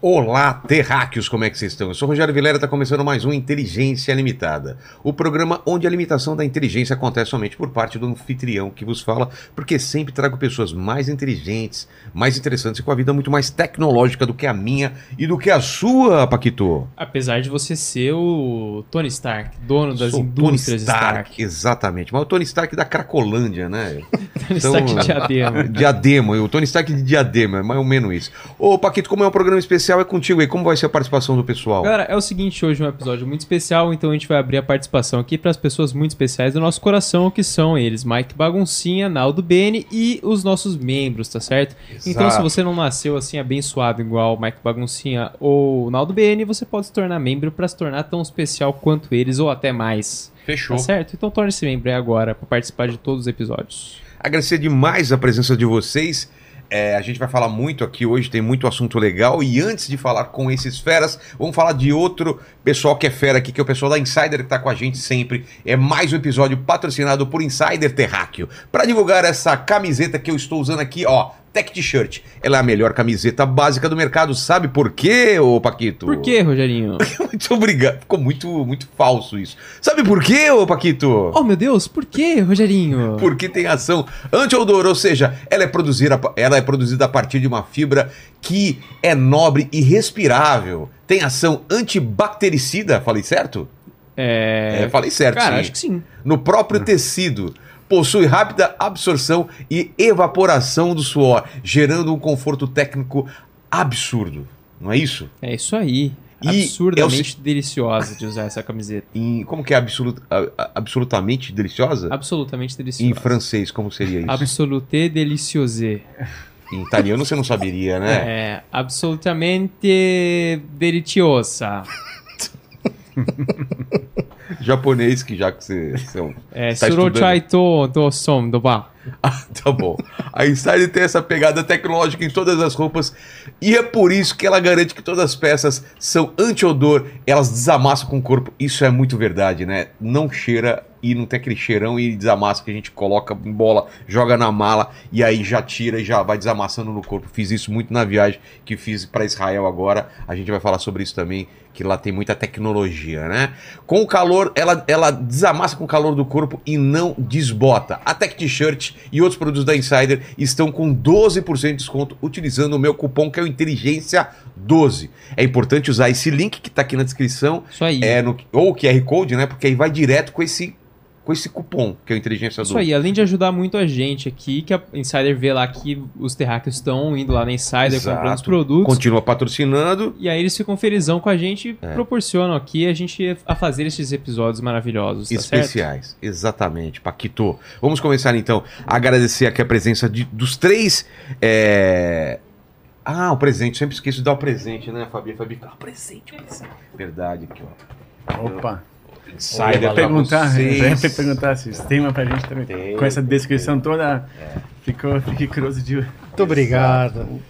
Olá, terráqueos, como é que vocês estão? Eu sou o Rogério Vilera, está começando mais um Inteligência Limitada. O programa onde a limitação da inteligência acontece somente por parte do anfitrião que vos fala, porque sempre trago pessoas mais inteligentes, mais interessantes e com a vida muito mais tecnológica do que a minha e do que a sua, Paquito. Apesar de você ser o Tony Stark, dono das Sou indústrias Tony Stark, Stark. Exatamente, mas o Tony Stark da Cracolândia, né? Tony Então, Stark diadema. Diadema, o Tony Stark de Diadema, é mais ou menos isso. Ô, Paquito, como é um programa especial, é contigo aí. Como vai ser a participação do pessoal? Galera, é o seguinte, hoje é um episódio muito especial, então a gente vai abrir a participação aqui para as pessoas muito especiais do nosso coração, que são eles, Mike Baguncinha, Naldo Bene e os nossos membros, tá certo? Então, se você não nasceu assim abençoado igual Mike Baguncinha ou Naldo Bene, você pode se tornar membro para se tornar tão especial quanto eles ou até mais. Fechou. Tá certo? Então torne-se membro aí agora para participar de todos os episódios. Agradecer demais a presença de vocês. É, a gente vai falar muito aqui hoje, tem muito assunto legal. E antes de falar com esses feras, vamos falar de outro pessoal que é fera aqui, que é o pessoal da Insider que tá com a gente sempre. É mais um episódio patrocinado por Insider Terráqueo. Para divulgar essa camiseta que eu estou usando aqui, ó. Tech T-shirt. Ela é a melhor camiseta básica do mercado. Sabe por quê, ô Paquito? Por quê, Rogerinho? muito obrigado. Ficou muito, muito falso isso. Sabe por quê, ô Paquito? oh, meu Deus, por quê, Rogerinho? Porque tem ação anti-odor, ou seja, ela é, produzida, ela é produzida a partir de uma fibra que é nobre e respirável. Tem ação antibactericida, falei certo? É... É, falei certo, Cara, sim. acho que sim. No próprio tecido. Possui rápida absorção e evaporação do suor, gerando um conforto técnico absurdo. Não é isso? É isso aí. E Absurdamente deliciosa de usar essa camiseta. Em- como que é absolut, absolutamente deliciosa? Absolutamente Em deliciosa. francês, como seria isso? Absolute deliciose. Em italiano você não saberia, né? É, absolutamente deliciosa. Japonês, que já que você. você é É, Tá surochai to do som do ba. Ah, tá bom. A Insider tem essa pegada tecnológica em todas as roupas e é por isso que ela garante que todas as peças são anti-odor, elas desamassam com o corpo. Isso é muito verdade, né? Não cheira e não tem aquele cheirão e desamassa que a gente coloca em bola, joga na mala e aí já tira e já vai desamassando no corpo. Fiz isso muito na viagem que fiz para Israel agora. A gente vai falar sobre isso também, que lá tem muita tecnologia, né? Com o calor, ela, ela desamassa com o calor do corpo e não desbota. A Tech T-shirt e outros produtos da Insider estão com 12% de desconto utilizando o meu cupom que é o Inteligência 12. É importante usar esse link que está aqui na descrição, Isso aí. é no, ou o QR Code, né? Porque aí vai direto com esse, com esse cupom, que é o Inteligência 12. Isso aí, além de ajudar muito a gente aqui, que a Insider vê lá que os terráqueos estão indo lá na Insider Exato. comprando os produtos. Continua patrocinando. E aí eles ficam felizão com a gente e É. proporcionam aqui a gente a fazer esses episódios maravilhosos, tá certo? especiais. Exatamente, Paquito. Vamos começar então a agradecer aqui a presença de- dos três. é, Ah, o presente. Sempre esqueço de dar o presente, né, Fabi? Fabi, ah, o presente, o presente. Verdade, aqui, ó. Opa! Insider perguntar, vocês. perguntar se tem uma pra gente também. Tem, Com essa tem, descrição toda, ficou, fiquei curioso de. Muito obrigado.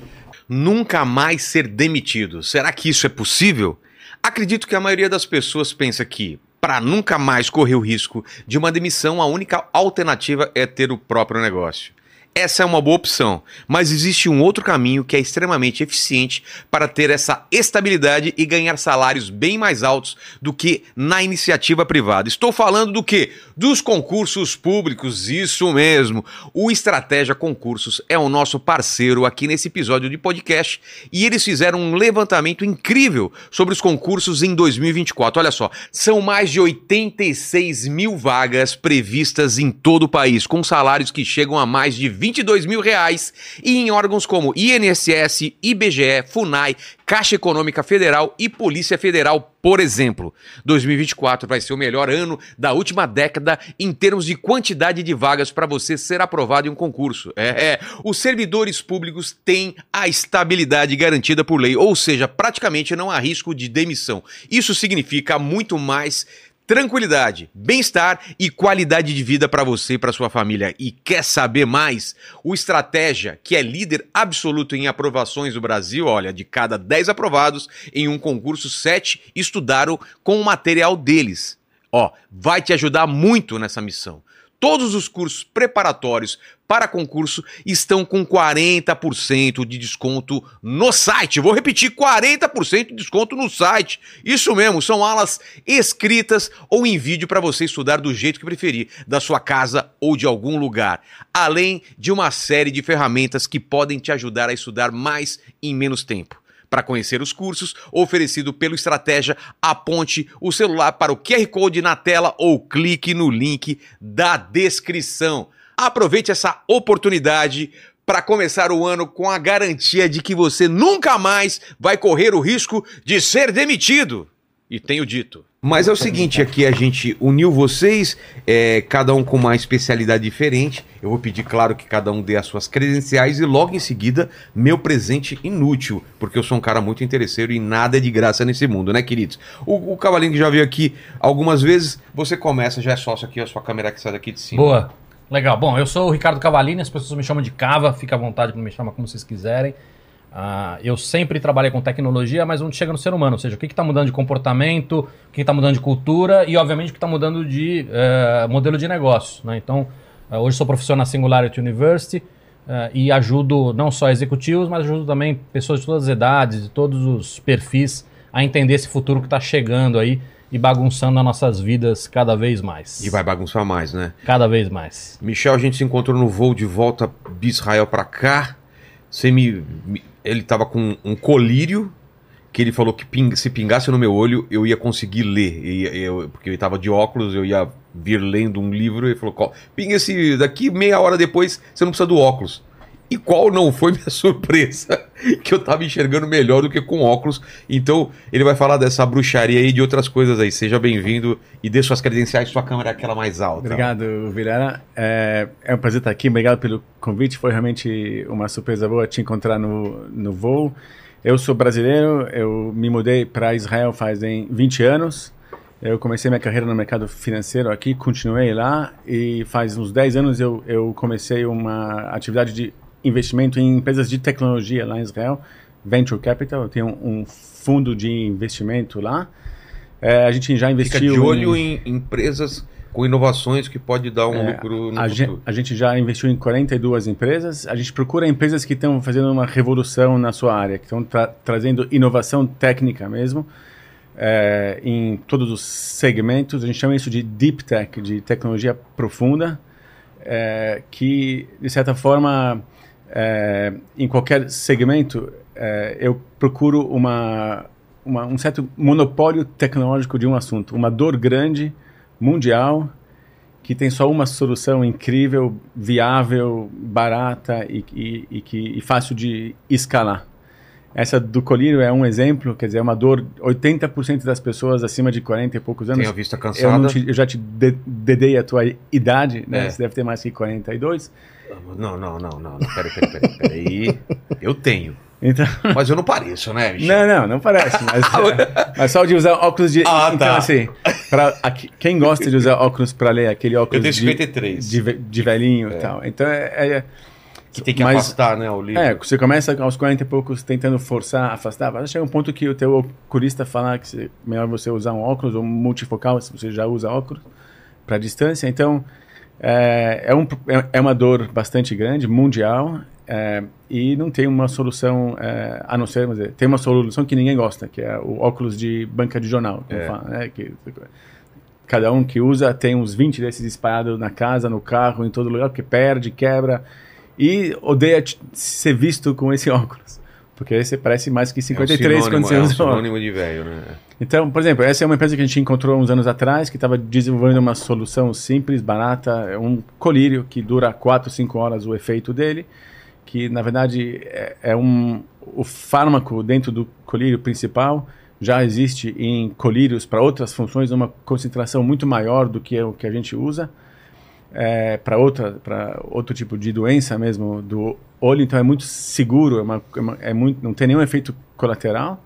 Nunca mais ser demitido. Será que isso é possível? Acredito que a maioria das pessoas pensa que, para nunca mais correr o risco de uma demissão, a única alternativa é ter o próprio negócio. Essa é uma boa opção, mas existe um outro caminho que é extremamente eficiente para ter essa estabilidade e ganhar salários bem mais altos do que na iniciativa privada. Estou falando do que? Dos concursos públicos, isso mesmo. O Estratégia Concursos é o nosso parceiro aqui nesse episódio de podcast e eles fizeram um levantamento incrível sobre os concursos em 2024. Olha só, são mais de 86 mil vagas previstas em todo o país, com salários que chegam a mais de 22 mil reais e em órgãos como INSS, IBGE, FUNAI, Caixa Econômica Federal e Polícia Federal, por exemplo. 2024 vai ser o melhor ano da última década em termos de quantidade de vagas para você ser aprovado em um concurso. É, é, os servidores públicos têm a estabilidade garantida por lei, ou seja, praticamente não há risco de demissão. Isso significa muito mais tranquilidade, bem-estar e qualidade de vida para você e para sua família. E quer saber mais? O Estratégia, que é líder absoluto em aprovações do Brasil, olha, de cada 10 aprovados em um concurso, 7 estudaram com o material deles. Ó, vai te ajudar muito nessa missão. Todos os cursos preparatórios para concurso estão com 40% de desconto no site. Vou repetir, 40% de desconto no site. Isso mesmo, são aulas escritas ou em vídeo para você estudar do jeito que preferir, da sua casa ou de algum lugar. Além de uma série de ferramentas que podem te ajudar a estudar mais em menos tempo. Para conhecer os cursos oferecido pelo Estratégia, aponte o celular para o QR Code na tela ou clique no link da descrição. Aproveite essa oportunidade para começar o ano com a garantia de que você nunca mais vai correr o risco de ser demitido. E tenho dito. Mas é o seguinte, aqui a gente uniu vocês, é, cada um com uma especialidade diferente. Eu vou pedir, claro, que cada um dê as suas credenciais e logo em seguida, meu presente inútil, porque eu sou um cara muito interesseiro e nada é de graça nesse mundo, né, queridos? O, o Cavalinho que já veio aqui algumas vezes, você começa, já é sócio aqui, a sua câmera que sai daqui de cima. Boa. Legal. Bom, eu sou o Ricardo Cavalini, as pessoas me chamam de Cava, fica à vontade para me chamar como vocês quiserem. Ah, eu sempre trabalhei com tecnologia, mas onde chega no ser humano, ou seja, o que está mudando de comportamento, o que está mudando de cultura e, obviamente, o que está mudando de eh, modelo de negócio. Né? Então, eh, hoje sou professor na Singularity University eh, e ajudo não só executivos, mas ajudo também pessoas de todas as idades, de todos os perfis, a entender esse futuro que está chegando aí e bagunçando as nossas vidas cada vez mais. E vai bagunçar mais, né? Cada vez mais. Michel, a gente se encontrou no voo de volta de Israel para cá. Você me, me- ele tava com um colírio que ele falou que ping- se pingasse no meu olho eu ia conseguir ler, E eu- porque ele tava de óculos, eu ia vir lendo um livro. Ele falou: "Qual- pinga esse daqui meia hora depois, você não precisa do óculos. E qual não foi minha surpresa? que eu tava enxergando melhor do que com óculos. Então, ele vai falar dessa bruxaria e de outras coisas aí. Seja bem-vindo e dê suas credenciais, sua câmera é aquela mais alta. Obrigado, Vilela. É, é um prazer estar aqui. Obrigado pelo convite. Foi realmente uma surpresa boa te encontrar no, no voo. Eu sou brasileiro. Eu me mudei para Israel fazem 20 anos. Eu comecei minha carreira no mercado financeiro aqui, continuei lá e faz uns 10 anos eu, eu comecei uma atividade de investimento em empresas de tecnologia lá em Israel, Venture Capital. Tenho um, um fundo de investimento lá. É, a gente já investiu Fica de olho em em empresas com inovações que pode dar um É, lucro no a, futuro. a gente já investiu em 42 empresas. A gente procura empresas que estão fazendo uma revolução na sua área, que estão tra- trazendo inovação técnica mesmo é, em todos os segmentos. A gente chama isso de deep tech, de tecnologia profunda, é, que de certa forma é, em qualquer segmento é, eu procuro uma, uma- um certo monopólio tecnológico de um assunto, uma dor grande mundial que tem só uma solução incrível, viável, barata e, e, e que, e fácil de escalar. Essa do colírio é um exemplo, quer dizer, é uma dor. 80% das pessoas acima de 40 e poucos anos. Vista Eu, cansada. não te- eu já te de, dedei a tua idade, né? É. Você deve ter mais que 42. Não, não, não, não, não. Peraí, peraí, peraí, peraí. Eu tenho. Então, Mas eu não pareço, né, bicho? não, não, não parece. Mas, mas só de usar óculos de. Ah, então, tá. assim, pra, aqui- quem gosta de usar óculos para ler, aquele Eu óculos tenho de, 53. de, ve- de velhinho e tal. Então, é, é- que tem que mas- afastar, né, o livro. É, você começa aos 40 e poucos tentando forçar, afastar, mas chega um ponto que o teu oculista fala que é melhor você usar um óculos ou um multifocal, se você já usa óculos, para distância. Então, é, é, um, é- é uma dor bastante grande, mundial, é, e não tem uma solução, é, a não ser, dizer, tem uma solução que ninguém gosta, que é o óculos de banca de jornal, como É. fala, né, que, cada um que usa tem uns 20 desses espalhados na casa, no carro, em todo lugar, porque perde, quebra, e odeia ser visto com esse óculos. Porque aí você parece mais que 53 é um quando sinônimo, você é um usa o óculos. sinônimo de velho, né? Então, por exemplo, essa é uma empresa que a gente encontrou uns anos atrás, que estava desenvolvendo uma solução simples, barata, é um colírio que dura 4, 5 horas o efeito dele, que na verdade é, é um o fármaco dentro do colírio principal já existe em colírios para outras funções uma concentração muito maior do que é o que a gente usa é, para outra para outro tipo de doença mesmo do olho então é muito seguro é, uma, é, uma- é muito não tem nenhum efeito colateral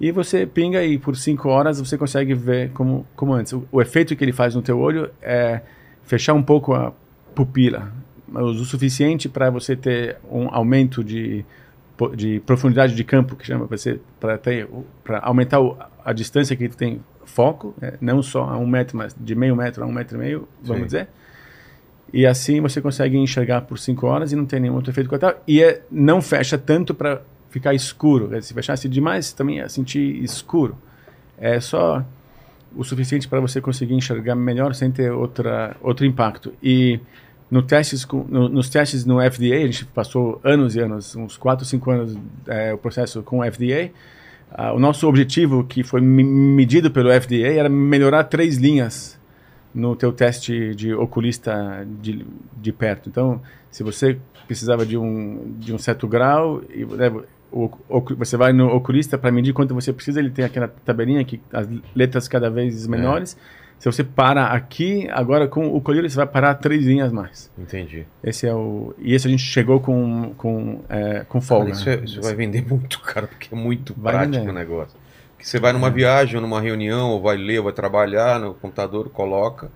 e você pinga e por cinco horas você consegue ver como como antes o, o efeito que ele faz no teu olho é fechar um pouco a pupila mas o suficiente para você ter um aumento de de profundidade de campo que chama para ter para aumentar o, a distância que tem foco né? não só a um metro mas de meio metro a um metro e meio vamos Sim. dizer E assim você consegue enxergar por 5 horas e não tem nenhum outro efeito colateral. E é, não fecha tanto para ficar escuro. Se fechasse demais, também ia sentir escuro. É só o suficiente para você conseguir enxergar melhor sem ter outra, outro impacto. E no testes com, no, nos testes no FDA, a gente passou anos e anos, uns 4, 5 anos, é, o processo com o FDA. Uh, o nosso objetivo, que foi medido pelo FDA, era melhorar três linhas no teu teste de oculista de, de perto. Então, se você precisava de um, de um certo grau, e, né, o, o, você vai no oculista para medir quanto você precisa, ele tem aquela tabelinha que as letras cada vez menores. É. Se você para aqui, agora com o colírio você vai parar três linhas mais. Entendi. Esse é o e esse a gente chegou com com é, com folga. Cara, isso, é, isso vai vender muito, cara, porque é muito vai prático vender. o negócio. Porque você vai numa viagem, ou numa reunião, ou vai ler, ou vai trabalhar no computador, coloca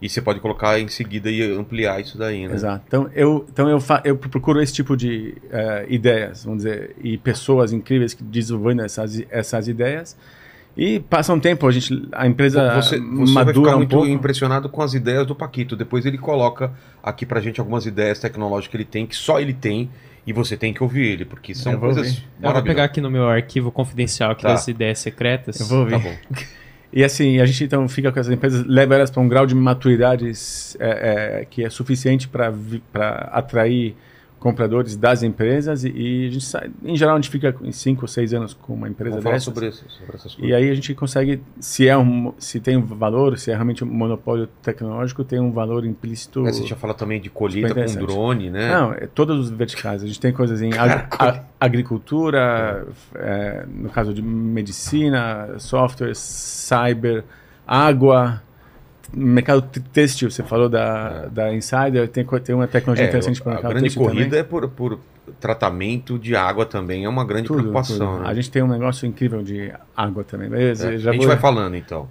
e você pode colocar em seguida e ampliar isso daí, né? Exato. Então eu, então eu, eu procuro esse tipo de uh, ideias, vamos dizer, e pessoas incríveis que desenvolvem essas, essas ideias. E passa um tempo, a gente, a empresa você, você madura vai ficar um muito pouco. impressionado com as ideias do Paquito. Depois ele coloca aqui pra gente algumas ideias tecnológicas que ele tem, que só ele tem, e você tem que ouvir ele, porque são coisas Eu vou pegar aqui no meu arquivo confidencial aqui tá. das ideias secretas. Eu vou ouvir. Tá bom. E assim, a gente então fica com essas empresas, leva elas para um grau de maturidade é, é, que é suficiente para atrair compradores das empresas e, e, a gente sai, em geral a gente fica em 5 ou 6 anos com uma empresa dessas. Sobre, isso, sobre essas coisas. E aí a gente consegue, se é um, se tem um valor, se é realmente um monopólio tecnológico, tem um valor implícito. Mas você já fala também de colheita com drone, né? Não, é todos os verticais. A gente tem coisas em ag a, agricultura, é. É, no caso de medicina, software, cyber, água, mercado têxtil, você falou da, é. da Insider, tem, tem uma tecnologia é, interessante para o mercado A grande corrida também. é por, por tratamento de água também, é uma grande tudo, preocupação. Tudo. Né? A gente tem um negócio incrível de água também. Beleza, é. a gente vou... vai falando então.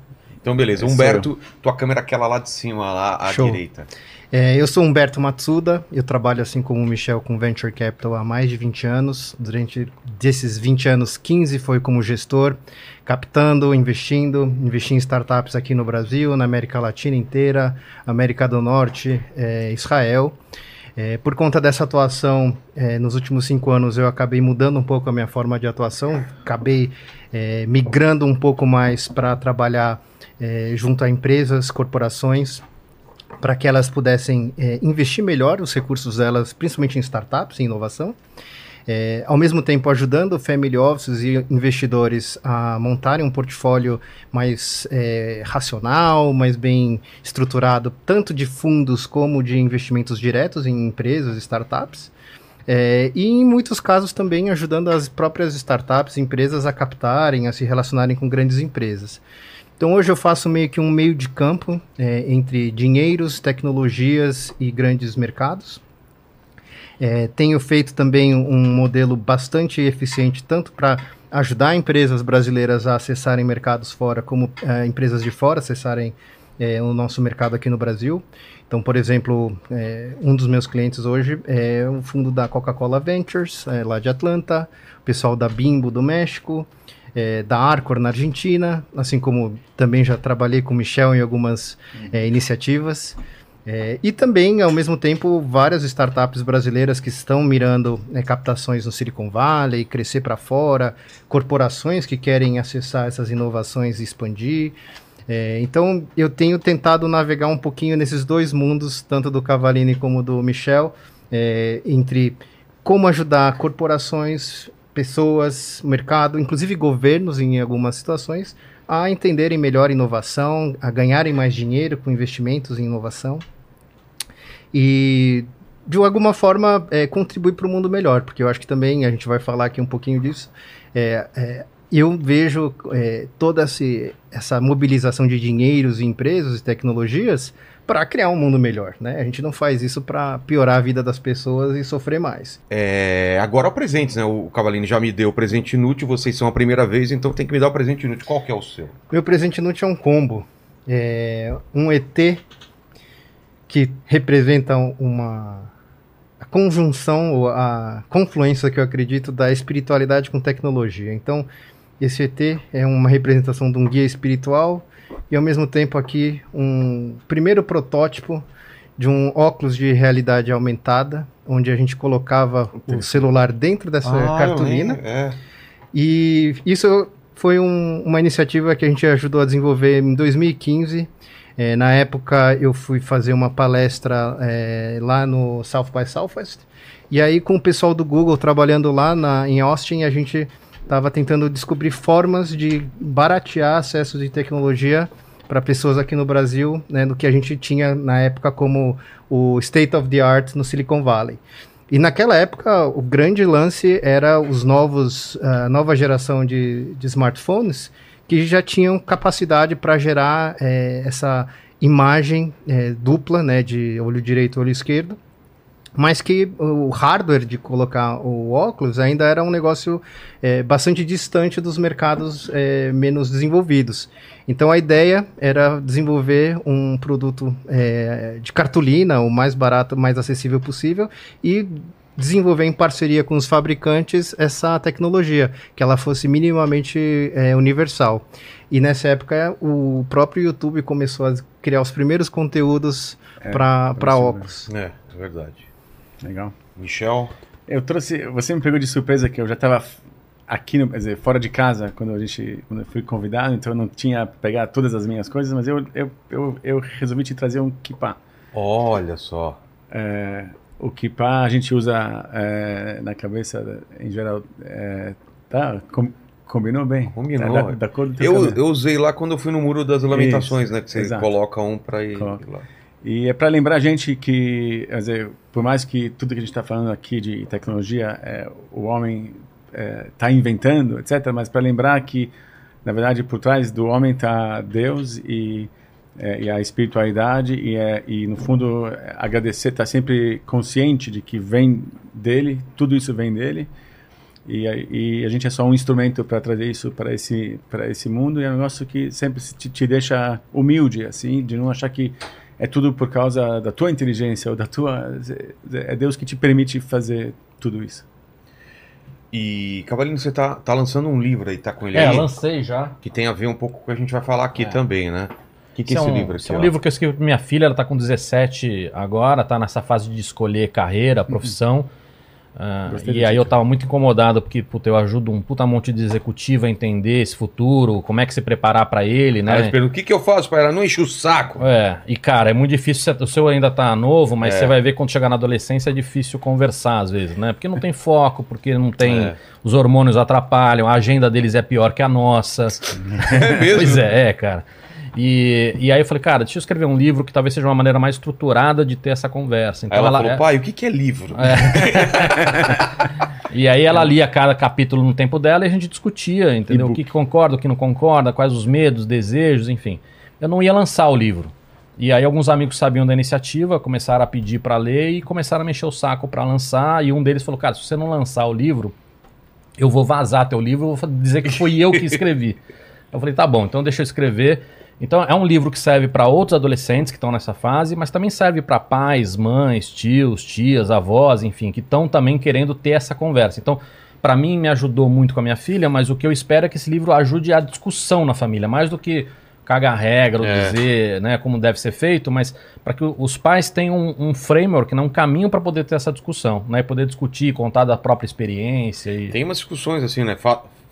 Então, beleza. É, Humberto, tua câmera é aquela lá de cima, lá à Show. direita. É, eu sou Humberto Matsuda, eu trabalho assim como o Michel com Venture Capital há mais de 20 anos. Durante desses 20 anos, 15 foi como gestor, captando, investindo, investi em startups aqui no Brasil, na América Latina inteira, América do Norte, é, Israel. É, por conta dessa atuação, é, nos últimos cinco anos eu acabei mudando um pouco a minha forma de atuação, acabei é, migrando um pouco mais para trabalhar é, junto a empresas, corporações, para que elas pudessem é, investir melhor os recursos delas, principalmente em startups, em inovação. É, ao mesmo tempo ajudando family offices e investidores a montarem um portfólio mais é, racional, mais bem estruturado, tanto de fundos como de investimentos diretos em empresas, startups. É, e em muitos casos também ajudando as próprias startups, empresas a captarem, a se relacionarem com grandes empresas. Então hoje eu faço meio que um meio de campo é, entre dinheiros, tecnologias e grandes mercados. É, tenho feito também um modelo bastante eficiente, tanto para ajudar empresas brasileiras a acessarem mercados fora, como é, empresas de fora acessarem é, o nosso mercado aqui no Brasil. Então, por exemplo, é, um dos meus clientes hoje é o fundo da Coca-Cola Ventures, é, lá de Atlanta, o pessoal da Bimbo do México, é, da Arcor na Argentina, assim como também já trabalhei com o Michel em algumas é, iniciativas. É, e também, ao mesmo tempo, várias startups brasileiras que estão mirando né, captações no Silicon Valley, crescer para fora, corporações que querem acessar essas inovações e expandir. É, então, eu tenho tentado navegar um pouquinho nesses dois mundos, tanto do Cavalini como do Michel, é, entre como ajudar corporações pessoas, mercado, inclusive governos em algumas situações, a entenderem melhor inovação, a ganharem mais dinheiro com investimentos em inovação e de alguma forma é, contribuir para o mundo melhor, porque eu acho que também a gente vai falar aqui um pouquinho disso. É, é, eu vejo é, toda esse, essa mobilização de dinheiros, empresas e tecnologias para criar um mundo melhor, né? A gente não faz isso para piorar a vida das pessoas e sofrer mais. É, agora o presente, né? O Cavalini já me deu o presente inútil, vocês são a primeira vez, então tem que me dar o presente inútil. Qual que é o seu? Meu presente inútil é um combo. É um ET que representa uma a conjunção ou a confluência que eu acredito da espiritualidade com tecnologia. Então, esse ET é uma representação de um guia espiritual e ao mesmo tempo aqui um primeiro protótipo de um óculos de realidade aumentada, onde a gente colocava o celular dentro dessa Ah, cartolina. É. E isso foi um- uma iniciativa que a gente ajudou a desenvolver em 2015. Eh, na época eu fui fazer uma palestra eh, lá no South by Southwest. E aí com o pessoal do Google trabalhando lá na, em Austin, a gente estava tentando descobrir formas de baratear acesso de tecnologia para pessoas aqui no Brasil, né, no que a gente tinha na época como o state of the art no Silicon Valley. E naquela época, o grande lance era os novos, a nova geração de, de smartphones que já tinham capacidade para gerar eh, essa imagem eh, dupla, né, de olho direito e olho esquerdo, mas que o hardware de colocar o óculos ainda era um negócio eh, bastante distante dos mercados eh, menos desenvolvidos. Então a ideia era desenvolver um produto eh, de cartolina, o mais barato, mais acessível possível, e desenvolver em parceria com os fabricantes essa tecnologia, que ela fosse minimamente eh, universal. E nessa época o próprio YouTube começou a criar os primeiros conteúdos É, para óculos. É, é verdade. Legal. Michel? Eu trouxe. Você me pegou de surpresa que eu já estava aqui, no, quer dizer, fora de casa quando a gente, quando eu fui convidado, então eu não tinha pegar todas as minhas coisas, mas eu, eu, eu, eu resolvi te trazer um kippah. Olha só. É, o kippah a gente usa é, na cabeça em geral. É, tá? Com- combinou bem? Combinou. Da, da cor do Eu, eu usei lá quando eu fui no Muro das Lamentações, Isso, né? Que você exato. coloca um pra ir lá. E é para lembrar a gente que, dizer, por mais que tudo que a gente está falando aqui de tecnologia, é, o homem está inventando, etc., mas para lembrar que, na verdade, por trás do homem está Deus e, é, e a espiritualidade, e, é, e no fundo, é, agradecer, estar sempre consciente de que vem dele, tudo isso vem dele. E, a- e a gente é só um instrumento para trazer isso para esse para esse mundo e é um negócio que sempre se- te, te deixa humilde assim de não achar que é tudo por causa da tua inteligência ou da tua é Deus que te permite fazer tudo isso E, Cavalinho, você tá, tá lançando um livro aí, tá com ele É, aí? lancei já. Que tem a ver um pouco com o que a gente vai falar aqui É. também, né? O que, que é Esse esse um, livro aqui? esse é um ó? livro que eu escrevi pra minha filha, ela tá com 17 agora, tá nessa fase de escolher carreira, profissão. Ah, Gostei do e aí eu título. tava muito incomodado porque puta, eu ajudo um puta monte de executivo a entender esse futuro, como é que se preparar pra ele, né? eles perguntam, o que, que eu faço para ela? Não enche o saco. É, e cara, é muito difícil, o seu ainda tá novo, mas É. você vai ver quando chegar na adolescência é difícil conversar às vezes, né? Porque não tem foco, porque não tem. É. Os hormônios atrapalham, a agenda deles é pior que a nossa. É mesmo? Pois é, é, cara. E, e aí eu falei, cara, deixa eu escrever um livro que talvez seja uma maneira mais estruturada de ter essa conversa. Então Aí ela, ela, falou, é- pai, o que, que é livro? E aí ela lia cada capítulo no tempo dela e a gente discutia, entendeu? O que, que concorda, o que não concorda, quais os medos, desejos, enfim. Eu não ia lançar o livro. E aí alguns amigos sabiam da iniciativa, começaram a pedir para ler e começaram a mexer o saco para lançar. E um deles falou, cara, se você não lançar o livro, eu vou vazar teu livro, eu vou dizer que foi eu que escrevi. eu falei, tá bom, então deixa eu escrever. Então é um livro que serve para outros adolescentes que estão nessa fase, mas também serve para pais, mães, tios, tias, avós, enfim, que estão também querendo ter essa conversa. Então, para mim me ajudou muito com a minha filha, mas o que eu espero é que esse livro ajude a discussão na família, mais do que cagar regra ou É. dizer, né, como deve ser feito, mas para que os pais tenham um, um framework, né, um caminho para poder ter essa discussão, né, poder discutir, contar da própria experiência e Tem umas discussões assim, né?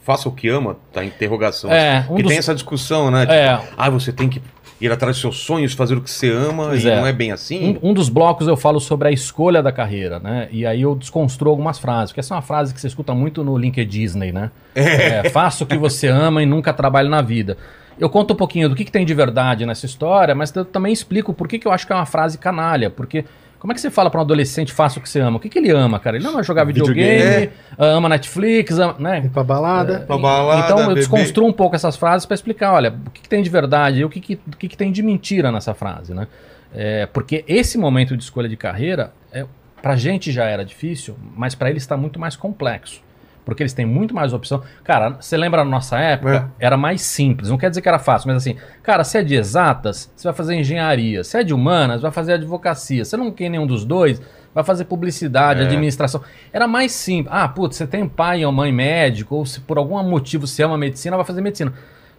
Fa- faça o que ama, tá? Interrogação. É, um Porque dos- tem essa discussão, né? Tipo, É. ah, você tem que ir atrás dos seus sonhos, fazer o que você ama, Pois e é. não é bem assim. Um, um dos blocos eu falo sobre a escolha da carreira, né? E aí eu desconstruo algumas frases, porque essa é uma frase que você escuta muito no LinkedIn Disney, né? É, faça o que você ama e nunca trabalhe na vida. Eu conto um pouquinho do que, que tem de verdade nessa história, mas eu também explico por que, que eu acho que é uma frase canalha. Porque como é que você fala para um adolescente faça o que você ama? O que, que ele ama, cara? Ele ama jogar videogame, Videogame. ama Netflix, ama, né? Ir pra balada. Pra balada, então eu beber. desconstruo um pouco essas frases para explicar, olha, o que, que tem de verdade e o que, que, o que, que tem de mentira nessa frase, né? É, porque esse momento de escolha de carreira, é, pra gente já era difícil, mas para eles está muito mais complexo. Porque eles têm muito mais opção. Cara, você lembra na nossa época? Era mais simples. Não quer dizer que era fácil, mas assim, cara, se é de exatas, você vai fazer engenharia. Se é de humanas, vai fazer advocacia. Se não quer nenhum dos dois, vai fazer publicidade, É. administração. Era mais simples. Ah, putz, você tem pai ou mãe médico, ou se por algum motivo você ama medicina, vai fazer medicina.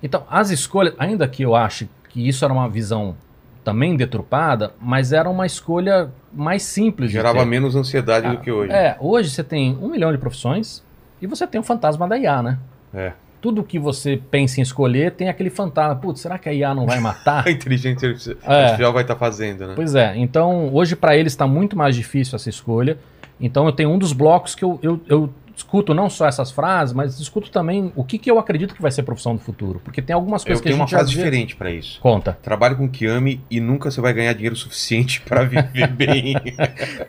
Então, as escolhas, ainda que eu ache que isso era uma visão também deturpada, mas era uma escolha mais simples. Gerava menos ansiedade Ah, do que hoje. É, hoje você tem um milhão de profissões e você tem o fantasma da IA, né? É. Tudo que você pensa em escolher tem aquele fantasma. Putz, será que a IA não vai matar? A inteligência artificial É. artificial vai estar fazendo, né? Pois é, então hoje para eles está muito mais difícil essa escolha. Então eu tenho um dos blocos que eu, eu, eu discuto não só essas frases, mas discuto também o que, que eu acredito que vai ser profissão do futuro. Porque tem algumas Eu coisas que a tenho uma gente já frase vê- diferente pra isso. Conta. Trabalhe com o que ame e nunca você vai ganhar dinheiro suficiente pra viver bem.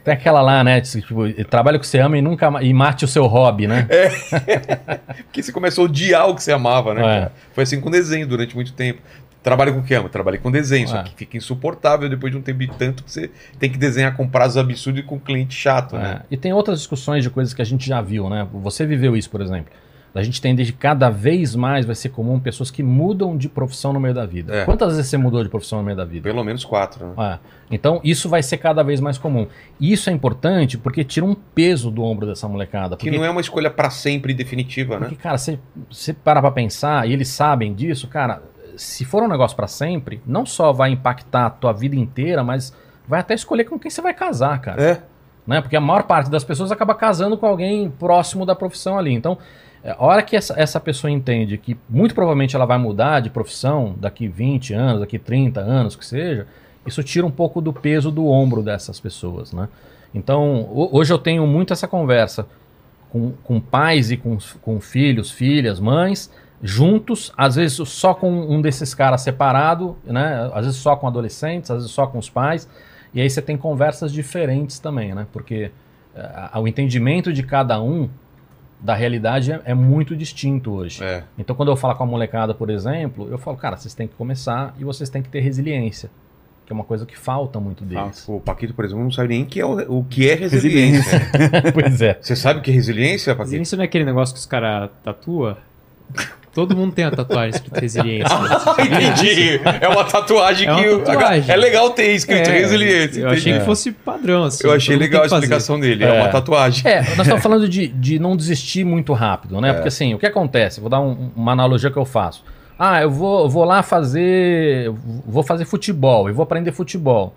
Tem aquela lá, né? Tipo, trabalha com o que você ama e nunca e mate o seu hobby, né? Porque você começou a odiar o que você amava, né? É. Foi assim com desenho durante muito tempo. Trabalhe com o que ama, trabalhe com desenho, só É. que fica insuportável depois de um tempo e tanto que você tem que desenhar com prazos absurdos e com cliente chato, né? É, E tem outras discussões de coisas que a gente já viu, né? Você viveu isso, por exemplo. A gente tem desde cada vez mais vai ser comum pessoas que mudam de profissão no meio da vida. É. Quantas vezes você mudou de profissão no meio da vida? Pelo menos quatro, né? É. Então, isso vai ser cada vez mais comum. E isso é importante porque tira um peso do ombro dessa molecada. Que Porque, não é uma escolha pra sempre definitiva, né? porque cara, você, você para pra pensar, e eles sabem disso, cara, se for um negócio pra sempre, não só vai impactar a tua vida inteira, mas vai até escolher com quem você vai casar, cara É. né? Porque a maior parte das pessoas acaba casando com alguém próximo da profissão ali. Então, é, a hora que essa, essa pessoa entende que muito provavelmente ela vai mudar de profissão daqui 20 anos, daqui 30 anos, que seja, isso tira um pouco do peso do ombro dessas pessoas, né? Então, ho- hoje eu tenho muito essa conversa com, com pais e com, com filhos, filhas, mães, juntos, às vezes só com um desses caras separado, né? Às vezes só com adolescentes, às vezes só com os pais. E aí você tem conversas diferentes também, né? Porque eh, o entendimento de cada um da realidade é, é muito distinto hoje. É. Então, quando eu falo com a molecada, por exemplo, eu falo, cara, vocês têm que começar e vocês têm que ter resiliência, que é uma coisa que falta muito deles. O Paquito, por exemplo, não sabe nem que é o, o que é resiliência. pois é. Você sabe o que é resiliência, Paquito? Resiliência não é aquele negócio que os caras tatuam? Todo mundo tem a tatuagem escrito resiliência. Entendi. É uma tatuagem É uma que. tatuagem. É legal ter escrito É, resiliência. Eu achei que fosse padrão, assim. Eu achei legal a explicação dele. É, É. uma tatuagem. É, nós estamos falando de, de não desistir muito rápido, É. né? Porque assim, o que acontece? Vou dar um- uma analogia que eu faço. Ah, eu vou, eu vou lá fazer. Vou fazer futebol, eu vou aprender futebol.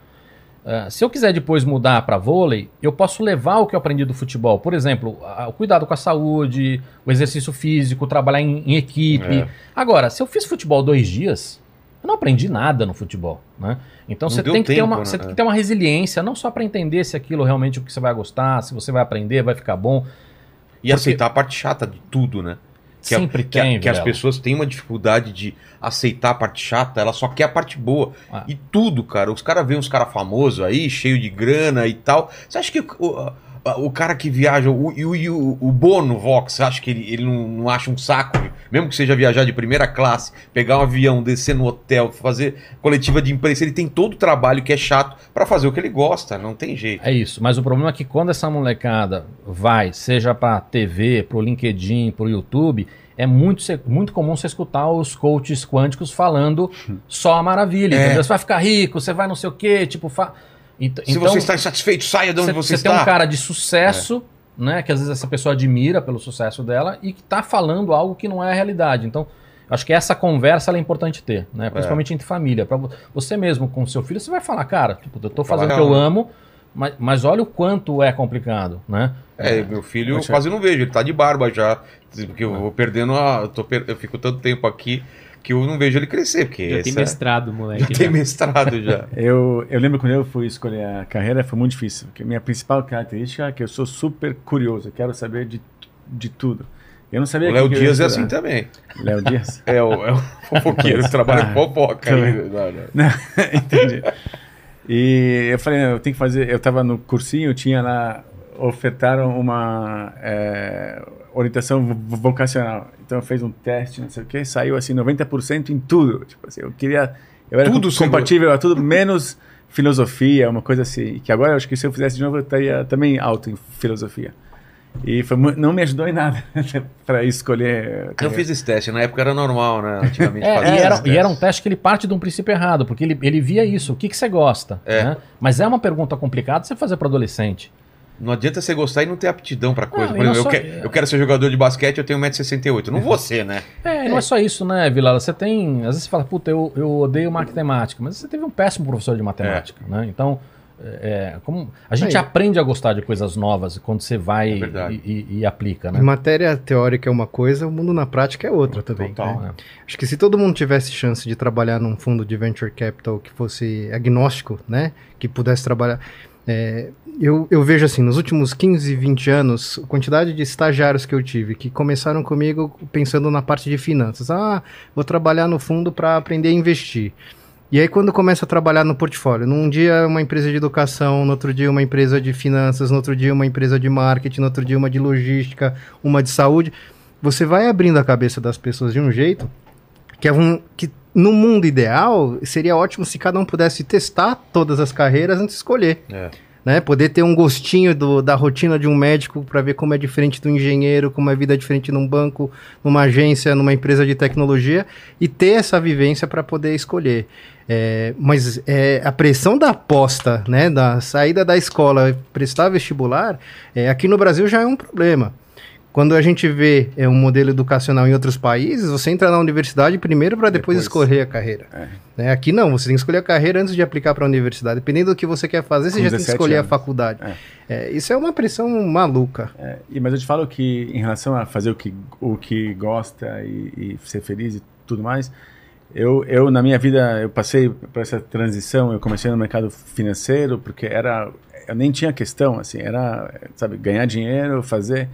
Ah, se eu quiser depois mudar para vôlei, eu posso levar o que eu aprendi do futebol. Por exemplo, a- o cuidado com a saúde, o exercício físico, trabalhar em, em equipe. É. Agora, se eu fiz futebol dois dias, eu não aprendi nada no futebol, né? Então Não você tem, que ter uma, né? você tem que ter uma resiliência, não só para entender se aquilo realmente é o que você vai gostar, se você vai aprender, vai ficar bom. E Porque- aceitar a parte chata de tudo, né? Que, Sempre que, a- tem, que as pessoas têm uma dificuldade de aceitar a parte chata, ela só quer a parte boa. Ah. E tudo, cara. Os caras veem uns caras famosos aí, cheio de grana e tal. Você acha que o, o, cara que viaja, o, o, o, o Bono Vox, acha que ele, ele não, não acha um saco? Mesmo que seja viajar de primeira classe, pegar um avião, descer no hotel, fazer coletiva de imprensa, ele tem todo o trabalho que é chato pra fazer o que ele gosta, não tem jeito. É isso, mas o problema é que quando essa molecada vai, seja pra TV, pro LinkedIn, pro YouTube, é muito, muito comum você escutar os coaches quânticos falando só a maravilha, É. entendeu? Você vai ficar rico, você vai não sei o quê, tipo... Fa... Ent- Se você está insatisfeito, saia de onde você, você está. tem um cara de sucesso, né? Que às vezes essa pessoa admira pelo sucesso dela e que tá falando algo que não é a realidade. Então, acho que essa conversa é importante ter, né? Principalmente entre família. Para você mesmo com seu filho, você vai falar, cara, tipo, eu Fala fazendo o que eu amo, mas, mas olha o quanto é complicado, né? É, meu filho eu quase não vejo, ele tá de barba já. Porque eu vou perdendo a. Eu, per- eu fico tanto tempo aqui que eu não vejo ele crescer. Porque Já tem essa- mestrado, moleque. já tem já. mestrado já. Eu, eu lembro quando eu fui escolher a carreira, foi muito difícil. Porque minha principal característica é que eu sou super curioso, eu quero saber de, de tudo. Eu não sabia O Léo que que eu ia Dias é assim também. Léo Dias? É o, é o fofoqueiro que trabalha com fofoca. aí. Também. Não, não. Entendi. E eu falei, não, eu tenho que fazer. Eu estava no cursinho, tinha lá, ofertaram uma é, orientação vo- vocacional. Então eu fiz um teste, não sei o que, saiu assim 90% em tudo. Tipo assim, eu queria. Eu era Tudo com- compatível a tudo, menos filosofia, uma coisa assim. Que agora eu acho que se eu fizesse de novo eu estaria também alto em filosofia. E foi, não me ajudou em nada para escolher. Eu fiz esse teste, na época era normal, né? Antigamente É, fazia e, era, e era um teste que ele parte de um princípio errado, porque ele, ele via isso, o que, que você gosta, É. né? Mas é uma pergunta complicada você fazer para adolescente. Não adianta você gostar e não ter aptidão pra coisa. Não, Por exemplo, eu, só- que- eu quero ser jogador de basquete, eu tenho 1,68m. Não vou ser, né? É, não é só isso, né, Vilala? Você tem. Às vezes você fala, puta, eu, eu odeio matemática, mas você teve um péssimo professor de matemática, né? Então, é, como, a gente Aí. aprende a gostar de coisas novas quando você vai É e, e- e aplica, né? Matéria teórica é uma coisa, o mundo na prática é outra também. Total. né? É. Acho que se todo mundo tivesse chance de trabalhar num fundo de venture capital que fosse agnóstico, né, que pudesse trabalhar, é, eu, eu vejo assim, nos últimos 15, 20 anos, a quantidade de estagiários que eu tive que começaram comigo pensando na parte de finanças. Ah, vou trabalhar no fundo para aprender a investir. E aí, quando começa a trabalhar no portfólio, num dia uma empresa de educação, no outro dia uma empresa de finanças, no outro dia uma empresa de marketing, no outro dia uma de logística, uma de saúde, você vai abrindo a cabeça das pessoas de um jeito que, é um, que no mundo ideal seria ótimo se cada um pudesse testar todas as carreiras antes de escolher. É. Né? Poder ter um gostinho do- da rotina de um médico para ver como é diferente do engenheiro, como é vida diferente num banco, numa agência, numa empresa de tecnologia e ter essa vivência para poder escolher. É, mas é, a pressão da aposta, né, da saída da escola, prestar vestibular, é, aqui no Brasil já é um problema. Quando a gente vê é, um modelo educacional em outros países, você entra na universidade primeiro para depois, Depois. escolher a carreira. É. Né, Aqui não, você tem que escolher a carreira antes de aplicar para a universidade. Dependendo do que você quer fazer, você Com já tem que 17 escolher a anos. faculdade. É, isso é uma pressão maluca. É, e, mas eu te falo que em relação a fazer o que, o que gosta e, e ser feliz e tudo mais, eu, eu na minha vida eu passei por essa transição. Eu comecei no mercado financeiro porque era eu nem tinha questão assim, era sabe ganhar dinheiro, fazer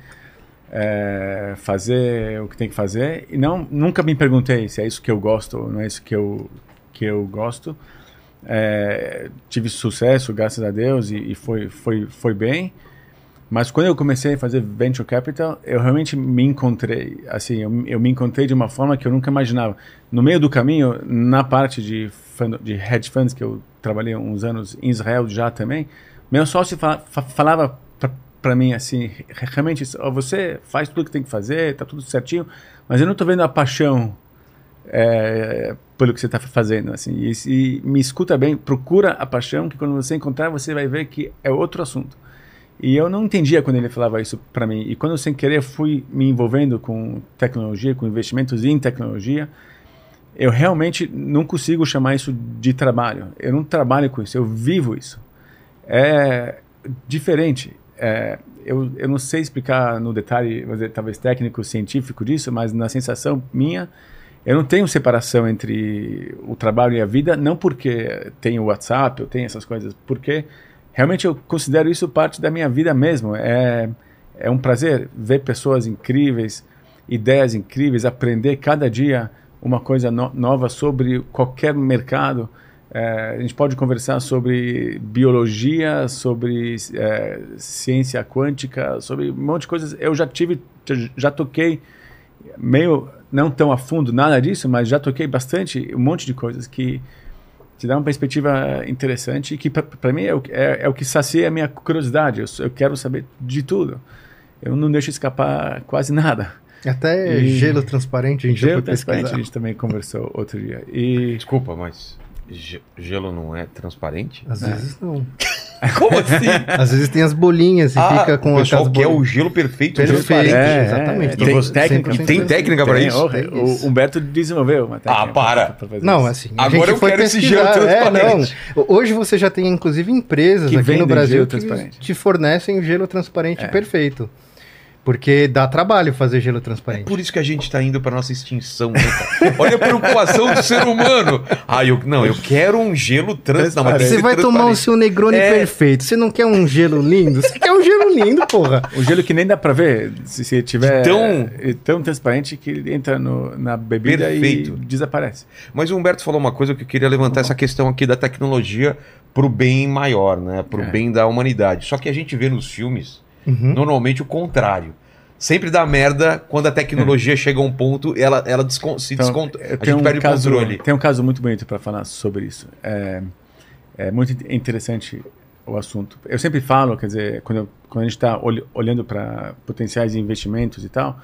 é, fazer o que tem que fazer e não nunca me perguntei se é isso que eu gosto ou não é isso que eu que eu gosto. É, tive sucesso, graças a Deus, e, e foi, foi, foi bem. Mas quando eu comecei a fazer venture capital, eu realmente me encontrei, assim, eu, eu me encontrei de uma forma que eu nunca imaginava. No meio do caminho, na parte de, fund, de hedge funds, que eu trabalhei uns anos em Israel já também, meu sócio fa fa falava para mim assim, realmente, você faz tudo que tem que fazer, tá tudo certinho, mas eu não estou vendo a paixão é, pelo que você está fazendo, assim, e, e me escuta bem, procura a paixão, que quando você encontrar, você vai ver que é outro assunto. E eu não entendia quando ele falava isso para mim. E quando sem querer, fui me envolvendo com tecnologia, com investimentos em tecnologia, eu realmente não consigo chamar isso de trabalho. Eu não trabalho com isso, eu vivo isso. É diferente. É, eu, eu não sei explicar no detalhe, dizer, talvez técnico, científico disso, mas na sensação minha, eu não tenho separação entre o trabalho e a vida, não porque tenho WhatsApp, eu tenho essas coisas, porque realmente eu considero isso parte da minha vida mesmo. É, é um prazer ver pessoas incríveis, ideias incríveis, aprender cada dia uma coisa no nova sobre qualquer mercado. É, a gente pode conversar sobre biologia, sobre é, ciência quântica, sobre um monte de coisas. Eu já tive, já, toquei meio não tão a fundo nada disso, mas já toquei bastante um monte de coisas que te dá uma perspectiva interessante e que para mim é o, é, é o que sacia a minha curiosidade. Eu, eu, quero saber de tudo. Eu não deixo escapar quase nada. Até e... gelo transparente, a gente gelo transparente a gente também conversou outro dia. E desculpa, mas gelo não é transparente? Às é. vezes não. Como assim? Às vezes tem as bolinhas e ah, fica com o pessoal quer o gelo perfeito. Perfeito, é, exatamente. É, tem, técnica, e tem técnica para isso? O Humberto desenvolveu uma técnica. Ah, para. Pra, pra não, assim, agora eu quero esse gelo transparente. É, não. Hoje você já tem inclusive empresas que aqui no Brasil que te fornecem o gelo transparente É. perfeito. Porque dá trabalho fazer gelo transparente. É por isso que a gente está indo para nossa extinção. Né, Olha a preocupação do ser humano. Ah, eu não, eu quero um gelo transparente. Você vai tomar o seu Negroni é... perfeito. Você não quer um gelo lindo? Você quer um gelo lindo, porra. O gelo que nem dá para ver se, se tiver tão, tão transparente que ele entra no, na bebida perfeito. e desaparece. Mas o Humberto falou uma coisa que eu queria levantar essa questão aqui da tecnologia para o bem maior, né? Para o é. bem da humanidade. Só que a gente vê nos filmes Uhum. Normalmente o contrário. Sempre dá merda quando a tecnologia é. chega a um ponto, ela, ela descon se então, desconta. A gente um perde caso, o controle. Tem um caso muito bonito para falar sobre isso. É, é, muito interessante o assunto. Eu sempre falo, quer dizer, quando, eu, quando a gente está olhando para potenciais investimentos e tal,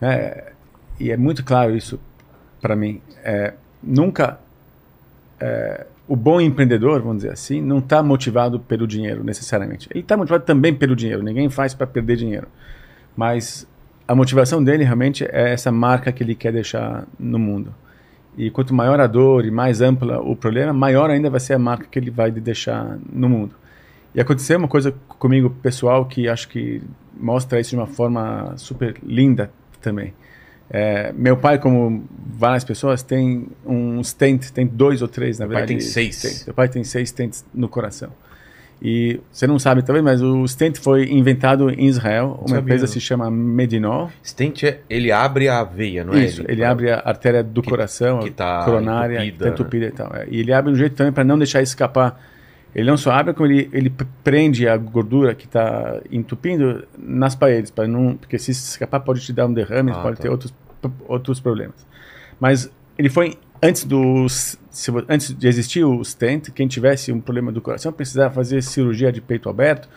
né, e é muito claro isso para mim. É, nunca o bom empreendedor, vamos dizer assim, não está motivado pelo dinheiro necessariamente. Ele está motivado também pelo dinheiro. Ninguém faz para perder dinheiro. Mas a motivação dele realmente é essa marca que ele quer deixar no mundo. E quanto maior a dor e mais ampla o problema, maior ainda vai ser a marca que ele vai deixar no mundo. E aconteceu uma coisa comigo pessoal que acho que mostra isso de uma forma super linda também. É, meu pai, como várias pessoas, tem um stent, tem dois ou três, na verdade. Meu pai tem seis. Tem, meu pai tem seis stents no coração. E você não sabe também, mas o stent foi inventado em Israel. Uma Sabia, empresa se chama Medinol. Stent, é- ele abre a veia, não é? Isso, ele abre a artéria do que- coração, que tá coronária, entupida, que tá entupida e tal. é. E ele abre de um jeito também para não deixar escapar. Ele não só abre, como ele, ele prende a gordura que está entupindo nas paredes, para não, porque se escapar pode te dar um derrame, Ah, pode tá. ter outros, outros problemas. Mas ele foi antes do se vo- antes de existir o stent, quem tivesse um problema do coração precisava fazer cirurgia de peito aberto,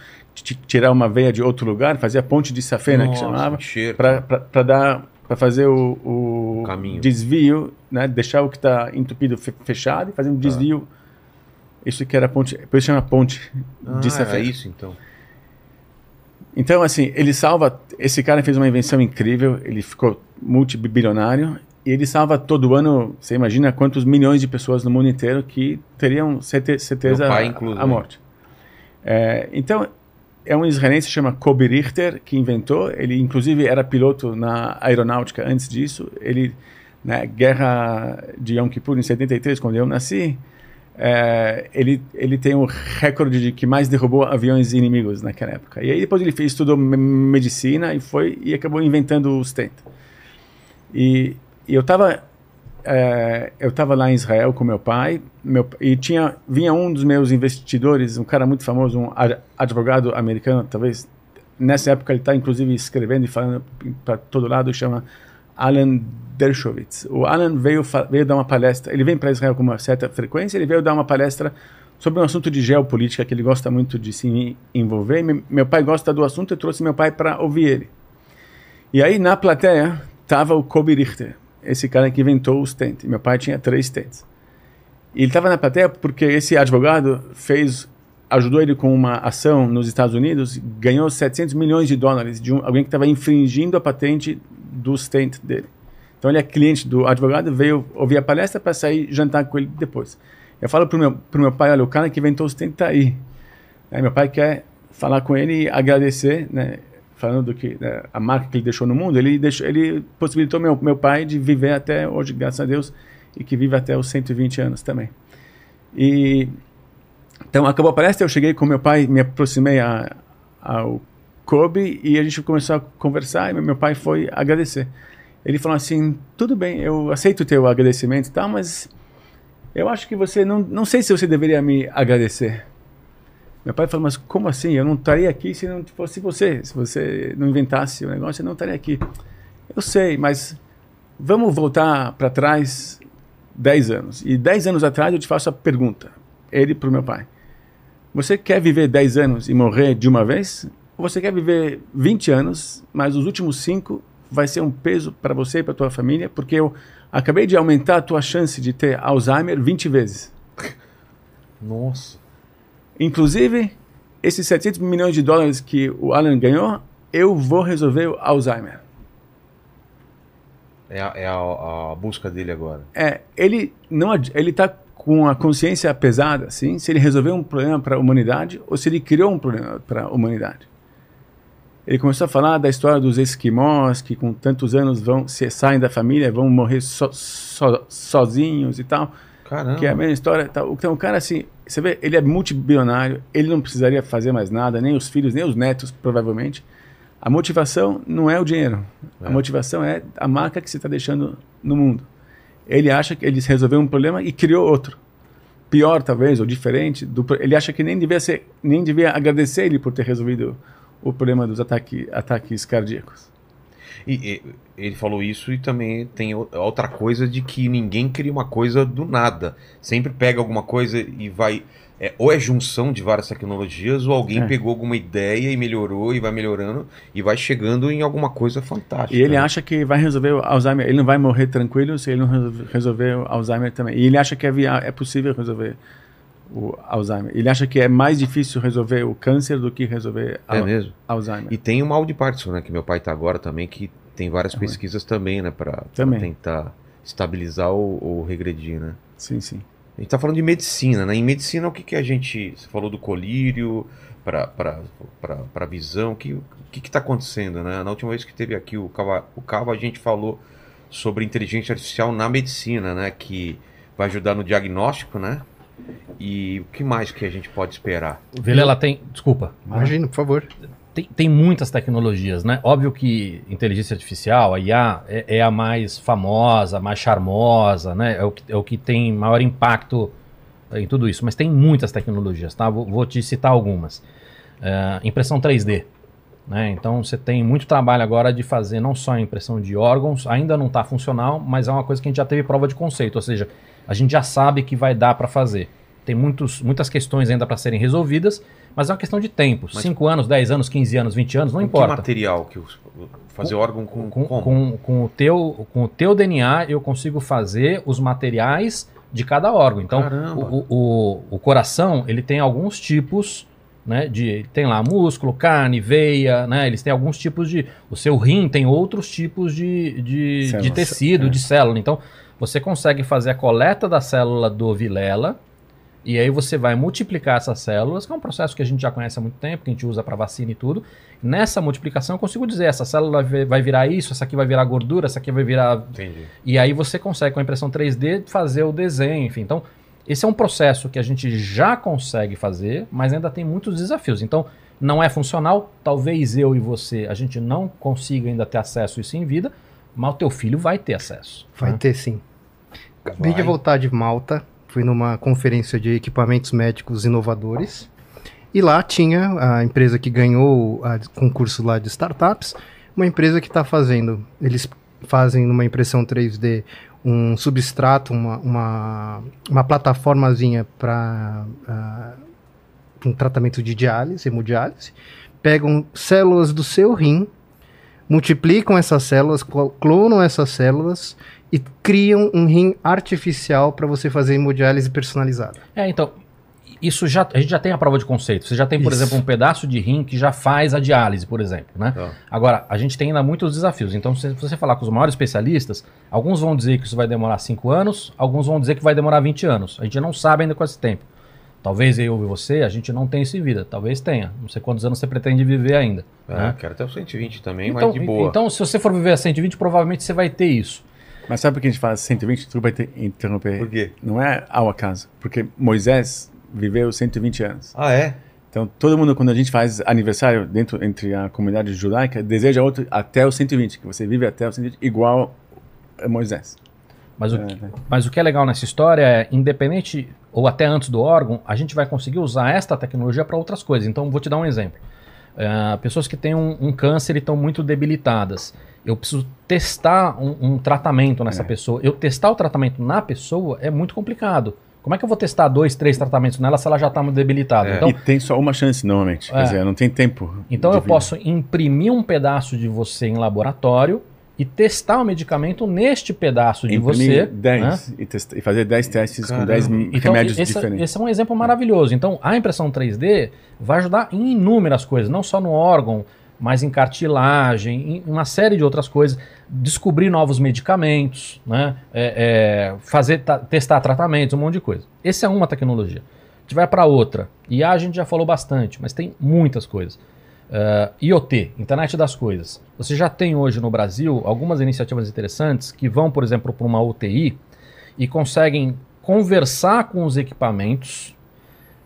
tirar uma veia de outro lugar, fazer a ponte de safena que Nossa, chamava, enxerto. para dar para fazer o, o Caminho. desvio, né, deixar o que está entupido fe- fechado e fazer um desvio. Isso que era a ponte, por isso chama ponte Ah, de safena. isso então. Então, assim, ele salva. Esse cara fez uma invenção incrível, ele ficou multibilionário e ele salva todo ano. Você imagina quantos milhões de pessoas no mundo inteiro que teriam certe- certeza pai a- a né? morte. É, então, é um israelense chama Kobe Richter que inventou. Ele, inclusive, era piloto na aeronáutica antes disso. Ele, na guerra de Yom Kippur, em 73, quando eu nasci, é, ele, ele tem o recorde de que mais derrubou aviões inimigos naquela época. E aí depois ele fez, estudou me- medicina e foi e acabou inventando o stent. E, e eu estava eu estava lá em Israel com meu pai, meu, e tinha vinha um dos meus investidores, um cara muito famoso, um ad- advogado americano, talvez nessa época ele está inclusive escrevendo e falando para todo lado, chama Alan Dershowitz. O Alan veio veio dar uma palestra, ele vem para Israel com uma certa frequência, ele veio dar uma palestra sobre um assunto de geopolítica que ele gosta muito de se envolver. E me- meu pai gosta do assunto, eu trouxe meu pai para ouvir ele. E aí na plateia estava o Kobe Richter, esse cara que inventou o stent. Meu pai tinha três stents. E ele estava na plateia porque esse advogado fez, ajudou ele com uma ação nos Estados Unidos, ganhou 700 milhões de dólares de um, alguém que estava infringindo a patente do stent dele. Então ele é cliente do advogado, veio ouvir a palestra para sair jantar com ele depois. Eu falo pro meu, meu pai, olha, o cara que inventou o stent está aí. Aí meu pai quer falar com ele e agradecer, né? Falando do que né, a marca que ele deixou no mundo, ele deixou, ele possibilitou meu meu pai de viver até hoje, graças a Deus, e que vive até os 120 anos também. E então acabou a palestra, eu cheguei com meu pai, me aproximei a, ao Kobe e a gente começou a conversar e meu pai foi agradecer. Ele falou assim: tudo bem, eu aceito o teu agradecimento e tal, mas eu acho que você não, não sei se você deveria me agradecer. Meu pai falou, mas como assim? Eu não estaria aqui se não fosse você. Se você não inventasse o negócio, eu não estaria aqui. Eu sei, mas vamos voltar para trás 10 anos. E 10 anos atrás eu te faço a pergunta, ele para o meu pai. Você quer viver 10 anos e morrer de uma vez? Ou você quer viver 20 anos, mas os últimos 5 vai ser um peso para você e para tua família, porque eu acabei de aumentar a tua chance de ter Alzheimer 20 vezes. Nossa. Inclusive, esses 700 milhões de dólares que o Alan ganhou, eu vou resolver o Alzheimer. É, a, é a- a busca dele agora. É, ele não ele tá com a consciência pesada, assim, se ele resolveu um problema para a humanidade ou se ele criou um problema para a humanidade. Ele começou a falar da história dos esquimós que com tantos anos vão se saem da família, vão morrer so, so- sozinhos e tal. Caramba. Que é a mesma história. Tá? Então, o cara, assim, você vê, ele é multibilionário, ele não precisaria fazer mais nada, nem os filhos, nem os netos, provavelmente. A motivação não é o dinheiro. A É. motivação é a marca que você está deixando no mundo. Ele acha que ele resolveu um problema e criou outro. Pior, talvez, ou diferente. Do, ele acha que nem devia, ser, nem devia agradecer ele por ter resolvido o problema dos ataque, ataques cardíacos. E, e- ele falou isso e também tem outra coisa de que ninguém cria uma coisa do nada. Sempre pega alguma coisa e vai. é, ou é junção de várias tecnologias, ou alguém É. pegou alguma ideia e melhorou e vai melhorando e vai chegando em alguma coisa fantástica. E ele né? acha que vai resolver o Alzheimer. Ele não vai morrer tranquilo se ele não resolver- o Alzheimer também. E ele acha que é, é possível resolver o Alzheimer. Ele acha que é mais difícil resolver o câncer do que resolver É mesmo? Alzheimer. E tem o mal de Parkinson, né? Que meu pai tá agora também, que tem várias Também. pesquisas também, né? Também. tentar estabilizar ou, ou regredir, né? Sim, sim. A gente tá falando de medicina, né? Em medicina, o que, que a gente. Você falou do colírio para para visão. O que, o que que tá acontecendo, né? Na última vez que teve aqui o Cava, o Cava, a gente falou sobre inteligência artificial na medicina, né? Que vai ajudar no diagnóstico, né? E o que mais que a gente pode esperar? Vilela tem. Desculpa. Imagina, por favor. Tem, tem muitas tecnologias, né? Óbvio que inteligência artificial, a IA, é, é a mais famosa, mais charmosa, né? É o, que, é o que tem maior impacto eh, em tudo isso. Mas tem muitas tecnologias, tá? Vou, vou te citar algumas. Eh, impressão 3D. Né? Então você tem muito trabalho agora de fazer não só a impressão de órgãos, ainda não está funcional, mas é uma coisa que a gente já teve prova de conceito, ou seja, a gente já sabe que vai dar para fazer. Tem muitos, muitas questões ainda para serem resolvidas, mas é uma questão de tempo. Mas- 5 anos, 10 anos, 15 anos, 20 anos, não Com importa. Que material que os- fazer órgão com, Com, como? com, com o teu, com o teu DNA, eu consigo fazer os materiais de cada órgão. Então, o, o, o coração, ele tem alguns tipos, né, de, tem lá músculo, carne, veia, né, eles têm alguns tipos de, o seu rim tem outros tipos de, de, de tecido, É. de célula. Então, você consegue fazer a coleta da célula do Vilela, e aí você vai multiplicar essas células, que é um processo que a gente já conhece há muito tempo, que a gente usa para vacina e tudo. Nessa multiplicação eu consigo dizer, essa célula vai virar isso, essa aqui vai virar gordura, essa aqui vai virar Entendi. e aí você consegue, com a impressão 3D, fazer o desenho, enfim. Então, esse é um processo que a gente já consegue fazer, mas ainda tem muitos desafios. Então, não é funcional. Talvez eu e você, a gente não consiga ainda ter acesso a isso em vida, mas o teu filho vai ter acesso. Vai né? ter sim. Acabei de Vai. voltar de Malta, fui numa conferência de equipamentos médicos inovadores. E lá tinha a empresa que ganhou o concurso lá de startups, uma empresa que está fazendo, eles fazem numa impressão 3D um substrato, uma, uma, uma plataformazinha para um tratamento de diálise, hemodiálise, pegam células do seu rim, multiplicam essas células, clo- clonam essas células e criam um rim artificial para você fazer hemodiálise personalizada. É, então, isso já, a gente já tem a prova de conceito. Você já tem, por Isso. exemplo, um pedaço de rim que já faz a diálise, por exemplo, né? Tá. Agora, a gente tem ainda muitos desafios. Então, se você falar com os maiores especialistas, alguns vão dizer que isso vai demorar 5 anos, alguns vão dizer que vai demorar 20 anos. A gente não sabe ainda com esse tempo. Talvez eu e você, a gente não tenha isso em vida. Talvez tenha. Não sei quantos anos você pretende viver ainda. É, né? quero até o 120 também, Então, mas de boa. então, se você for viver a 120, provavelmente você vai ter isso. Mas sabe por que a gente fala 120? Tu vai ter interromper. Por quê? Não é ao acaso. Porque Moisés viveu 120 anos. Ah, é? Então, todo mundo, quando a gente faz aniversário dentro entre a comunidade judaica, deseja outro até os 120, que você vive até os 120, igual a Moisés. Mas o, É, que- né? mas o que é legal nessa história é, independente ou até antes do órgão, a gente vai conseguir usar esta tecnologia para outras coisas. Então, vou te dar um exemplo. É, pessoas que têm um, um câncer e estão muito debilitadas. Eu preciso testar um, um tratamento nessa É. pessoa. Eu testar o tratamento na pessoa é muito complicado. Como é que eu vou testar dois, três tratamentos nela se ela já está muito debilitada? É. Então, e tem só uma chance, normalmente. É. Quer dizer, não tem tempo. então eu vida. posso imprimir um pedaço de você em laboratório e testar o medicamento neste pedaço de Imprimir você. 10 né? e, testa- e fazer 10 testes Caramba. com 10 Então, remédios esse, diferentes. esse é um exemplo maravilhoso. Então, a impressão 3D vai ajudar em inúmeras coisas, não só no órgão, mas em cartilagem, em uma série de outras coisas. Descobrir novos medicamentos, né? É, é, fazer ta- testar tratamentos, um monte de coisa. Essa é uma tecnologia. A gente vai para outra. E a gente já falou bastante, mas tem muitas coisas. Uh, IoT, Internet das Coisas. Você já tem hoje no Brasil algumas iniciativas interessantes que vão, por exemplo, para uma UTI e conseguem conversar com os equipamentos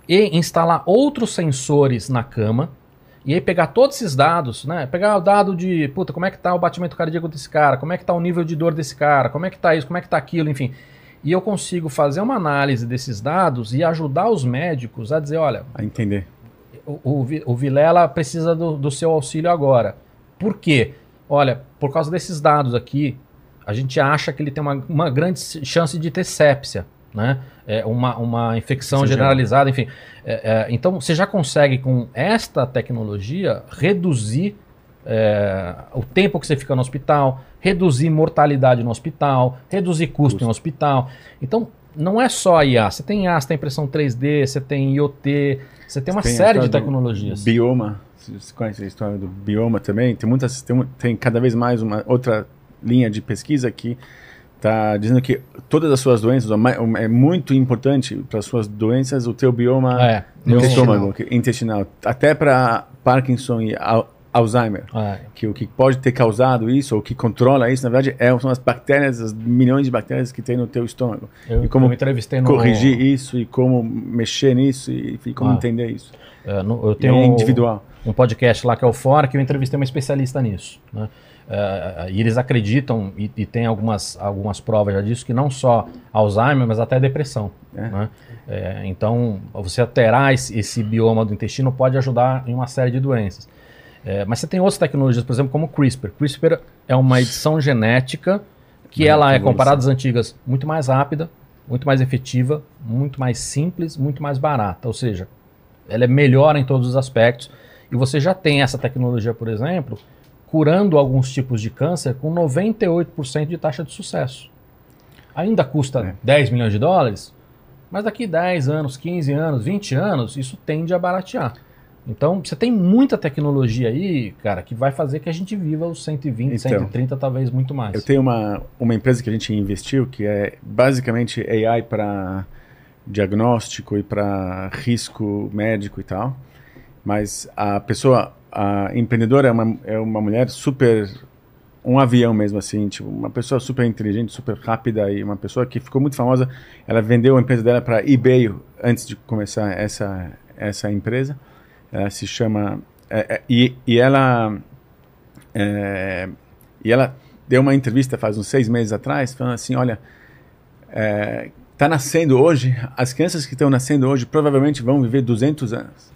e instalar outros sensores na cama e aí pegar todos esses dados, né? Pegar o dado de, puta, como é que tá o batimento cardíaco desse cara, como é que tá o nível de dor desse cara, como é que tá isso, como é que tá aquilo, enfim. E eu consigo fazer uma análise desses dados e ajudar os médicos a dizer, olha, A entender. O, o, Vi- o Vilela precisa do, do seu auxílio agora. Por quê? Olha, por causa desses dados aqui, a gente acha que ele tem uma, uma grande chance de ter sépsia, né? É uma, uma infecção Infecção generalizada, enfim. É, é, então, você já consegue, com esta tecnologia, reduzir é, o tempo que você fica no hospital, reduzir mortalidade no hospital, reduzir custo, Custo. em hospital. Então, não é só IA. Você tem IA, você tem impressão 3D, você tem IoT, você tem uma Tem a série de tecnologias. Bioma. Você conhece a história do bioma também? Tem muitas, tem, tem cada vez mais uma outra linha de pesquisa que está dizendo que todas as suas doenças, é muito importante para as suas doenças o teu bioma É, no eu- estômago, intestinal, até para Parkinson e al- Alzheimer. É, Que o que pode ter causado isso, ou que controla isso, na verdade, é, são as bactérias, as milhões de bactérias que tem no teu estômago. eu, e como eu entrevistei no, corrigir isso, e como mexer nisso, e, e como Ah. entender isso. é, no- eu tenho é individual. um podcast lá que é o Fora, que eu entrevistei uma especialista nisso. Né? É, e eles acreditam, e, e tem algumas, algumas provas já disso, que não só Alzheimer, mas até depressão. É. né? É, então, você alterar esse, esse bioma do intestino pode ajudar em uma série de doenças. É, mas você tem outras tecnologias, por exemplo, como o CRISPR. CRISPR é uma edição genética que ela é, comparada às antigas, muito mais rápida, muito mais efetiva, muito mais simples, muito mais barata. Ou seja, ela é melhor em todos os aspectos. E você já tem essa tecnologia, por exemplo, curando alguns tipos de câncer com 98% de taxa de sucesso. Ainda custa É. 10 milhões de dólares, mas daqui 10 anos, 15 anos, 20 anos, isso tende a baratear. Então, você tem muita tecnologia aí, cara, que vai fazer que a gente viva os 120, Então, 130, talvez muito mais. Eu tenho uma, uma empresa que a gente investiu que é basicamente AI para diagnóstico e para risco médico e tal. Mas a pessoa, a empreendedora é uma, é uma mulher super. Um avião mesmo, assim, tipo, uma pessoa super inteligente, super rápida e uma pessoa que ficou muito famosa. Ela vendeu a empresa dela para eBay antes de começar essa, essa empresa. Ela se chama. é, é, e, e ela. é, e ela deu uma entrevista faz uns seis meses atrás, falando assim, olha, é, tá nascendo hoje, as crianças que estão nascendo hoje provavelmente vão viver 200 anos.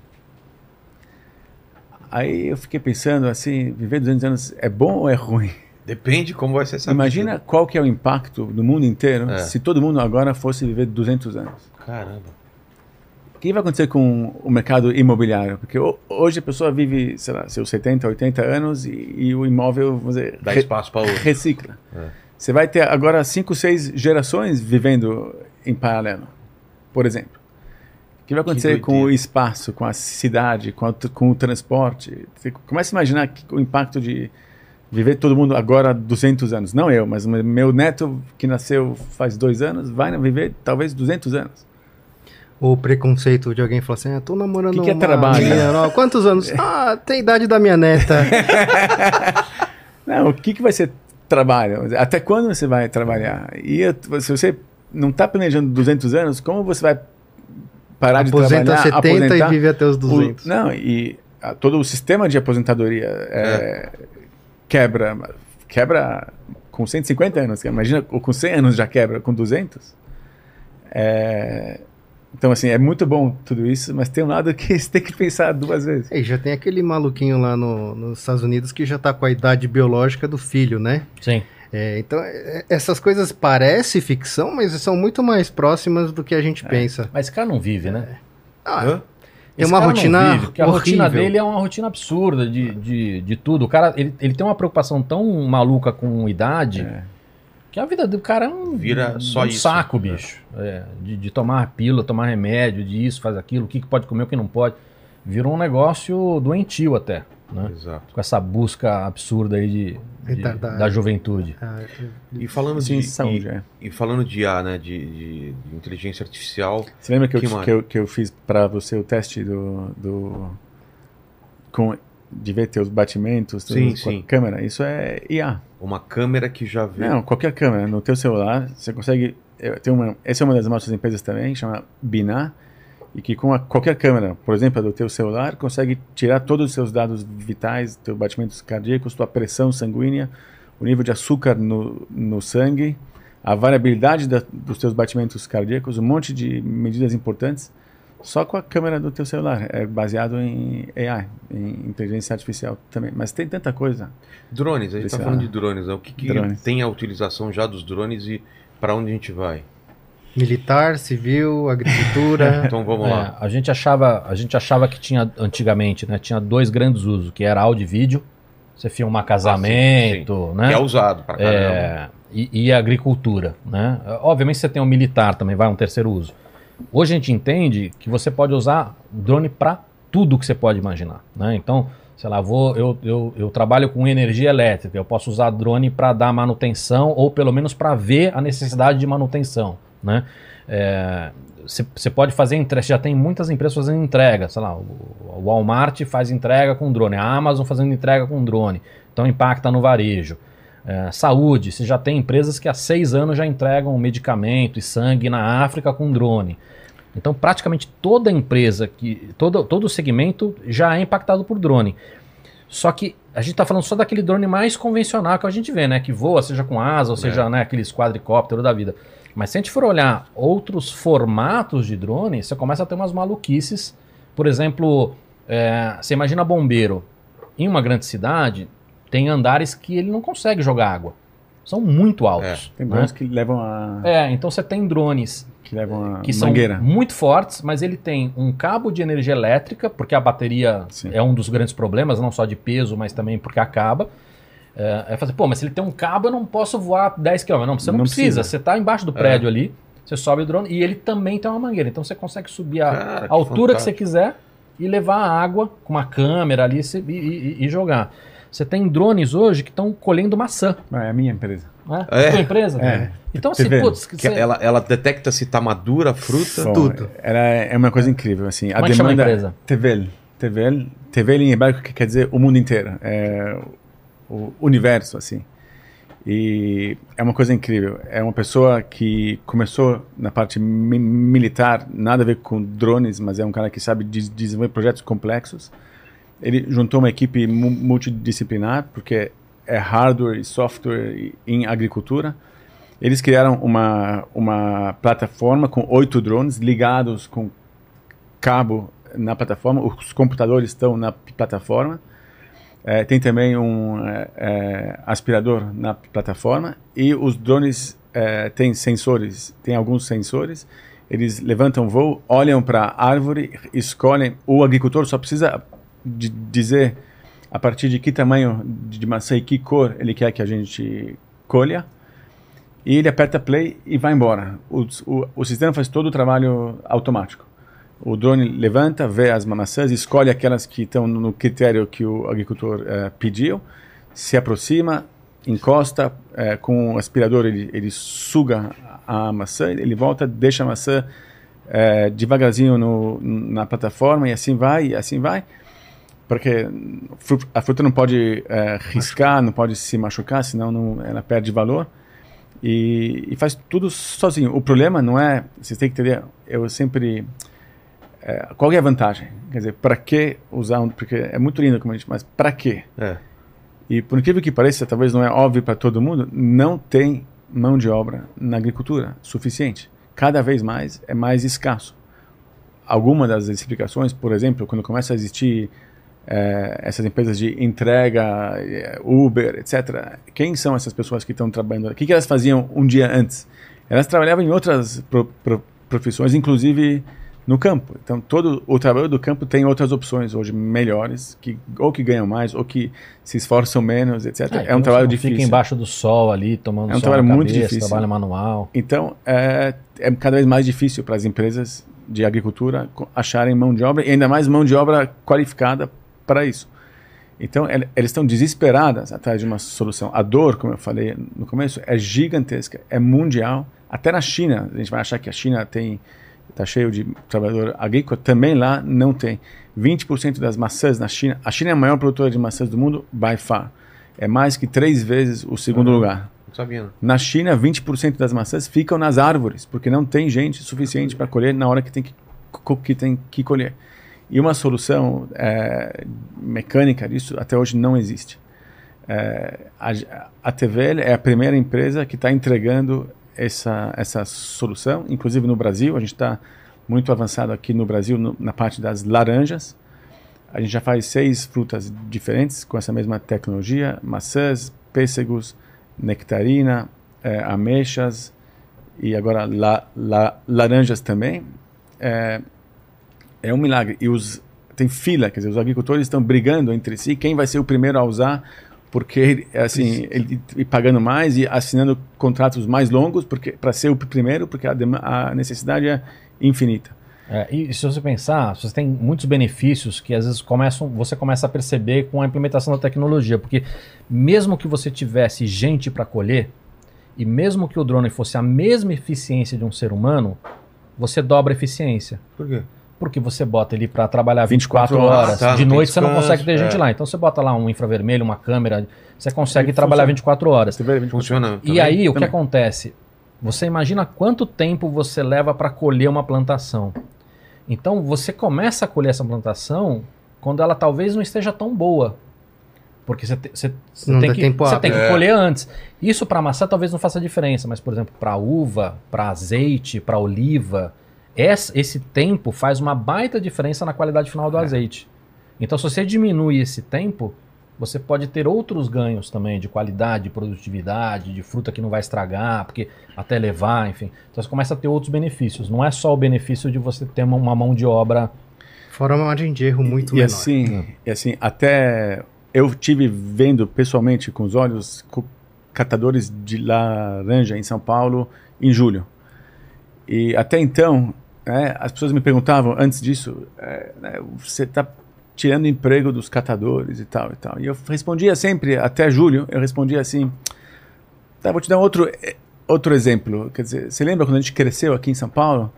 Aí eu fiquei pensando assim, viver 200 anos é bom ou é ruim? Depende como vai ser essa Imagina vida. qual que é o impacto no mundo inteiro É. se todo mundo agora fosse viver 200 anos. Caramba. O que vai acontecer com o mercado imobiliário? Porque ho- hoje a pessoa vive, sei lá, seus 70, 80 anos e, e o imóvel, vamos dizer, Dá espaço para outro. recicla. É. Você vai ter agora cinco, seis gerações vivendo em paralelo, por exemplo. O que vai acontecer com o espaço, com a cidade, com, a- com o transporte? Você começa a imaginar que, o impacto de viver todo mundo agora há 200 anos. Não eu, mas meu neto que nasceu faz dois anos vai viver talvez 200 anos. O preconceito de alguém falar assim, ah, tô namorando Que que é uma trabalho? menina nova. Quantos anos? Ah, tem a idade da minha neta. Não, o que, que vai ser trabalho? Até quando você vai trabalhar? E eu- se você não está planejando 200 anos, como você vai parar de Aposenta trabalhar, 70 aposentar? e vive até os O- 200. não, e a- todo o sistema de aposentadoria é, quebra, quebra com 150 anos. Imagina, ou com 100 anos já quebra, com 200. É, então, assim, é muito bom tudo isso, mas tem um lado que você tem que pensar duas vezes. E já tem aquele maluquinho lá no- nos Estados Unidos que já tá com a idade biológica do filho, né? Sim. É, então, é, essas coisas parecem ficção, mas são muito mais próximas do que a gente pensa. Mas esse cara não vive, né? Ah, Hã? Tem uma cara não rotina vive, porque a rotina dele é uma rotina absurda de, de, de tudo. O cara, ele, ele tem uma preocupação tão maluca com idade É. que a vida do cara é um, Vira só um isso. saco, bicho. É, de, de tomar pílula, tomar remédio, de isso, faz aquilo, o que, que pode comer, o que não pode. Virou um negócio doentio até, né? Exato. Com essa busca absurda aí de, de- Retardado. da juventude. Ah, E falando Sim, de saúde, e, é. e falando de IA, né, de, de- de inteligência artificial, Você lembra que, Que eu, mais? que, eu, que eu fiz para você o teste do, do com, de ver teus batimentos tudo Sim, com sim. a câmera? Isso é IA. uma câmera que já vê. Não, qualquer câmera no teu celular, você consegue. eu- Tem uma, essa é uma das nossas empresas também, chama Binar, e que com a, qualquer câmera, por exemplo, a do teu celular, consegue tirar todos os seus dados vitais, teus batimentos cardíacos, tua pressão sanguínea, o nível de açúcar no, no sangue, a variabilidade da, dos teus batimentos cardíacos, um monte de medidas importantes, só com a câmera do teu celular. É baseado em AI, em inteligência artificial também. Mas tem tanta coisa. Drones, a gente está falando ah. de drones, né? O que, que Drones. tem a utilização já dos drones e para onde a gente vai? Militar, civil, agricultura. Então vamos lá. É, a gente achava, a gente achava que tinha antigamente, né, tinha dois grandes usos, que era áudio e vídeo, você filmar casamento, né? Que é usado pra caramba. É, e, e a agricultura, né? Obviamente você tem o militar também, vai um terceiro uso. Hoje a gente entende que você pode usar drone para tudo que você pode imaginar, né? Então, sei lá, vou, eu, eu, eu trabalho com energia elétrica, eu posso usar drone para dar manutenção ou pelo menos para ver a necessidade de manutenção, né? Você pode fazer entrega, já tem muitas empresas fazendo entrega, sei lá, o Walmart faz entrega com drone, a Amazon fazendo entrega com drone, então impacta no varejo. É, saúde, você já tem empresas que há seis anos já entregam medicamento e sangue na África com drone. Então, praticamente toda empresa, que todo, todo o segmento já é impactado por drone. Só que a gente está falando só daquele drone mais convencional que a gente vê, né? Que voa, seja com asa, ou seja, né, aqueles quadricópteros da vida. Mas se a gente for olhar outros formatos de drone, você começa a ter umas maluquices. Por exemplo, é, você imagina bombeiro. Em uma grande cidade, tem andares que ele não consegue jogar água. São muito altos. Tem né? drones que levam a. É, então você tem drones que levam a que mangueira. são muito fortes, mas ele tem um cabo de energia elétrica, porque a bateria Sim. é um dos grandes problemas, não só de peso, mas também porque acaba. É, é fazer, pô, mas se ele tem um cabo, eu não posso voar 10 km. Não, você não, Não precisa. precisa. Você está embaixo do prédio ali, você sobe o drone e ele também tem uma mangueira. Então você consegue subir a, Cara, a que altura que você fantástico. quiser e levar a água com uma câmera ali e, e- e jogar. Você tem drones hoje que estão colhendo maçã. Ah, É a minha empresa. Né? É? Tua empresa? É. Então, assim, putz, você- ela, ela detecta se tá madura a fruta. Bom, Tudo. Ela é uma coisa incrível, assim. Como é que chama a empresa? Tevel. Tevel. Tevel em hebraico que quer dizer o mundo inteiro. É o universo, assim. E é uma coisa incrível. É uma pessoa que começou na parte mi- militar, nada a ver com drones, mas é um cara que sabe de- desenvolver projetos complexos. Ele juntou uma equipe mu- multidisciplinar, porque é hardware e software em agricultura. Eles criaram uma, uma plataforma com oito drones ligados com cabo na plataforma. Os computadores estão na plataforma. Eh, tem também um eh, eh, aspirador na plataforma e os drones eh, têm sensores, tem alguns sensores. Eles levantam voo, olham para a árvore, escolhem. O agricultor só precisa de dizer a partir de que tamanho de maçã e que cor ele quer que a gente colha. E ele aperta play e vai embora. O, o, o sistema faz todo o trabalho automático. O drone levanta, vê as maçãs, escolhe aquelas que estão no critério que o agricultor eh, pediu, se aproxima, encosta, eh, com o aspirador ele, ele suga a maçã, ele volta, deixa a maçã eh, devagarzinho no, na plataforma e assim vai, e assim vai. Porque a fruta não pode eh, riscar, não pode se machucar, senão não, ela perde valor. E, e faz tudo sozinho. O problema não é, vocês têm que entender, eu sempre é, qual é a vantagem? Quer dizer, para que usar um. Porque é muito lindo como a gente, mas para quê? É. E por incrível que pareça, talvez não é óbvio para todo mundo, não tem mão de obra na agricultura suficiente. Cada vez mais é mais escasso. Alguma das explicações, por exemplo, quando começa a existir eh, essas empresas de entrega, eh, Uber, etc. Quem são essas pessoas que estão trabalhando? O que, que elas faziam um dia antes? Elas trabalhavam em outras pro- pro- profissões, inclusive no campo. Então, todo o trabalho do campo tem outras opções hoje melhores, que ou que ganham mais, ou que se esforçam menos, etc. Ah, é então um você trabalho difícil. Fica embaixo do sol ali, tomando É um sol trabalho na muito cabeça, difícil. trabalho manual. Então, é, é cada vez mais difícil para as empresas de agricultura acharem mão de obra, e ainda mais mão de obra qualificada para isso. Então, el- eles estão desesperadas atrás de uma solução. A dor, como eu falei no começo, é gigantesca, é mundial. Até na China, a gente vai achar que a China tem está cheio de trabalhador agrícola, também lá não tem. 20% das maçãs na China, a China é a maior produtora de maçãs do mundo, by far. É mais que três vezes o segundo lugar. Não sabia. não. Na China, 20% das maçãs ficam nas árvores, porque não tem gente suficiente para colher na hora que tem que, que tem que colher. E uma solução é, mecânica disso até hoje não existe. É, a, a TVL é a primeira empresa que está entregando essa, essa solução, inclusive no Brasil. A gente está muito avançado aqui no Brasil no- na parte das laranjas. A gente já faz seis frutas diferentes com essa mesma tecnologia: maçãs, pêssegos, nectarina, eh, ameixas e agora la, la, laranjas também. É, é um milagre. E os tem fila, quer dizer, os agricultores estão brigando entre si quem vai ser o primeiro a usar, porque assim ele e pagando mais e assinando contratos mais longos, porque para ser o primeiro, porque a, a necessidade é infinita. É, e se você pensar, você tem muitos benefícios que às vezes começam, você começa a perceber com a implementação da tecnologia, porque mesmo que você tivesse gente para colher e mesmo que o drone fosse a mesma eficiência de um ser humano, você dobra a eficiência. Por quê? Porque você bota ele para trabalhar 24, 24 horas. horas, tá, de tem noite você não consegue ter gente é. lá. Então você bota lá um infravermelho, uma câmera, você consegue E trabalhar funciona. 24 horas. Funciona. E também? aí, o que Também. acontece? Você imagina quanto tempo você leva para colher uma plantação. Então, você começa a colher essa plantação quando ela talvez não esteja tão boa. Porque você, te- você- tem, que, tempo você tem que É. colher antes. Isso para maçã talvez não faça diferença, mas, por exemplo, para uva, para azeite, para oliva, esse, esse tempo faz uma baita diferença na qualidade final É. do azeite. Então, se você diminui esse tempo, você pode ter outros ganhos também de qualidade, de produtividade, de fruta que não vai estragar, porque até levar, enfim. Então você começa a ter outros benefícios. Não é só o benefício de você ter uma, uma mão de obra. Fora uma margem de erro muito e menor. assim, e assim, até eu tive vendo pessoalmente com os olhos catadores de laranja em São Paulo em julho. E até então, né, as pessoas me perguntavam antes disso, é, né, você está tirando emprego dos catadores e tal e tal. E eu respondia sempre, até julho, eu respondia assim, tá, vou te dar um outro eh, outro exemplo. Quer dizer, você lembra quando a gente cresceu aqui em São Paulo?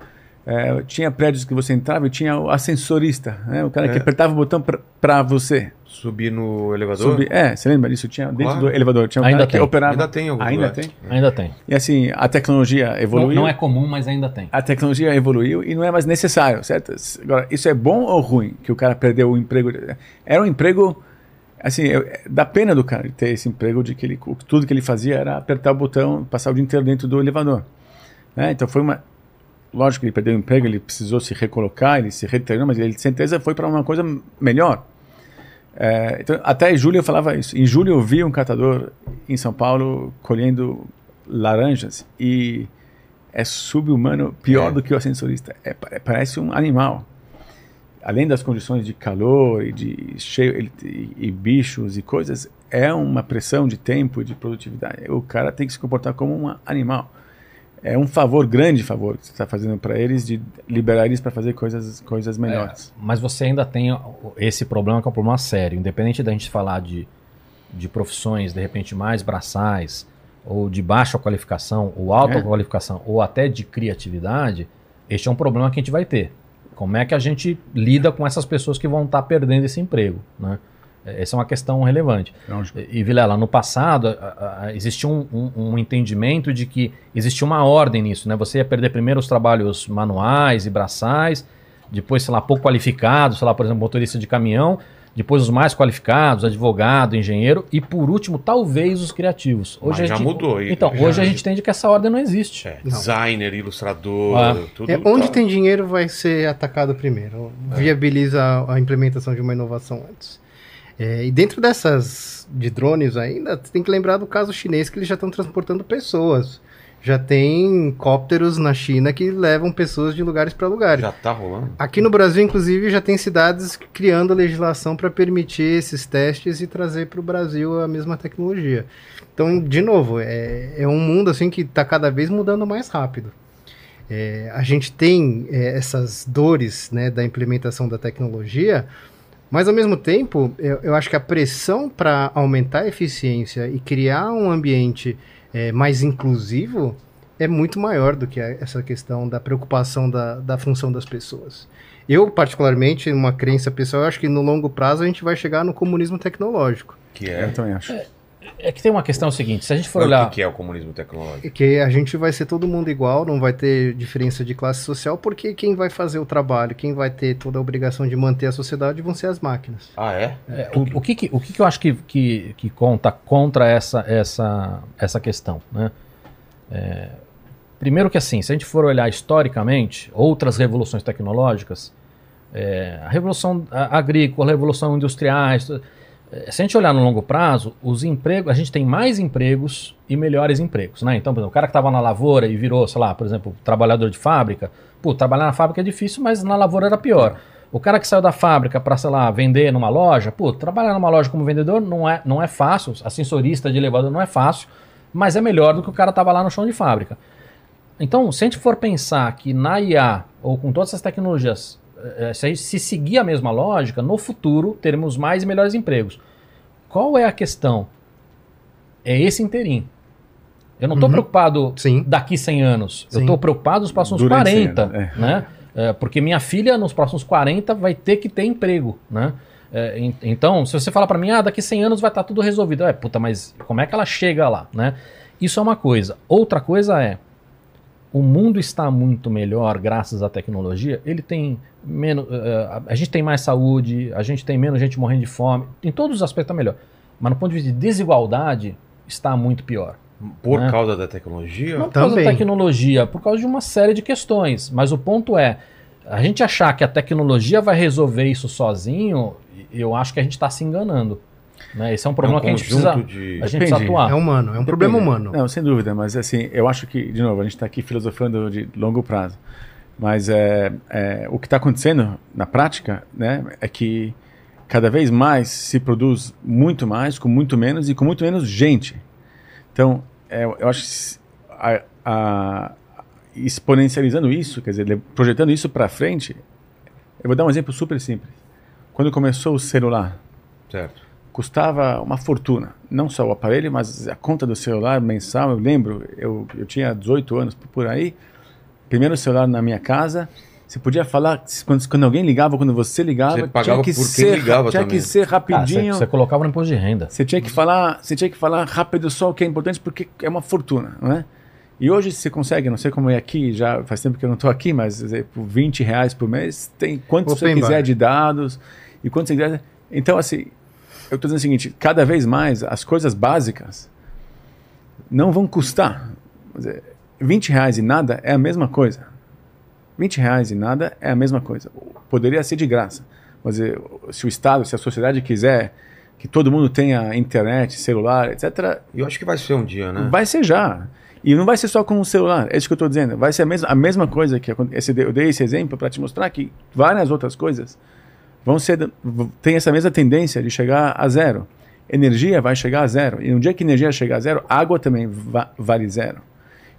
É, tinha prédios que você entrava e tinha o ascensorista, né? o cara que É. apertava o botão para você. Subir no elevador? Subir. É, você lembra disso? Tinha dentro Claro. do elevador, tinha um Ainda cara que tem. operava. Ainda tem alguns Ainda lugares. tem. Ainda tem. E assim, a tecnologia Não, evoluiu. não é comum, mas ainda tem. A tecnologia evoluiu e não é mais necessário, certo? Agora, isso é bom ou ruim que o cara perdeu o emprego? Era um emprego, assim, eu, dá pena do cara ter esse emprego de que ele, tudo que ele fazia era apertar o botão, passar o dia inteiro dentro do elevador. Né? Então foi uma, lógico que ele perdeu o emprego, ele precisou se recolocar, ele se retreinou, mas ele de certeza foi para uma coisa melhor. É, então, até em julho eu falava isso. Em julho eu vi um catador em São Paulo colhendo laranjas e é subhumano, pior É. do que o ascensorista. É, pa- parece um animal. Além das condições de calor e de cheio ele- e, e bichos e coisas, é uma pressão de tempo e de produtividade. O cara tem que se comportar como um animal. É um favor, grande favor que você está fazendo para eles de liberar eles para fazer coisas, coisas melhores. Mas você ainda tem esse problema que é um problema sério. Independente da gente falar de, de profissões, de repente, mais braçais, ou de baixa qualificação, ou alta É. qualificação, ou até de criatividade, este é um problema que a gente vai ter. Como é que a gente lida com essas pessoas que vão estar perdendo esse emprego? Né? Essa é uma questão relevante. Lógico. E, Vilela, no passado, a- a- existia um, um- um entendimento de que existia uma ordem nisso, né? Você ia perder primeiro os trabalhos manuais e braçais, depois, sei lá, pouco qualificados, sei lá, por exemplo, motorista de caminhão, depois os mais qualificados, advogado, engenheiro, e por último, talvez os criativos. Mas a já gente- mudou. Então, já- hoje a gente entende que essa ordem não existe. É, designer, ilustrador, Ah. tudo. É, onde tá. tem dinheiro vai ser atacado primeiro. Viabiliza a, a implementação de uma inovação antes. É, e dentro dessas de drones ainda, tem que lembrar do caso chinês que eles já estão transportando pessoas. Já tem cópteros na China que levam pessoas de lugares para lugares. Já tá rolando? Aqui no Brasil, inclusive, já tem cidades criando legislação para permitir esses testes e trazer para o Brasil a mesma tecnologia. Então, de novo, é, é um mundo assim que está cada vez mudando mais rápido. É, a gente tem é, essas dores né, da implementação da tecnologia, mas ao mesmo tempo, eu, eu acho que a pressão para aumentar a eficiência e criar um ambiente é, mais inclusivo é muito maior do que a- essa questão da preocupação da, da função das pessoas. Eu, particularmente, uma crença pessoal, eu acho que no longo prazo a gente vai chegar no comunismo tecnológico. Que Eu é. também acho. É que tem uma questão seguinte, se a gente for Mas olhar... O que é o comunismo tecnológico? Que a gente vai ser todo mundo igual, não vai ter diferença de classe social, porque quem vai fazer o trabalho, quem vai ter toda a obrigação de manter a sociedade vão ser as máquinas. Ah, é? É, o, o que, que- o que, que eu acho que, que, que conta contra essa, essa, essa questão? Né? É, primeiro que assim, se a gente for olhar historicamente outras revoluções tecnológicas, é, a revolução agrícola, a revolução é, se a gente olhar no longo prazo, os empregos, a gente tem mais empregos e melhores empregos, né? Então, por exemplo, o cara que estava na lavoura e virou, sei lá, por exemplo, trabalhador de fábrica, pô, trabalhar na fábrica é difícil, mas na lavoura era pior. O cara que saiu da fábrica para, sei lá, vender numa loja, pô, trabalhar numa loja como vendedor não é, não é fácil, ascensorista de elevador não é fácil, mas é melhor do que o cara tava lá no chão de fábrica. Então, se a gente for pensar que na IA, ou com todas essas tecnologias, se, a gente- se seguir a mesma lógica, no futuro teremos mais e melhores empregos. Qual é a questão? É esse inteirinho. Eu não estou Uhum. preocupado Sim. daqui 100 anos. Eu Sim. estou preocupado nos próximos Durante 100 40, anos, é. né? É, porque minha filha, nos próximos 40, vai ter que ter emprego, né? É, en- então, se você falar para mim, ah, daqui 100 anos vai estar tudo resolvido. É, puta, mas como é que ela chega lá, né? Isso é uma coisa. Outra coisa é, o mundo está muito melhor graças à tecnologia. Ele tem menos, eh, a- a gente tem mais saúde, a gente tem menos gente morrendo de fome. Em todos os aspectos está melhor. Mas no ponto de vista de desigualdade, está muito pior. Por né? causa da tecnologia? Não por causa da Também. tecnologia, por causa de uma série de questões. Mas o ponto é, a gente achar que a tecnologia vai resolver isso sozinho, eu acho que a gente está se enganando. Né? Esse é um problema É um que a gente precisa, de- a gente Depende. precisa atuar. É humano, é um problema humano. Não, sem dúvida, mas assim, eu acho que, de novo, a gente está aqui filosofando de longo prazo. Mas é, é, o que está acontecendo na prática né, é que cada vez mais se produz muito mais, com muito menos e com muito menos gente. Então, é, eu acho que a, a- exponencializando isso, quer dizer, projetando isso para frente, eu vou dar um exemplo super simples. Quando começou o celular, Certo. custava uma fortuna. Não só o aparelho, mas a conta do celular mensal. Eu lembro, eu, eu tinha 18 anos por aí. Primeiro celular na minha casa. Você podia falar quando, quando alguém ligava, quando você ligava, Você pagava tinha que por quem ser, ligava tinha também. que ser Cara, você, rapidinho. você colocava no imposto de renda. Você tinha que falar, você tinha que falar rápido só o que é importante porque é uma fortuna, não é? E hoje você consegue, não sei como é aqui, já faz tempo que eu não estou aqui, mas por 20 reais por mês tem quanto você Open quiser bar. de dados e quanto você quiser. Então assim, eu estou dizendo o seguinte, cada vez mais as coisas básicas não vão custar. Quer dizer, 20 reais e nada é a mesma coisa. 20 reais e nada é a mesma coisa. Poderia ser de graça. Mas eh, se o Estado, se a sociedade quiser que todo mundo tenha internet, celular, etc., eu acho que vai ser um dia, né? vai ser já. E não vai ser só com o celular, é isso que eu estou dizendo. Vai ser a mesma, a mesma coisa que esse, eu dei esse exemplo para te mostrar que várias outras coisas vão ser tem essa mesma tendência de chegar a zero. Energia vai chegar a zero. E no dia que energia chegar a zero, água também va- vale zero.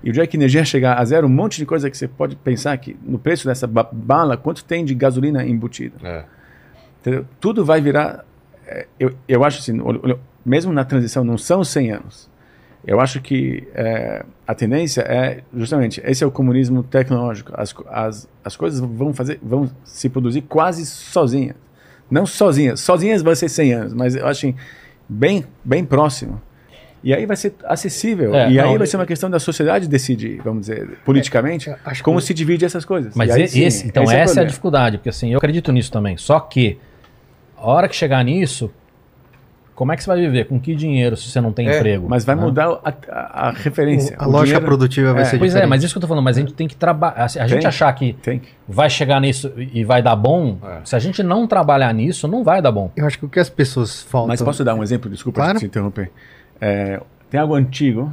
E o dia que energia chegar a zero, um monte de coisa que você pode pensar que no preço dessa ba- bala, quanto tem de gasolina embutida. É. Entendeu? Tudo vai virar. é, Eu, eu acho assim, mesmo na transição, não são 100 anos. Eu acho que é, a tendência é justamente esse é o comunismo tecnológico. As, as, as coisas vão fazer, vão se produzir quase sozinhas. Não sozinhas, sozinhas vai ser 100 anos, mas eu acho assim, bem, bem próximo. E aí vai ser acessível. É, e aí não, vai ser uma questão da sociedade decidir, vamos dizer, politicamente, É, acho como que- se divide essas coisas. Mas E aí, e- sim, esse, então esse o essa é a dificuldade, porque assim, eu acredito nisso também. Só que a hora que chegar nisso, como é que você vai viver? Com que dinheiro se você não tem É, emprego? Mas vai né? mudar a, a- a referência. A O lógica dinheiro- produtiva vai é, ser Pois diferente. é, mas isso que eu tô falando, mas a gente tem que trabalhar. A gente Tem. achar que vai chegar nisso e vai dar bom, É. se a gente não trabalhar nisso, não vai dar bom. Eu acho que o que as pessoas faltam... Mas posso dar um exemplo? Desculpa Claro. te interromper. É, tem algo antigo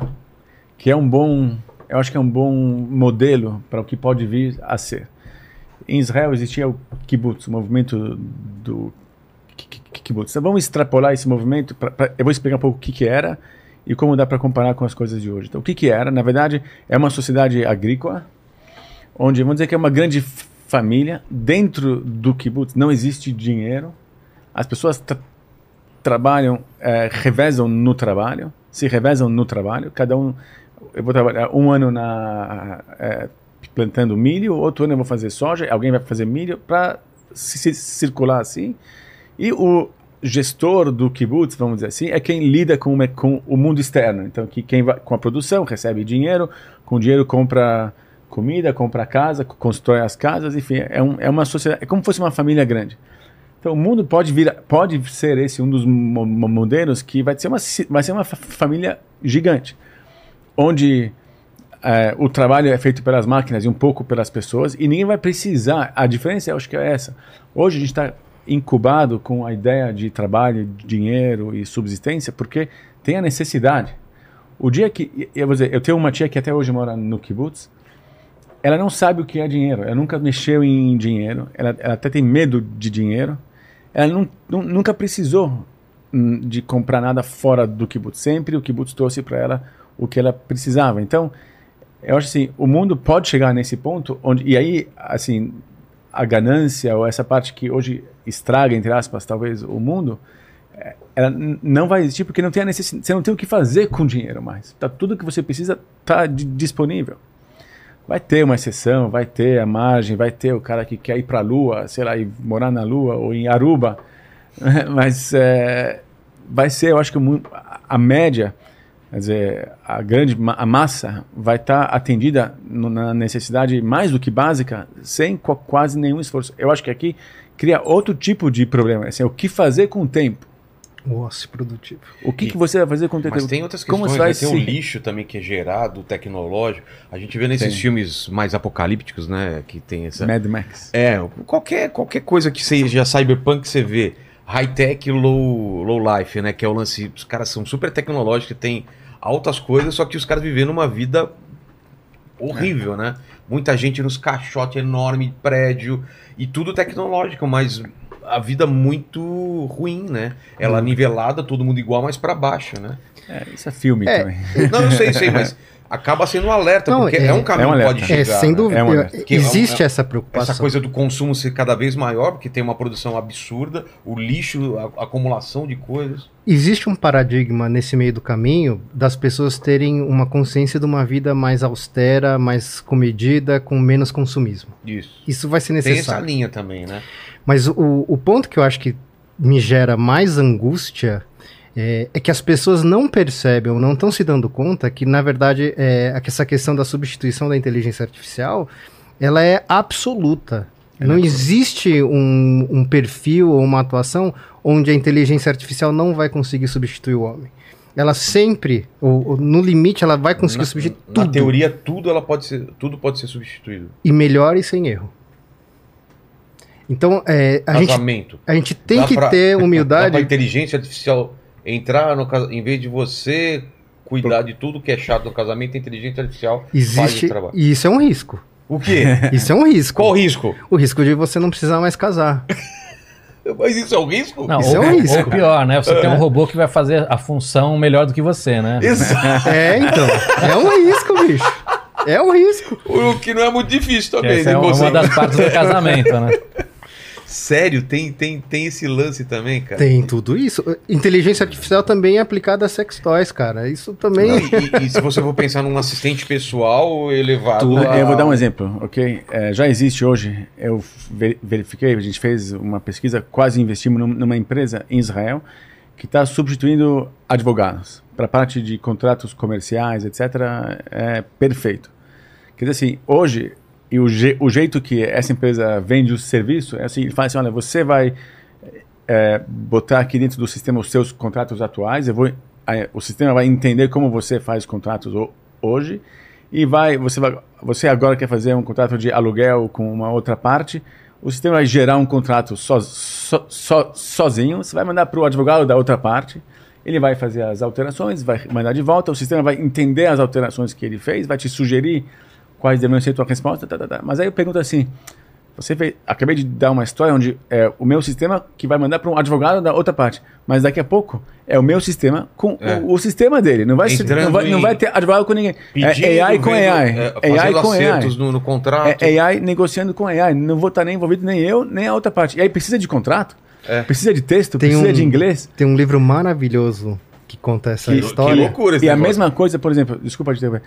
que é um bom, eu acho que é um bom modelo para o que pode vir a ser. Em Israel existia o kibbutz, o movimento do ki- ki- kibbutz. Então vamos extrapolar esse movimento. pra- pra- eu vou explicar um pouco o que, que era e como dá para comparar com as coisas de hoje. Então, o que, que era? Na verdade, é uma sociedade agrícola, onde, vamos dizer que é uma grande família. Dentro do kibbutz não existe dinheiro. As pessoas trabalham, eh, revezam no trabalho, se revezam no trabalho. Cada um, eu vou trabalhar um ano na eh, plantando milho, outro ano eu vou fazer soja, alguém vai fazer milho para circular assim. E o gestor do kibbutz, vamos dizer assim, é quem lida com, com o mundo externo. Então, que quem vai com a produção recebe dinheiro, com dinheiro compra comida, compra casa, co- constrói as casas, enfim, é, um, é uma sociedade, é como se fosse uma família grande. Então, o mundo pode vir, pode ser esse um dos mo- mo- modelos que vai ser uma, vai ser uma fa- família gigante, onde eh, o trabalho é feito pelas máquinas e um pouco pelas pessoas e ninguém vai precisar. A diferença, eu acho que é essa. Hoje a gente está incubado com a ideia de trabalho, dinheiro e subsistência porque tem a necessidade. O dia que eu vou dizer, eu tenho uma tia que até hoje mora no kibbutz ela não sabe o que é dinheiro. Ela nunca mexeu em dinheiro. Ela, ela até tem medo de dinheiro. Ela não, nu- nunca precisou hum, de comprar nada fora do kibbutz. Sempre o kibbutz trouxe para ela o que ela precisava. Então, eu acho assim, o mundo pode chegar nesse ponto onde e aí assim a ganância ou essa parte que hoje estraga entre aspas talvez o mundo eh, ela não vai existir porque não tem a necessidade, você não tem o que fazer com dinheiro mais. Tá tudo que você precisa tá di- disponível. Vai ter uma exceção, vai ter a margem, vai ter o cara que quer ir para a Lua, sei lá, e morar na Lua ou em Aruba, mas eh, vai ser, eu acho que a- média Quer dizer, a grande a massa vai estar atendida no- na necessidade mais do que básica, sem qu- quase nenhum esforço. Eu acho que aqui cria outro tipo de problema. Assim, o que fazer com o tempo? O ócio produtivo. O que, E- que você vai fazer com o? Mas tem outras Como questões, você vai né? tem o lixo também que é gerado, tecnológico. A gente vê nesses Tem. filmes mais apocalípticos, né? Que tem essa. Mad Max. É, qualquer, qualquer coisa que seja cyberpunk você vê. High-tech, low, low life, né? Que é o lance. Os caras são super tecnológicos, tem altas coisas, só que os caras vivendo uma vida horrível, né? Muita gente nos caixotes enorme, prédio, e tudo tecnológico, mas a vida muito ruim, né? Ela nivelada, todo mundo igual, mas pra baixo, né? É, isso é filme É. também. Não, eu sei, sei, mas acaba sendo um alerta, Não, porque é- é, um caminho é um que pode chegar. É, sem né? dúvida. É um. Que é um- existe essa preocupação. Essa coisa do consumo ser cada vez maior, porque tem uma produção absurda, o lixo, a, a acumulação de coisas. Existe um paradigma nesse meio do caminho das pessoas terem uma consciência de uma vida mais austera, mais comedida, com menos consumismo. Isso. Isso vai ser Tem essa necessário. linha também, né? Mas o, o ponto que eu acho que me gera mais angústia é, é que as pessoas não percebem ou não estão se dando conta que, na verdade, é, essa questão da substituição da inteligência artificial ela é absoluta. não existe um, um perfil ou uma atuação onde a inteligência artificial não vai conseguir substituir o homem. Ela sempre, ou, ou no limite, ela vai conseguir na, substituir na tudo. teoria, tudo, ela pode ser, tudo pode ser substituído. E melhor e sem erro. Então, é, a, gente, a gente tem Dá que pra- ter Dá pra humildade. inteligência artificial entrar no casamento, em vez de você cuidar de tudo que é chato no casamento, a inteligência artificial faz Existe. o trabalho. E isso é um risco. O quê? Isso é um risco. Qual o risco? O risco de você não precisar mais casar. Mas isso é um risco? Não, Isso ou, é um risco. ou pior, né? Você tem um robô que vai fazer a função melhor do que você, né? Exato. É, então. É um risco, bicho. É um risco. O que não é muito difícil também. Essa é né? uma das partes do casamento, né? Sério, tem, tem, tem esse lance também, cara. Tem tudo isso. Inteligência artificial também é aplicada a sex toys, cara. Isso também. Não, e, e se você for pensar num assistente pessoal elevado. a- Eu vou dar um exemplo, ok? É, já existe hoje, eu ver- verifiquei, a gente fez uma pesquisa, quase investimos num- numa empresa em Israel que está substituindo advogados para parte de contratos comerciais, etc. É perfeito. Quer dizer assim, hoje e o, je- o jeito que essa empresa vende o serviço é assim, ele fala assim, olha, você vai é, botar aqui dentro do sistema os seus contratos atuais, eu vou, aí, o sistema vai entender como você faz contratos ho- hoje e vai você vai você agora quer fazer um contrato de aluguel com uma outra parte, o sistema vai gerar um contrato so, so, so- sozinho, você vai mandar para o advogado da outra parte, ele vai fazer as alterações, vai mandar de volta, o sistema vai entender as alterações que ele fez, vai te sugerir quais devem ser a tua resposta, tá, tá, tá. mas aí eu pergunto assim, você fez, acabei de dar uma história onde é o meu sistema que vai mandar para um advogado da outra parte, mas daqui a pouco é o meu sistema com É. o, o sistema dele, não vai, não vai, não vai ter advogado com ninguém. É AI com vendo, AI, é, AI com AI. no, no contrato. É AI negociando com AI, não vou estar nem envolvido nem eu, nem a outra parte. E aí precisa de contrato, É. precisa de texto, Tem precisa um- de inglês. Tem um livro maravilhoso que conta essa Que- que história. loucura esse E a negócio. mesma coisa, por exemplo, desculpa te interromper.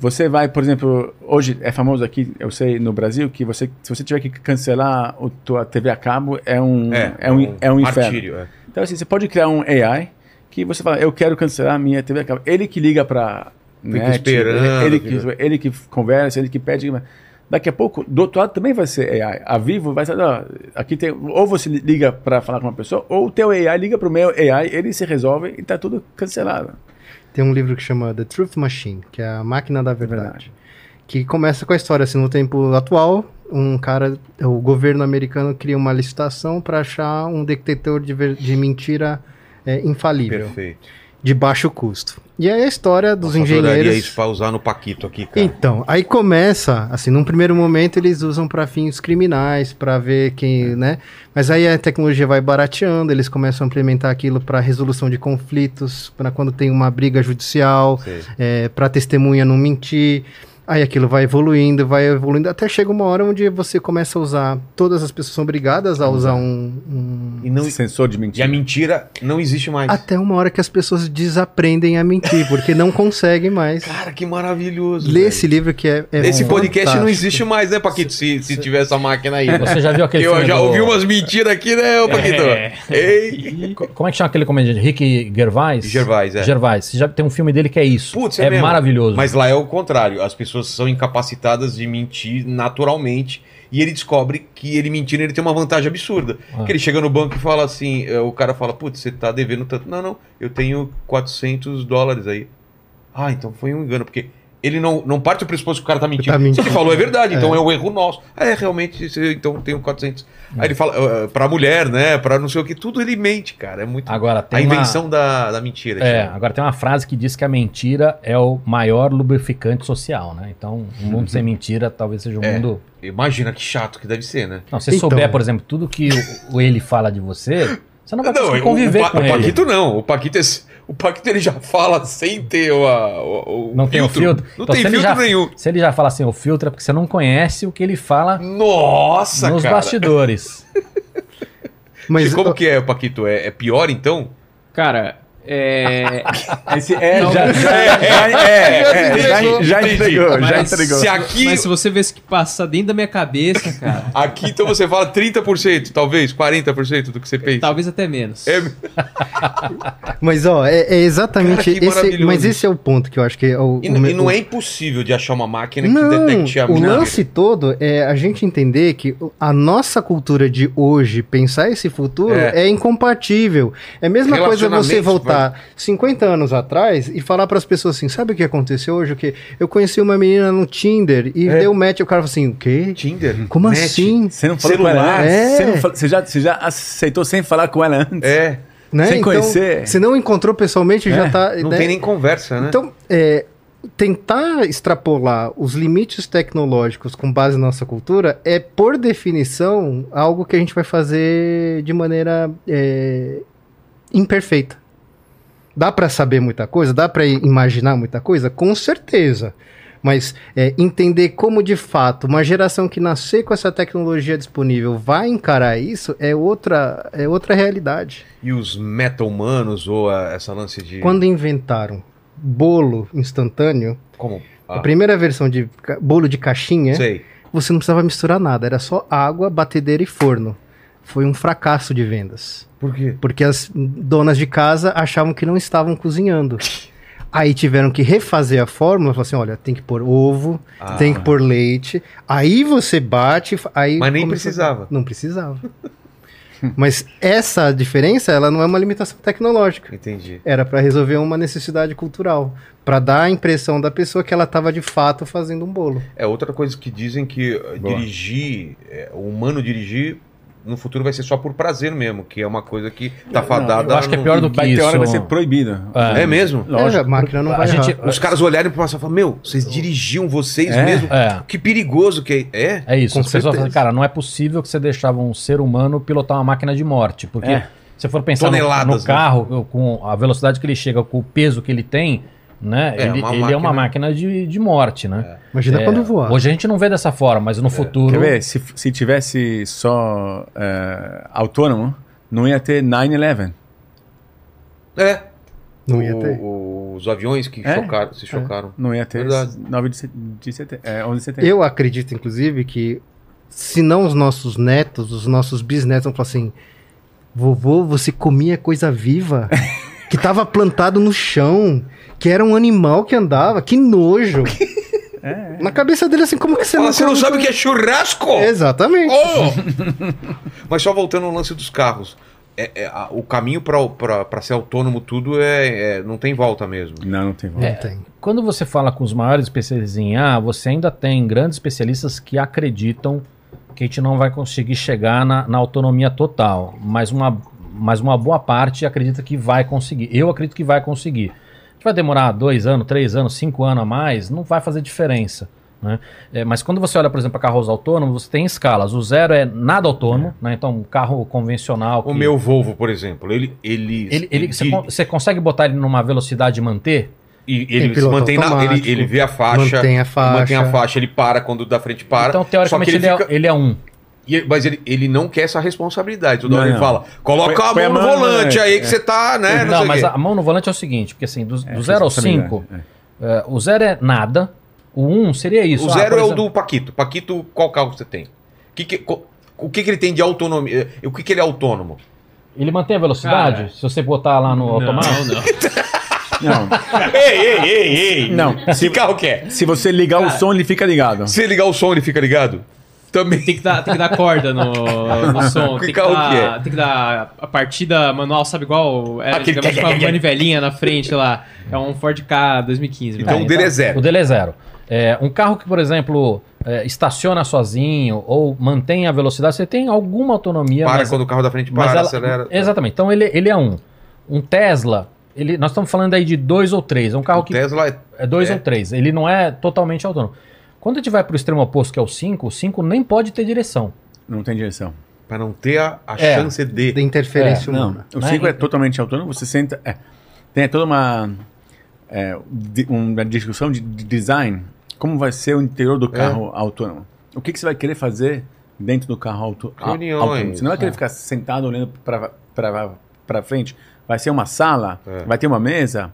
Você vai, por exemplo, hoje é famoso aqui, eu sei, no Brasil, que você, se você tiver que cancelar a tua TV a cabo, é um, é, um, é um inferno. martírio, é. Então, assim, você pode criar um AI que você fala, eu quero cancelar a minha TV a cabo. Ele que liga para Fica esperando, ele, que, ele que conversa, ele que pede. Daqui a pouco, do outro lado também vai ser AI. A Vivo vai ser, ó, aqui tem, ou você liga para falar com uma pessoa, ou o teu AI liga para o meu AI, ele se resolve e tá tudo cancelado. Tem um livro que chama The Truth Machine, que é a máquina da verdade. Verdade. Que começa com a história assim, no tempo atual, um cara, o governo americano cria uma licitação para achar um detector de, ver- de mentira é, infalível. Perfeito. De baixo custo. E aí a história dos Nossa, engenheiros. isso pra usar no Paquito aqui, cara. Então, aí começa, assim, num primeiro momento eles usam para fins criminais, para ver quem, né? Mas aí a tecnologia vai barateando, eles começam a implementar aquilo para resolução de conflitos, para quando tem uma briga judicial, Sei. para testemunha não mentir. Aí aquilo vai evoluindo, vai evoluindo, até chega uma hora onde você começa a usar, todas as pessoas são obrigadas a usar um- um E, não, Sensor de e a mentira. mentira não existe mais. até uma hora que as pessoas desaprendem a mentir, porque não conseguem mais. Cara, que maravilhoso. Lê velho. esse livro que é, é Esse podcast não existe mais, né, Paquito? Se, se tiver essa máquina aí. Você já viu aquele Eu filme já do- ouvi umas mentiras aqui, né, ô Paquito? É. Ei! Co- Como é que chama aquele comediante? Rick Gervais? Gervais, é. Gervais. Você já tem um filme dele que é isso. Putz, é mesmo. maravilhoso. Mas lá é o contrário. As pessoas são incapacitadas de mentir naturalmente. E ele descobre que ele mentindo, ele tem uma vantagem absurda. Ah. Que ele chega no banco e fala assim: eh, o cara fala, putz, você tá devendo tanto. Não, não, eu tenho 400 dólares aí. Ah, então foi um engano, porque ele não, não parte do pressuposto que o cara tá mentindo. Tá mentindo. Se ele falou é verdade, então é, um erro nosso. É, realmente, então eu tenho 400. Aí ele fala, eh, pra mulher, né, pra não sei o que, tudo ele mente, cara. É muito. Agora a tem uma- invenção da, da mentira. É, agora tem uma frase que diz que a mentira é o maior lubrificante social, né? Então, um mundo sem mentira talvez seja um É. mundo. Imagina que chato que deve ser, né? Não, se você Então. souber, por exemplo, tudo que o, o ele fala de você, você não vai conseguir o- conviver o, com o ele. Paquito não. O Paquito, é- o Paquito ele já fala sem ter o, o, o Não tem o filtro. Não Então, tem se ele filtro já- nenhum. Se ele já fala assim, o filtro é porque você não conhece o que ele fala Nossa, nos cara. bastidores. Mas E como que é, Paquito? É, é pior então? Cara, é. Esse é, Não, já, já, já, é, é, já, já entregou, já Mas entregou. Se aqui, Mas se você vê isso que passa dentro da minha cabeça, cara, aqui então você fala 30%, talvez 40% do que você pensa. talvez até menos. É, Mas ó, é, é exatamente Cara, que esse. Mas esse é o ponto que eu acho que é o. e, o e não o- é impossível de achar uma máquina que Não, detecte a o lance todo é a gente entender que a nossa cultura de hoje, pensar esse futuro, É. é, incompatível. É a mesma coisa você Relacionamentos, voltar 50 anos atrás e falar para as pessoas assim: sabe o que aconteceu hoje? O que eu conheci uma menina no Tinder e É. deu match e o cara falou assim: o quê? Tinder? Como Match? assim? Você não falou Celular, com ela antes? é. Você, você já, você já aceitou sem falar com ela antes? É, Né? Sem então, conhecer. Você não encontrou pessoalmente, já É, tá. não né? tem nem conversa, né? Então, é, tentar extrapolar os limites tecnológicos com base na nossa cultura é, por definição, algo que a gente vai fazer de maneira é, imperfeita. Dá para saber muita coisa? Dá para imaginar muita coisa? Com certeza. Mas é, entender como de fato uma geração que nascer com essa tecnologia disponível vai encarar isso é outra, é outra realidade. E os meta-humanos ou a- essa lance de... Quando inventaram bolo instantâneo, Como? A Ah, primeira versão de bolo de caixinha, sei. você não precisava misturar nada, era só água, batedeira e forno. Foi um fracasso de vendas, Por quê? porque as donas de casa achavam que não estavam cozinhando. Aí tiveram que refazer a fórmula, falaram assim, olha, tem que pôr ovo, Ah. tem que pôr leite, aí você bate, aí Mas nem começou- precisava. Não precisava. Mas essa diferença, ela não é uma limitação tecnológica. Entendi. Era para resolver uma necessidade cultural, para dar a impressão da pessoa que ela estava de fato fazendo um bolo. É outra coisa que dizem que eh, Boa. dirigir, eh, o humano dirigir, no futuro vai ser só por prazer mesmo, que é uma coisa que tá Não, fadada. eu acho que é no- pior do que vai hora isso. que vai ser proibido. É. É mesmo? Lógico. É, a máquina não A vai gente- errar. Os caras olharem pro passado e falar, meu, vocês dirigiam vocês É? mesmo? É. Que perigoso que é. É? É isso. Com falam, cara, não é possível que você deixava um ser humano pilotar uma máquina de morte. Porque É. se for pensar no, no carro, com a velocidade que ele chega, com o peso que ele tem, né? É, ele ele é uma máquina- de, de morte, né? Imagina É, quando voar. Hoje a gente não vê dessa forma, mas no futuro. Quer ver? Se, se tivesse só é, autônomo, não ia ter 9-11. É. Não ia O- ter. Os aviões que É? chocaram, se chocaram. Não ia ter Verdade. 9 de, de setembro, é, 11 de setembro. Eu acredito, inclusive, que se não os nossos netos, os nossos bisnetos vão falar assim: vovô, você comia coisa viva que estava plantado no chão, que era um animal que andava, que nojo. Na cabeça dele, assim, como que você Fala, não você não sabe o que é churrasco? Exatamente. Oh! Mas só voltando ao lance dos carros. é- é, a- o caminho para ser autônomo tudo é, é- não tem volta mesmo. Não, não tem volta. Tem. Quando você fala com os maiores especialistas em IA, você ainda tem grandes especialistas que acreditam que a gente não vai conseguir chegar na, na autonomia total. Mas uma mas uma boa parte acredita que vai conseguir. Eu acredito que vai conseguir. Vai demorar dois anos, três anos, cinco anos a mais, não vai fazer diferença. Né? É, mas quando você olha, por exemplo, para carros autônomos, você tem escalas. O zero é nada autônomo, né? então um carro convencional. O que- meu Volvo, por exemplo, ele. ele, ele, ele- você, con- você consegue botar ele numa velocidade e manter? e ele se mantém na, ele, ele vê a faixa. mantém a faixa. Mantém a faixa, ele para quando da frente para. então, teoricamente, ele, que ele, é, fica- ele é um. E- mas ele, ele não quer essa responsabilidade. Toda Não, hora ele não. fala: coloca Põe- a mão a no mão, volante é, aí é. que você tá, né? Não, sei mas o a, quê. a mão no volante é o seguinte, porque assim, do, do É, 0 ao 5, responsabilidade, é. o zero é nada, o 1 um seria isso. O Ah, zero por é o exemplo, do Paquito. Paquito, qual carro você tem? Que que- co- o que, que ele tem de autonomia? O que, que ele é autônomo? Ele mantém a velocidade? Cara. se você botar lá no automático? Não, não. Não, ei, ei, ei, ei! Não, Que se- carro que é? se você ligar o som, ele fica ligado. Se ligar o som, ele fica ligado? Também. Tem que dar, tem que dar corda no, no som. Que Tem que, carro dar, que é? tem que dar a partida manual, sabe igual? Era Aquele- com a manivelinha na frente lá. É um Ford K 2015. Então o dele é zero. O dele é zero. É, um carro que, por exemplo, é, estaciona sozinho ou mantém a velocidade, você tem alguma autonomia. Para mas- quando o carro da frente para, ela- acelera. Exatamente. Então ele, ele é um. Um Tesla, ele, nós estamos falando aí de dois ou três. É um carro O que Tesla é. é dois é. ou três. Ele não é totalmente autônomo. Quando a gente vai para o extremo oposto, que é o 5, o 5 nem pode ter direção. Não tem direção. Pra não ter a, a É. chance de. De interferência É, Não, humana. o Né? 5 é totalmente autônomo, você senta. É, tem toda uma, é, uma discussão de, de design. Como vai ser o interior do carro autônomo? O que, que você vai querer fazer dentro do carro auto, Reuniões, autônomo? Você não vai querer é. ficar sentado olhando para frente. Vai ser uma sala, É. vai ter uma mesa,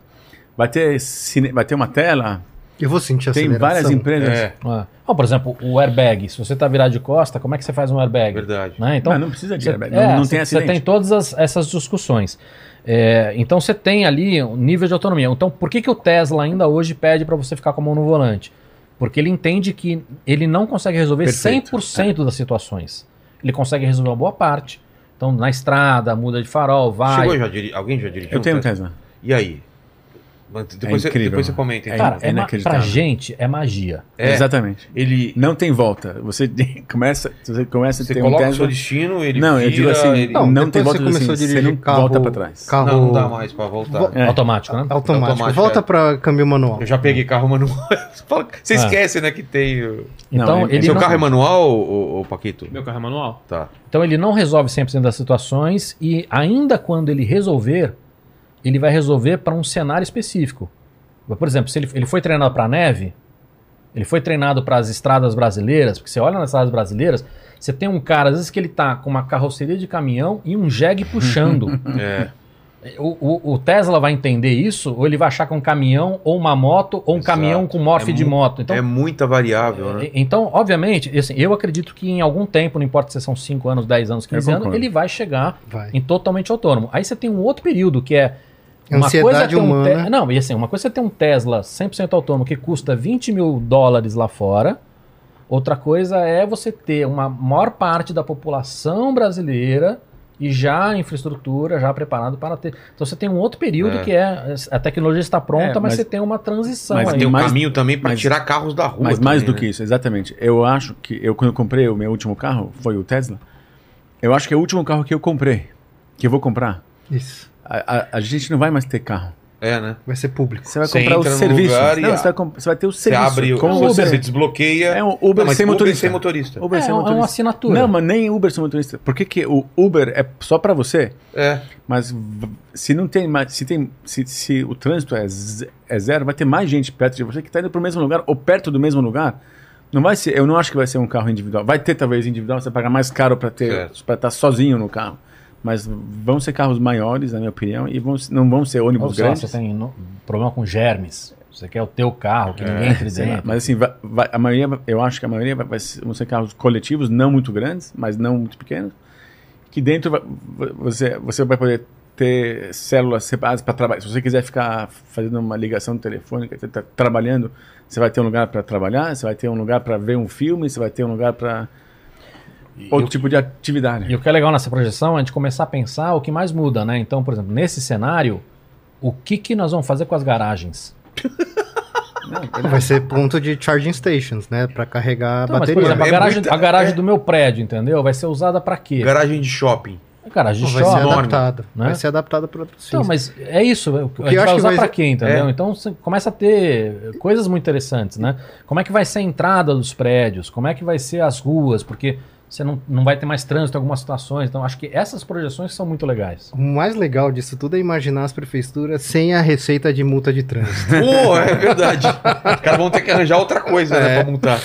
vai ter, cine, vai ter uma tela. Eu vou sentir Tem aceleração. várias empresas. É, Ah. Ó, por exemplo, o airbag. Se você está virado de costa, como é que você faz um airbag? verdade. Né? Então, Mas não precisa de Cê- airbag, é, não, não cê- tem Você acidente. tem todas as- essas discussões. É, então você tem ali um nível de autonomia. Então por que, que o Tesla ainda hoje pede para você ficar com a mão no volante? Porque ele entende que ele não consegue resolver Perfeito. 100% das situações. Ele consegue resolver uma boa parte. Então na estrada, muda de farol, vai. Chegou já diri... Alguém já dirigiu? Eu tenho um Tesla? Tesla. E aí? Depois, você, incrível. depois você comenta. É então. Cara, é ma- inacreditável. pra gente é magia. É. Exatamente. Ele. Não tem volta. Você começa, você começa a Você ter um coloca o seu destino, ele. Não, eu vira, digo assim, ele- Não, Não, tem volta você começou assim, a você dirigir não carro, volta pra trás. Carro Não, não dá mais pra voltar. Vo- É. Automático, né? automático. Automático, Volta é. para câmbio manual. Eu já peguei carro manual. Você Você Ah. esquece, né, que tem. Então Não, é- ele Seu não... carro é manual, ô, ô, Paquito? Meu carro é manual. Tá. Então ele não resolve 100% das situações e ainda quando ele resolver, ele vai resolver para um cenário específico. Por exemplo, se ele, ele foi treinado para neve, ele foi treinado para as estradas brasileiras, porque você olha nas estradas brasileiras, você tem um cara, às vezes que ele tá com uma carroceria de caminhão e um jegue puxando. É. o, o- o Tesla vai entender isso, ou ele vai achar que é um caminhão, ou uma moto, ou um Exato. caminhão com morfe É de moto. Então, é muita variável, né? e- Então, obviamente, assim, eu acredito que em algum tempo, não importa se são 5 anos, 10 anos, 15 anos, ele vai chegar Vai. em totalmente autônomo. Aí você tem um outro período que é. Uma Ansiedade coisa é ter um humana. Te- Não, e assim, uma coisa é ter um Tesla 100% autônomo que custa 20 mil dólares lá fora. Outra coisa é você ter uma maior parte da população brasileira e já a infraestrutura já preparado para ter. Então você tem um outro período É. que é a tecnologia está pronta, É, mas, mas- você tem uma transição mas aí. tem um mais- caminho também pra mas- tirar carros da rua. Mas mais também, do né? que isso, exatamente. Eu acho que eu quando eu comprei o meu último carro, foi o Tesla. Eu acho que é o último carro que eu comprei, que eu vou comprar. Isso. A, a- a gente não vai mais ter carro. É, né? Vai ser público. Você vai Você comprar o serviço. e Não, a- você, vai comp- você vai ter o Você serviço. abre, como você, Uber. você desbloqueia. É um Uber Não, mas sem motorista. sem motorista. Uber É, sem é uma motorista. assinatura. Não, mas nem Uber sem motorista. Por que, que o Uber é só para você? É. Mas se não tem mais, se tem, se, se o trânsito é, é zero, vai ter mais gente perto de você que está indo para o mesmo lugar ou perto do mesmo lugar. Não vai ser, eu não acho que vai ser um carro individual. Vai ter talvez individual, você vai pagar mais caro para ter, para estar sozinho no carro. Mas vão ser carros maiores, na minha opinião, e vão, não vão ser Ou ônibus sei lá, grandes. você tem no- problema com germes. Você quer o teu carro, que ninguém entre Sei lá, dentro. Mas assim, vai- vai- a maioria, eu acho que a maioria vai, vai ser, vão ser carros coletivos, não muito grandes, mas não muito pequenos, que dentro vai- você, você vai poder ter células separadas para trabalhar. Se você quiser ficar fazendo uma ligação telefônica, tá trabalhando, você vai ter um lugar para trabalhar, você vai ter um lugar para ver um filme, você vai ter um lugar para outro tipo de atividade. E o que é legal nessa projeção é a gente começar a pensar o que mais muda, né? Então, por exemplo, nesse cenário, o que, que nós vamos fazer com as garagens? Vai ser ponto de charging stations, né? Pra carregar a Então, mas, por bateria. exemplo, a É garagem, a garagem é- do meu prédio, entendeu? Vai ser usada para quê? Garagem de shopping. A gente vai só ser enorme, adaptado. né? Vai ser adaptado para outros Então, mas é isso. A que gente eu acho vai que usar vai pra ser- quê, entendeu? É. Então começa a ter coisas muito interessantes, né? Como é que vai ser a entrada dos prédios? Como é que vai ser as ruas? Porque você não, não vai ter mais trânsito em algumas situações. Então, acho que essas projeções são muito legais. O mais legal disso tudo é imaginar as prefeituras sem a receita de multa de trânsito. Pô, é verdade. Os caras vão ter que arranjar outra coisa, né, É. pra multar.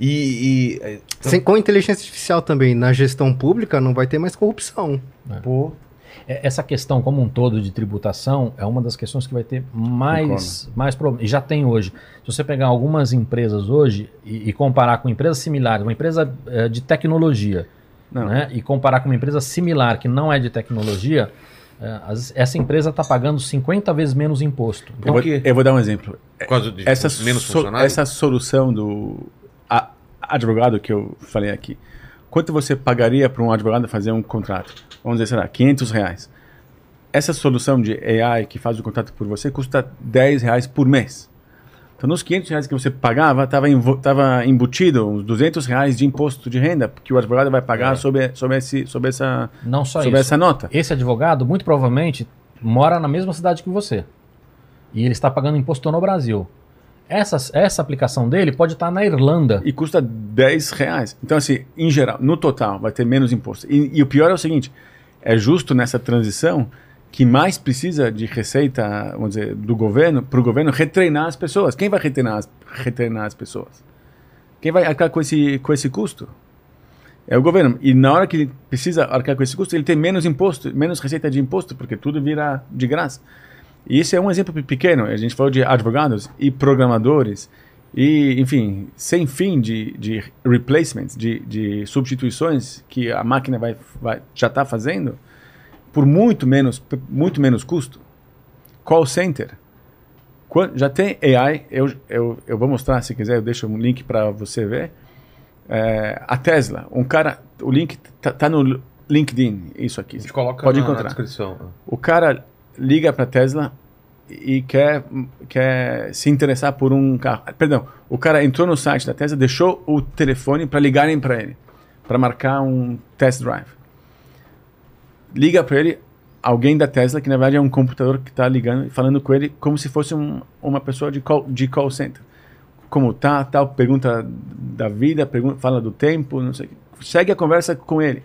E. e- é, Sem, com inteligência artificial também, na gestão pública não vai ter mais corrupção. pô, É, Essa questão como um todo de tributação é uma das questões que vai ter mais, mais problema. E já tem hoje. Se você pegar algumas empresas hoje e, e comparar com empresas similares, uma empresa eh, de tecnologia, né, e comparar com uma empresa similar que não é de tecnologia, eh, as- essa empresa está pagando 50 vezes menos imposto. Eu Então, vou, quê? eu vou dar um exemplo. Essa, menos so- essa solução do a- advogado que eu falei aqui, quanto você pagaria para um advogado fazer um contrato? Vamos dizer, sei lá, 500 reais. Essa solução de AI que faz o contrato por você custa 10 reais por mês. Então, nos 500 reais que você pagava, estava tava embutido uns 200 reais de imposto de renda que o advogado vai pagar É. sobre, sobre, esse, sobre, essa, não só sobre isso. essa nota. Esse advogado, muito provavelmente, mora na mesma cidade que você. E ele está pagando imposto no Brasil. Essa, essa aplicação dele pode estar na Irlanda. e custa 10 reais. Então, assim, em geral, no total, vai ter menos imposto. E, e o pior é o seguinte: é justo nessa transição que mais precisa de receita, vamos dizer, do governo, para o governo retreinar as pessoas. Quem vai retreinar as, retreinar as pessoas? Quem vai arcar com esse, com esse custo? É o governo. E na hora que ele precisa arcar com esse custo, ele tem menos imposto, menos receita de imposto, porque tudo vira de graça. E esse é um exemplo pequeno. A gente falou de advogados e programadores e, enfim, sem fim de, de replacements, de, de substituições que a máquina vai, vai já está fazendo por muito menos, muito menos custo. Call center. Já tem AI, eu, eu, eu vou mostrar se quiser, eu deixo um link para você ver. É, a Tesla, um cara, o link tá, tá no LinkedIn, isso aqui. A gente coloca Pode na, na encontrar. descrição. O cara liga para Tesla e quer, quer se interessar por um carro. Perdão, o cara entrou no site da Tesla, deixou o telefone para ligarem para ele, para marcar um test drive. Liga para ele alguém da Tesla, que na verdade é um computador que está ligando e falando com ele como se fosse um, uma pessoa de call, de call center. Como tá, tal, pergunta da vida, pergunta, fala do tempo, não sei. Segue a conversa com ele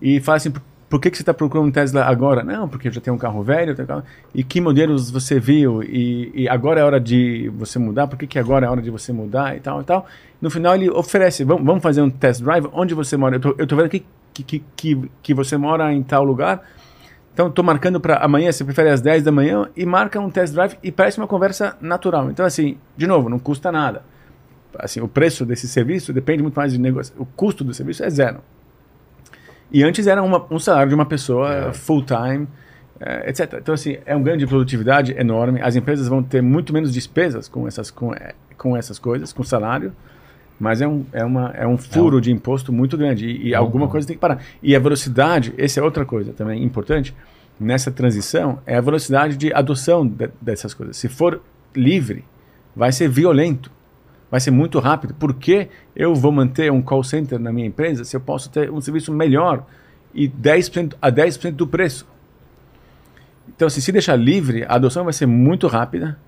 e fala assim, por, que, que você está procurando um Tesla agora? Não, porque já tenho um carro velho, um carro... e que modelos você viu, e, e agora é hora de você mudar, por que, que agora é hora de você mudar e tal e tal. No final ele oferece, vamos, vamos fazer um test drive, onde você mora? Eu tô, tô vendo que, que, que, que você mora em tal lugar, então estou marcando para amanhã, você prefere às 10 da manhã, e marca um test drive e parece uma conversa natural. Então assim, de novo, não custa nada. Assim, o preço desse serviço depende muito mais de negócio, o custo do serviço é zero. E antes era uma, um salário de uma pessoa É. full time, eh, etc. Então assim é um ganho de produtividade enorme. As empresas vão ter muito menos despesas com essas com, eh, com essas coisas, com salário. Mas é um, é uma, é um furo de imposto muito grande e, e alguma coisa tem que parar. E a velocidade, essa é outra coisa também importante nessa transição, é a velocidade de adoção de- dessas coisas. Se for livre, vai ser violento, vai ser muito rápido. Por que eu vou manter um call center na minha empresa se eu posso ter um serviço melhor e 10% a 10% do preço? Então, se se deixar livre, a adoção vai ser muito rápida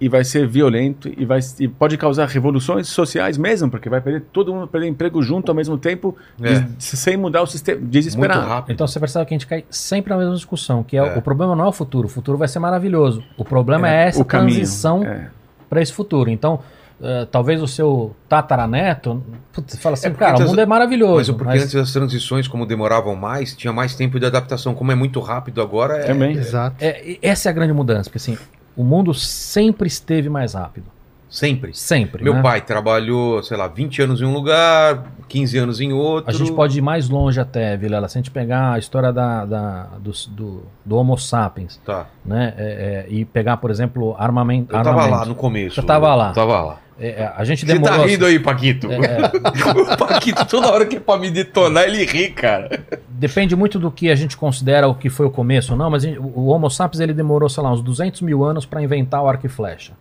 e vai ser violento e, vai, e pode causar revoluções sociais mesmo, porque vai perder todo mundo perder emprego junto ao mesmo tempo, É. des- sem mudar o sistema, Muito desesperado. rápido. Então você percebe que a gente cai sempre na mesma discussão, que é, É. o problema não é o futuro, o futuro vai ser maravilhoso. O problema é, É, essa transição é. para esse futuro. Então, eh, talvez o seu tataraneto, putz, você fala assim, É cara, o mundo é maravilhoso. Mas o porque mas- antes as transições, como demoravam mais, tinha mais tempo de adaptação. Como é muito rápido agora, é. Também. Exato. é, essa é a grande mudança, porque assim, o mundo sempre esteve mais rápido. Sempre. Sempre. Meu né? pai trabalhou, sei lá, 20 anos em um lugar, 15 anos em outro. A gente pode ir mais longe até, Vilela, se a gente pegar a história da, da- do, do, do Homo sapiens, Tá. né? é, é, e pegar, por exemplo, armamento. Eu tava armamento. lá no começo. Você tava lá. Eu tava lá. É, é, a gente Você demorou. tá rindo aí, Paquito? É, é, o Paquito, toda hora que é pra me detonar, ele ri, cara. depende muito do que a gente considera o que foi o começo ou não, mas o Homo sapiens ele demorou, sei lá, uns 200 mil anos para inventar o arco e flecha.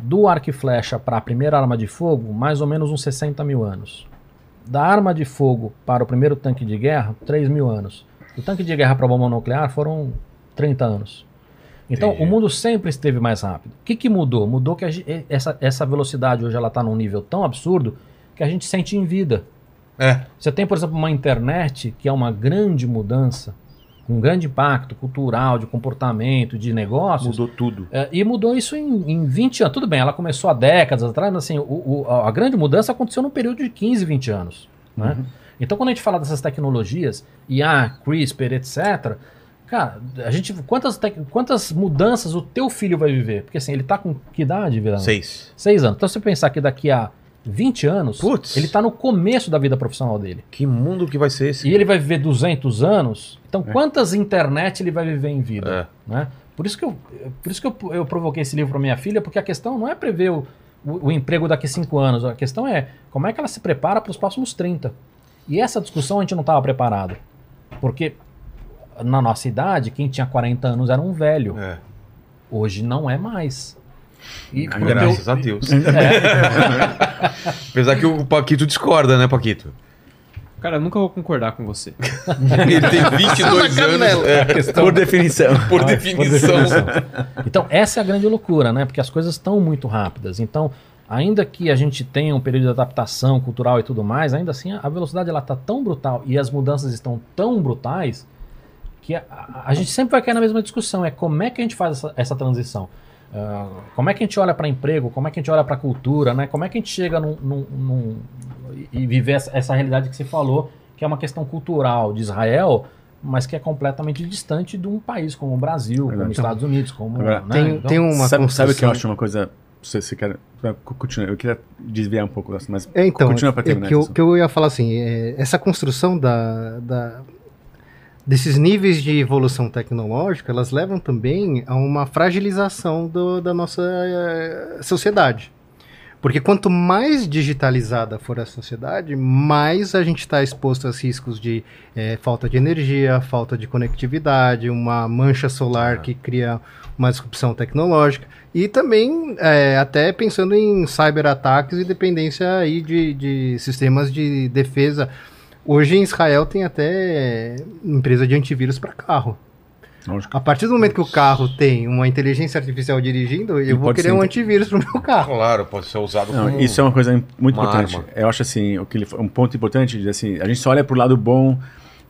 Do arco e flecha para a primeira arma de fogo, mais ou menos uns 60 mil anos. da arma de fogo para o primeiro tanque de guerra, 3 mil anos. O tanque de guerra para a bomba nuclear foram 30 anos. Então, Entendi. o mundo sempre esteve mais rápido. O que, que mudou? Mudou que gen- essa, essa velocidade hoje ela está num nível tão absurdo que a gente sente em vida. É. Você tem, por exemplo, uma internet que é uma grande mudança, um grande impacto cultural, de comportamento, de negócios. Mudou tudo. É, e mudou isso em, em 20 anos. Tudo bem, ela começou há décadas atrás, mas assim, o- o- a grande mudança aconteceu num período de 15, 20 anos. Né? Então, quando a gente fala dessas tecnologias, IA, CRISPR, etc., cara, a gente. Quantas, tec- quantas mudanças o teu filho vai viver? Porque assim, ele tá com que idade, Virão? Seis. Seis anos. Então, se você pensar que daqui a 20 anos, Putz. ele tá no começo da vida profissional dele. Que mundo que vai ser esse? E ele vai viver 200 anos. Então, quantas internet ele vai viver em vida? Né? Por isso que, eu, por isso que eu, eu provoquei esse livro para minha filha, porque a questão não é prever o, o, o emprego daqui a 5 anos. A questão é como é que ela se prepara para os próximos 30. E essa discussão a gente não estava preparado. Porque na nossa idade, quem tinha 40 anos era um velho. É. Hoje não é mais. E Graças a Deus. é, Apesar que o Paquito discorda, né, Paquito? Cara, eu nunca vou concordar com você. Ele tem 22 anos. É, Por definição. por por definição. definição. Então, essa é a grande loucura, né? Porque as coisas estão muito rápidas. Então, ainda que a gente tenha um período de adaptação cultural e tudo mais, ainda assim a velocidade ela tá tão brutal e as mudanças estão tão brutais que a, a- a gente sempre vai cair na mesma discussão. É como é que a gente faz essa, essa transição? Ah, como é que a gente olha para emprego? Como é que a gente olha para cultura? Né? Como é que a gente chega num, num- num- e viver essa, essa realidade que você falou, que é uma questão cultural de Israel, mas que é completamente distante de um país como o Brasil, como os Estados Unidos, como Agora, né? Tem, Então, tem uma sabe, sabe o que eu acho uma coisa. Se você quer. Continua, eu queria desviar um pouco dessa, mas É, então, continua para é terminar. que, eu, que eu ia falar assim, é, essa construção da, da- desses níveis de evolução tecnológica, elas levam também a uma fragilização do- da nossa eh, sociedade. Porque quanto mais digitalizada for a sociedade, mais a gente está exposto a riscos de eh, falta de energia, falta de conectividade, uma mancha solar Ah. que cria uma disrupção tecnológica. E também eh, até pensando em cyberataques e dependência aí de, de sistemas de defesa. Hoje em Israel tem até empresa de antivírus para carro. Lógico. A partir do momento que o carro tem uma inteligência artificial dirigindo, eu vou pode querer ser um antivírus pro meu carro. Claro, pode ser usado Não, como... isso é uma coisa muito uma importante. arma. Eu acho assim, o que ele, um ponto importante de assim, a gente só olha para o lado bom,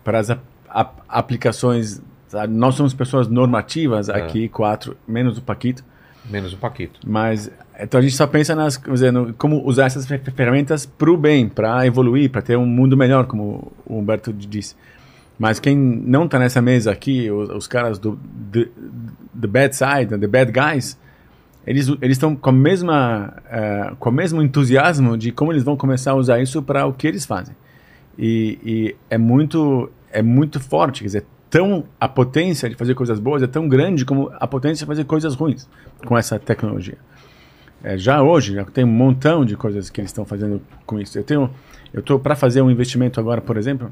para as ap- ap- aplicações. sabe? Nós somos pessoas normativas É. aqui, quatro, menos o Paquito, Menos o Paquito. mas então a gente só pensa nas, dizer, no- como usar essas fer- ferramentas para o bem, para evoluir, para ter um mundo melhor, como o Humberto disse. Mas quem não está nessa mesa aqui, os, os caras do the, the bad side, the bad guys, eles eles estão com eh, com o mesmo entusiasmo de como eles vão começar a usar isso para o que eles fazem. E, e é muito é muito forte, quer dizer, tão a potência de fazer coisas boas é tão grande como a potência de fazer coisas ruins com essa tecnologia. É, já hoje já tem um montão de coisas que eles estão fazendo com isso. Eu tenho eu estou para fazer um investimento agora, por exemplo.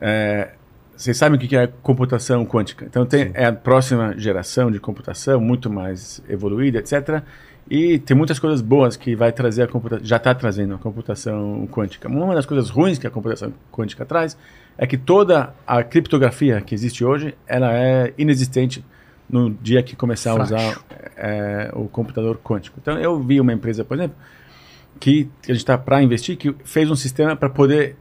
É, vocês sabem o que é computação quântica. Então tem é a próxima geração de computação muito mais evoluída, etc. E tem muitas coisas boas que vai trazer a computação, já está trazendo a computação quântica. Uma das coisas ruins que a computação quântica traz é que toda a criptografia que existe hoje, ela é inexistente no dia que começar a usar é, o computador quântico. Então eu vi uma empresa, por exemplo, que a gente está para investir, que fez um sistema para poder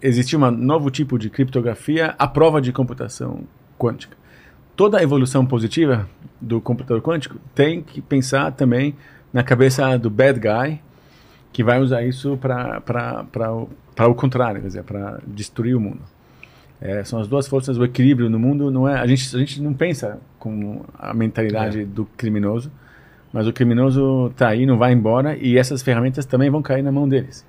existir um novo tipo de criptografia à prova de computação quântica. Toda a evolução positiva do computador quântico tem que pensar também na cabeça do bad guy que vai usar isso para o contrário, quer dizer, para destruir o mundo. É, são as duas forças, o equilíbrio no mundo não é. A gente, a gente não pensa com a mentalidade do criminoso, mas o criminoso está aí, não vai embora e essas ferramentas também vão cair na mão deles,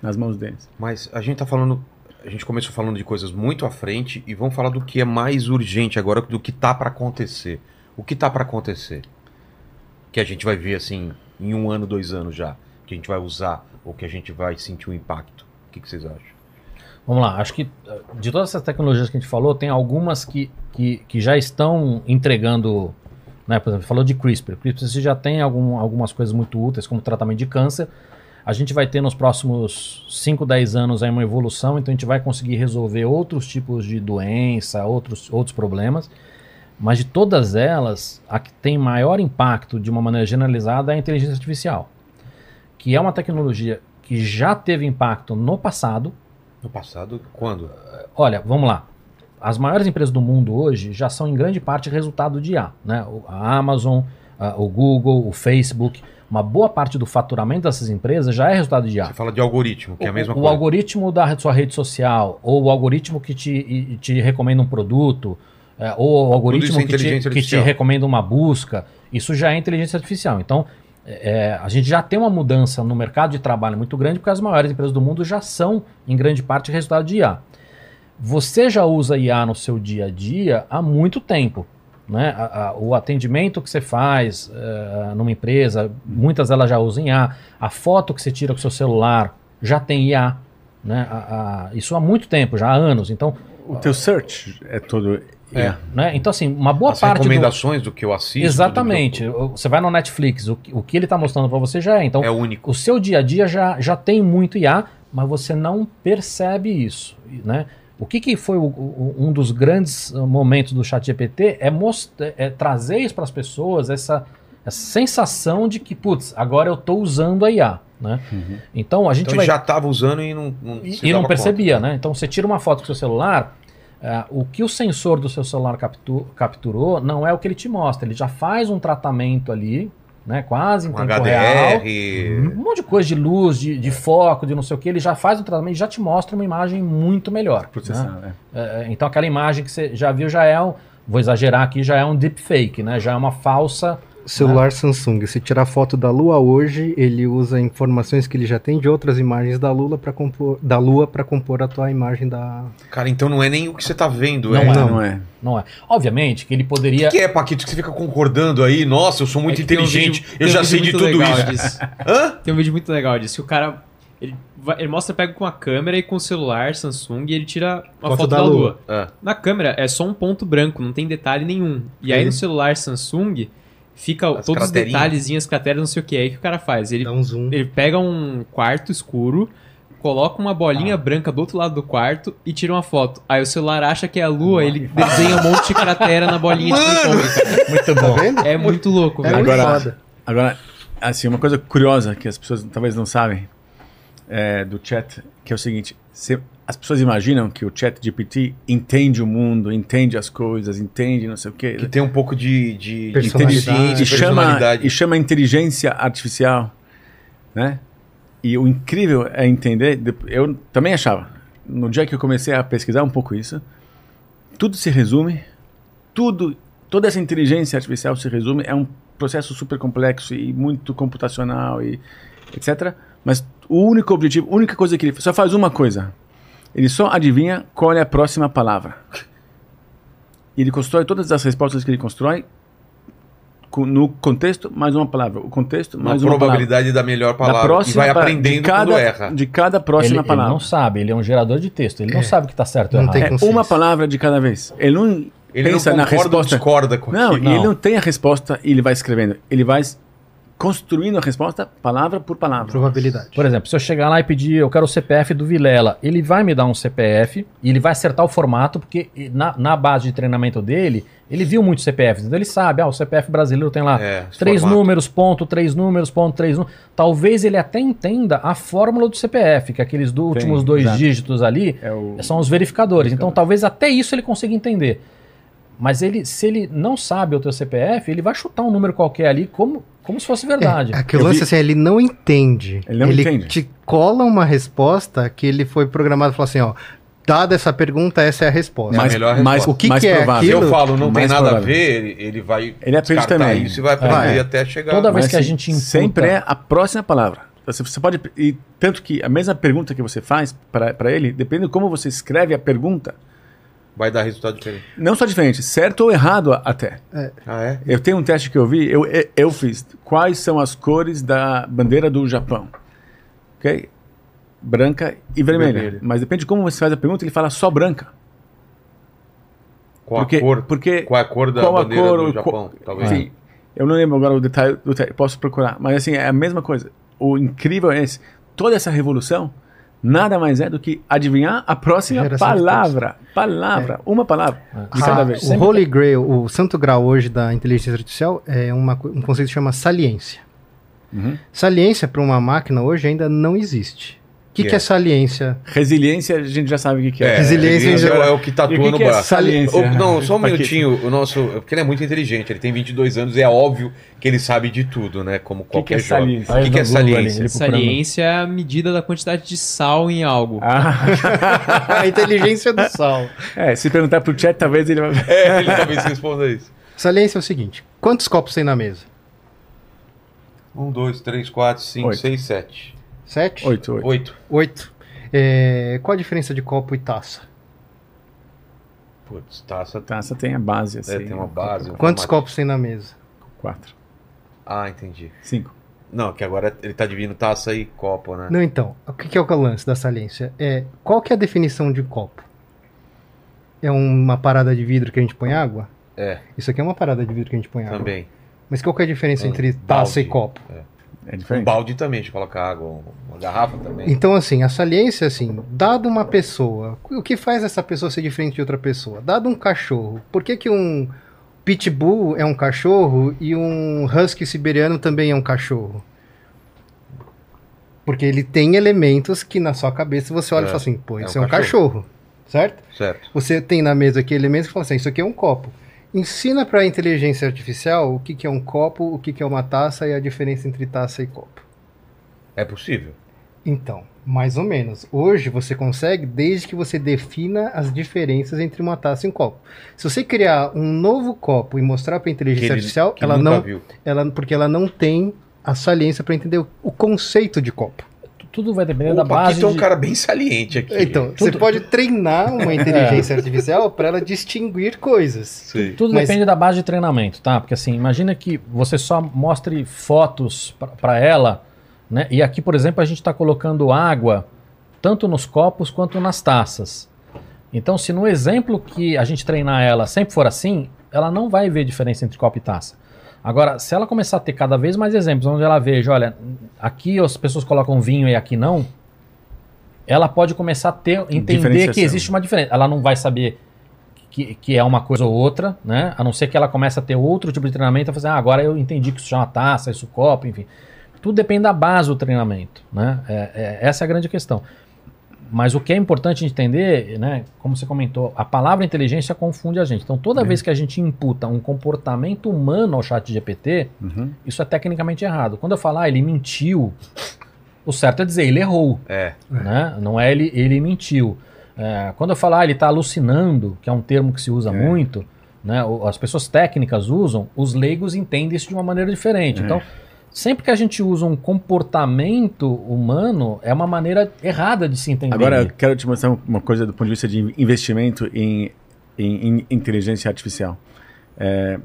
nas mãos deles. Mas a gente tá falando. A gente começou falando de coisas muito à frente e vamos falar do que é mais urgente agora, do que tá para acontecer. O que tá para acontecer? Que a gente vai ver assim em um ano, dois anos já. Que a gente vai usar ou que a gente vai sentir o impacto. O que, que vocês acham? Vamos lá, acho que eh, de todas essas tecnologias que a gente falou, tem algumas que, que, que já estão entregando, né, por exemplo, falou de CRISPR. CRISPR você já tem algum, algumas coisas muito úteis, como tratamento de câncer. a gente vai ter nos próximos 5, 10 anos aí uma evolução, então a gente vai conseguir resolver outros tipos de doença, outros, outros problemas. Mas de todas elas, a que tem maior impacto de uma maneira generalizada é a inteligência artificial, que é uma tecnologia que já teve impacto no passado. No passado, quando? Olha, vamos lá. As maiores empresas do mundo hoje já são em grande parte resultado de IA. Né? O- A Amazon, a- o Google, o Facebook. Uma boa parte do faturamento dessas empresas já é resultado de IA. Você fala de algoritmo, que é a O- mesma o, coisa. algoritmo da sua rede social, ou o algoritmo que te, te recomenda um produto, é, ou o algoritmo é que, te, que te recomenda uma busca, isso já é inteligência artificial. Então, é, a gente já tem uma mudança no mercado de trabalho muito grande, porque as maiores empresas do mundo já são, em grande parte, resultado de IA. Você já usa IA no seu dia a dia há muito tempo. Né? A- a- o atendimento que você faz eh, numa empresa, muitas delas já usam IA. A foto que você tira com seu celular já tem IA. Né? A- isso há muito tempo, já há anos. Então, O teu search é todo. É. né? então assim, uma boa As parte do... recomendações do... que eu assisto. Exatamente. Você vai no Netflix, o, que- o que ele está mostrando para você já é. Então, do- É único. o seu dia a dia já, já tem muito IA, mas você não percebe isso, né? O que, que foi o- o- um dos grandes uh, momentos do ChatGPT é, é trazer isso para as pessoas, essa, essa sensação de que, putz, agora eu estou usando a IA, né? Então a gente Então vai... já estava usando e não, não E, não percebia, conta. né? Então você tira uma foto com seu celular, ah, o que o sensor do seu celular captu- capturou não é o que ele te mostra, ele já faz um tratamento ali, né? Quase em Um tempo real. HDR. Um monte de coisa de luz, de, de foco, de não sei o que, ele já faz o tratamento e já te mostra uma imagem muito melhor. né? É, então aquela imagem que você já viu já é um, vou exagerar aqui, já é um deepfake, né? Já é uma falsa. Celular Samsung, se tirar foto da Lua hoje, ele usa informações que ele já tem de outras imagens da Lua para compor da Lua para compor a tua imagem da Cara, então não é nem o que você tá vendo. Não é. é. Não é. Não é. Obviamente que ele poderia. O que é, Paquito, que você fica concordando aí? Nossa, eu sou muito É que tem um inteligente, vídeo- eu tem um já vídeo sei de muito tudo legal isso. Tem um vídeo muito legal disso. Que o cara. Ele, vai- ele mostra, pega com a câmera e com o celular Samsung e ele tira uma foto, da, Lua. Ah. Na câmera é só um ponto branco, não tem detalhe nenhum. E aí Sim. no celular Samsung fica As todos os detalhezinhos, crateras, não sei o que. Aí o que o cara faz? Ele, dá um zoom. ele pega um quarto escuro, coloca uma bolinha branca do outro lado do quarto e tira uma foto. Aí o celular acha que é a lua, ele desenha um monte de cratera na bolinha de Mano! ping-pong, cara. Muito Tá bom. vendo? É muito louco, É velho. muito Agora- foda. Agora, assim, uma coisa curiosa que as pessoas talvez não sabem é, do chat, que é o seguinte: se- as pessoas imaginam que o chat GPT entende o mundo, entende as coisas, entende não sei o quê. Que tem um pouco de, de Personalidade. inteligência, e chama, personalidade. e chama inteligência artificial, né? E o incrível é entender, de- eu também achava, no dia que eu comecei a pesquisar um pouco isso, tudo se resume, tudo, toda essa inteligência artificial se resume, é um processo super complexo e muito computacional e etc. Mas o único objetivo, a única coisa que ele só faz uma coisa, ele só adivinha qual é a próxima palavra. E ele constrói todas as respostas que ele constrói no contexto mais uma palavra, o contexto Uma mais uma palavra. probabilidade da melhor Da palavra. próxima e vai aprendendo de cada, quando erra. De cada Ele, próxima ele palavra. não sabe, ele é um gerador de texto, ele não É. sabe o que está certo ou Não errado. tem É uma palavra de cada vez. Ele não Ele pensa não na resposta. discorda com Não, aquilo. e ele não tem a resposta e ele vai escrevendo. Ele vai construindo a resposta palavra por palavra. Probabilidade. Por exemplo, se eu chegar lá e pedir, eu quero o CPF do Vilela, ele vai me dar um CPF e ele vai acertar o formato, porque na, na base de treinamento dele, ele viu muitos CPFs, então ele sabe, ah, o CPF brasileiro tem lá É, três formato. números, ponto, três números, ponto, três números. Talvez ele até entenda a fórmula do CPF, que aqueles do, últimos dois exato. dígitos ali É o... são os verificadores. Então talvez até isso ele consiga entender. Mas ele, se ele não sabe o teu CPF, ele vai chutar um número qualquer ali como, como se fosse verdade. É, é que o Eu lance vi- assim, ele não entende. Ele não entende. te cola uma resposta que ele foi programado e falou assim, ó, dada essa pergunta, essa é a resposta. a mais, melhor resposta. mais, O que mais que é aquilo? eu falo não tem Mais nada a provável. ver, ele, ele vai Ele aprende também. isso e vai aprender Vai. até chegar. Toda vez Mas, que a assim, gente imputa- Sempre é a próxima palavra. Você, você pode. E tanto que a mesma pergunta que você faz para ele, depende de como você escreve a pergunta, Vai dar resultado diferente. não só diferente, certo ou errado até. Ah, é? Eu tenho um teste que eu vi, eu, eu- fiz. Quais são as cores da bandeira do Japão? Ok? Branca e vermelha. Vermelha. Mas depende de como você faz a pergunta, ele fala só branca. Qual porque, a cor? Porque Qual é a cor da qual a bandeira cor, do Japão? Talvez. Sim. Eu não lembro agora o detalhe do teste, posso procurar. Mas assim, é a mesma coisa. O incrível é esse. toda essa revolução nada mais é do que adivinhar a próxima Geração palavra. Palavra, uma palavra de cada Ah, vez. o Holy Grail, o santo grau hoje da inteligência artificial é uma um conceito que chama saliência. Uhum. Saliência para uma máquina hoje ainda não existe. O que, Que que é? é saliência? Resiliência, a gente já sabe o que, que é. Resiliência em geral. é o que tatua o que no que é braço. saliência? Ô, não, só um minutinho. O nosso, porque ele é muito inteligente, ele tem 22 anos e é óbvio que ele sabe de tudo, né? Como que qualquer é jovem. saliência? O que, que é saliência? Saliência é a medida da quantidade de sal em algo. Ah, a inteligência do sal. é, se perguntar pro chat, talvez ele vai. É, ele talvez responda isso. Saliência é o seguinte: quantos copos tem na mesa? Um, dois, três, quatro, cinco, Oito. seis, sete. Sete? Oito, oito. Oito. Oito. É, qual a diferença de copo e taça? Putz, taça. Taça tem a base, assim. É, tem uma base. um Quantos formato. copos tem na mesa? Quatro. Ah, entendi. Cinco. Não, que agora ele tá dividindo taça e copo, né? Não, então, o que que é o lance da saliência? É, qual que é a definição de copo? É uma parada de vidro que a gente põe água? É, Isso aqui é uma parada de vidro que a gente põe água. também. Mas qual que é a diferença Um entre taça balde. e copo? É Um diferente. balde também, a gente coloca água, uma garrafa também. Então, assim, a saliência, assim, dado uma pessoa, o que faz essa pessoa ser diferente de outra pessoa? Dado um cachorro, por que, que um pitbull é um cachorro e um husky siberiano também é um cachorro? Porque ele tem elementos que na sua cabeça você olha É, e fala assim, pô, é isso um é um cachorro, certo? Certo. Você tem na mesa aqui elementos que falam assim, isso aqui é um copo. Ensina para a inteligência artificial o que, que é um copo, o que, que é uma taça e a diferença entre taça e copo. É possível. Então, mais ou menos. Hoje você consegue desde que você defina as diferenças entre uma taça e um copo. Se você criar um novo copo e mostrar para a inteligência ele- artificial, que ela não, viu. ela, porque ela não tem a saliência para entender o, o conceito de copo. Tudo vai depender O da base. Paquito é um de- cara bem saliente aqui. Então, você pode treinar uma inteligência artificial para ela distinguir coisas. Sei. Tudo Mas- depende da base de treinamento, tá? Porque assim, imagina que você só mostre fotos para ela, né? E aqui, por exemplo, a gente está colocando água tanto nos copos quanto nas taças. Então, se no exemplo que a gente treinar ela sempre for assim, ela não vai ver diferença entre copo e taça. Agora, se ela começar a ter cada vez mais exemplos onde ela veja, olha, aqui as pessoas colocam vinho e aqui não, ela pode começar a ter, entender que existe uma diferença. Ela não vai saber que, que é uma coisa ou outra, né? A não ser que ela comece a ter outro tipo de treinamento e fazer, ah, agora eu entendi que isso chama taça, isso copo, enfim. Tudo depende da base do treinamento, né? É- é- essa é a grande questão. Mas o que é importante entender, né? Como você comentou, a palavra inteligência confunde a gente. Então, toda vez que a gente imputa um comportamento humano ao chat GPT, Uhum. isso é tecnicamente errado. Quando eu falar, ah, ele mentiu, o certo é dizer, ele errou É. né? Não é ele, ele mentiu. É, quando eu falar ele está alucinando, que é um termo que se usa É. muito, né? as pessoas técnicas usam, os leigos entendem isso de uma maneira diferente. É. Então, sempre que a gente usa um comportamento humano, é uma maneira errada de se entender. Agora, eu quero te mostrar uma coisa do ponto de vista de investimento em, em- em inteligência artificial. É,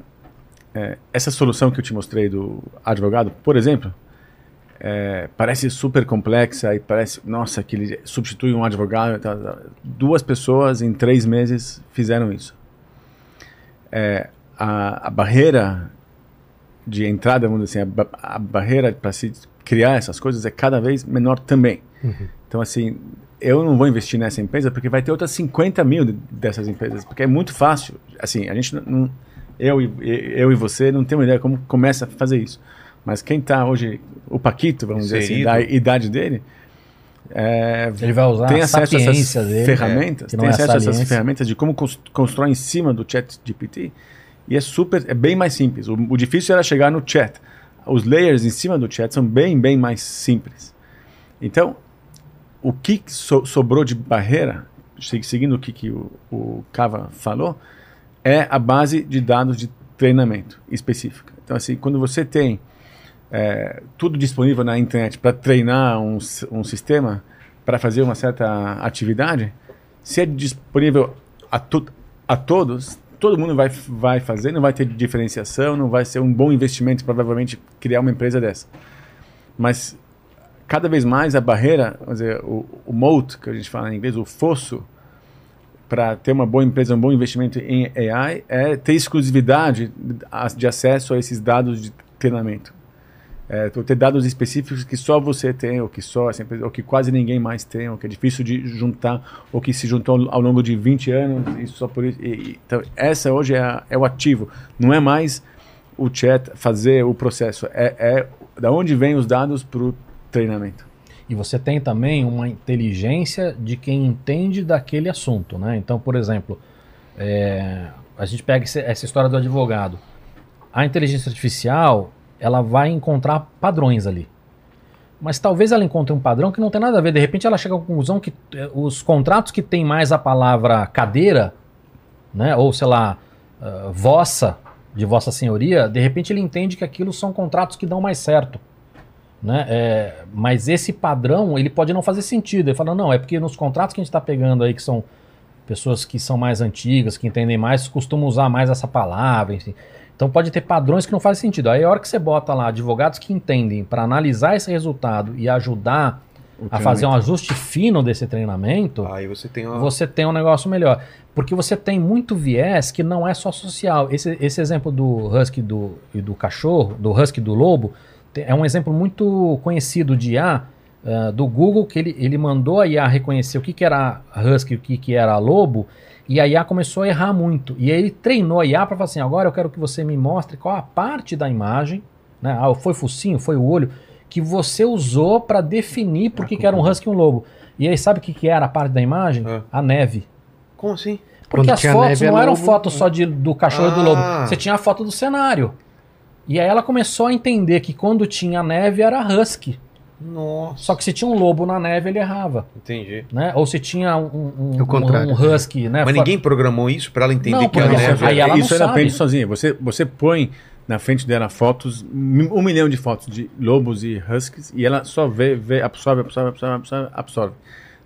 é, essa solução que eu te mostrei do advogado, por exemplo, é, parece super complexa e parece, nossa, que ele substitui um advogado. tá, tá. Duas pessoas em três meses fizeram isso. É, a, a barreira de entrada, vamos dizer assim, a, a barreira para se criar essas coisas é cada vez menor também. Então, assim, eu não vou investir nessa empresa porque vai ter outras 50 mil de- dessas empresas, porque é muito fácil. Assim, a gente não, eu, e- eu e você não temos ideia como começa a fazer isso. Mas quem está hoje, o Paquito, vamos dizer assim, Inserido. da idade dele, é, Ele vai usar tem a acesso a essas dele, ferramentas, não tem é acesso a essas ferramentas de como cons- constrói em cima do chat GPT e é super, é bem mais simples. O, o difícil era chegar no chat. Os layers em cima do chat são bem, bem mais simples. Então, o que so- sobrou de barreira, se- seguindo o que, que o, o Kava falou, é a base de dados de treinamento específica. Então, assim, quando você tem é, tudo disponível na internet para treinar um, um sistema para fazer uma certa atividade, se é disponível a, to a todos, todo mundo vai, vai fazer, não vai ter diferenciação, não vai ser um bom investimento provavelmente criar uma empresa dessa. Mas cada vez mais a barreira, dizer, o, o moat, que a gente fala em inglês, o fosso, para ter uma boa empresa, um bom investimento em AI, é ter exclusividade de acesso a esses dados de treinamento. É, ter dados específicos que só você tem, ou que só essa empresa, ou que quase ninguém mais tem, ou que é difícil de juntar, ou que se juntou ao longo de 20 anos, e só por isso. E, e, então, essa hoje é, a, é, o ativo. Não é mais o chat fazer o processo, é, é da onde vem os dados para o treinamento. E você tem também uma inteligência de quem entende daquele assunto, né? Então, por exemplo, é, a gente pega essa história do advogado. A inteligência artificial, ela vai encontrar padrões ali. Mas talvez ela encontre um padrão que não tem nada a ver. De repente ela chega à conclusão que eh, os contratos que tem mais a palavra cadeira, né, ou sei lá, uh, vossa, de vossa senhoria, de repente ele entende que aquilo são contratos que dão mais certo. Né? É, mas esse padrão ele pode não fazer sentido. Ele fala, não, é porque nos contratos que a gente está pegando aí, que são pessoas que são mais antigas, que entendem mais, costumam usar mais essa palavra, enfim. Então pode ter padrões que não fazem sentido. Aí a hora que você bota lá advogados que entendem para analisar esse resultado e ajudar a fazer um ajuste fino desse treinamento, aí você tem, uma... você tem um negócio melhor. Porque você tem muito viés que não é só social. Esse, esse exemplo do husky do, e do cachorro, do husky do lobo, é um exemplo muito conhecido de IA uh, do Google, que ele, ele mandou a IA reconhecer o que, que era husky e o que, que era lobo, e a IA começou a errar muito. E aí ele treinou a IA para falar assim: agora eu quero que você me mostre qual a parte da imagem, né? Ah, foi focinho, foi o olho, que você usou para definir por que, que era um husky e um lobo. E aí sabe o que, que era a parte da imagem? Ah. A neve. Como assim? Porque Quando as fotos neve, é não eram lobo, fotos só de, do cachorro e do lobo. Ah. Você tinha a foto do cenário. E aí ela começou a entender que quando tinha neve era husky. Nossa. Só que se tinha um lobo na neve, ele errava. Entendi. Né? Ou se tinha um, um, O contrário. um husky, né? Mas fora- ninguém programou isso para ela entender Não, que a neve Aí é- ela isso ela aprende sozinha. Você, você põe na frente dela fotos, um milhão de fotos de lobos e huskies, e ela só vê, vê absorve, absorve, absorve, absorve, absorve.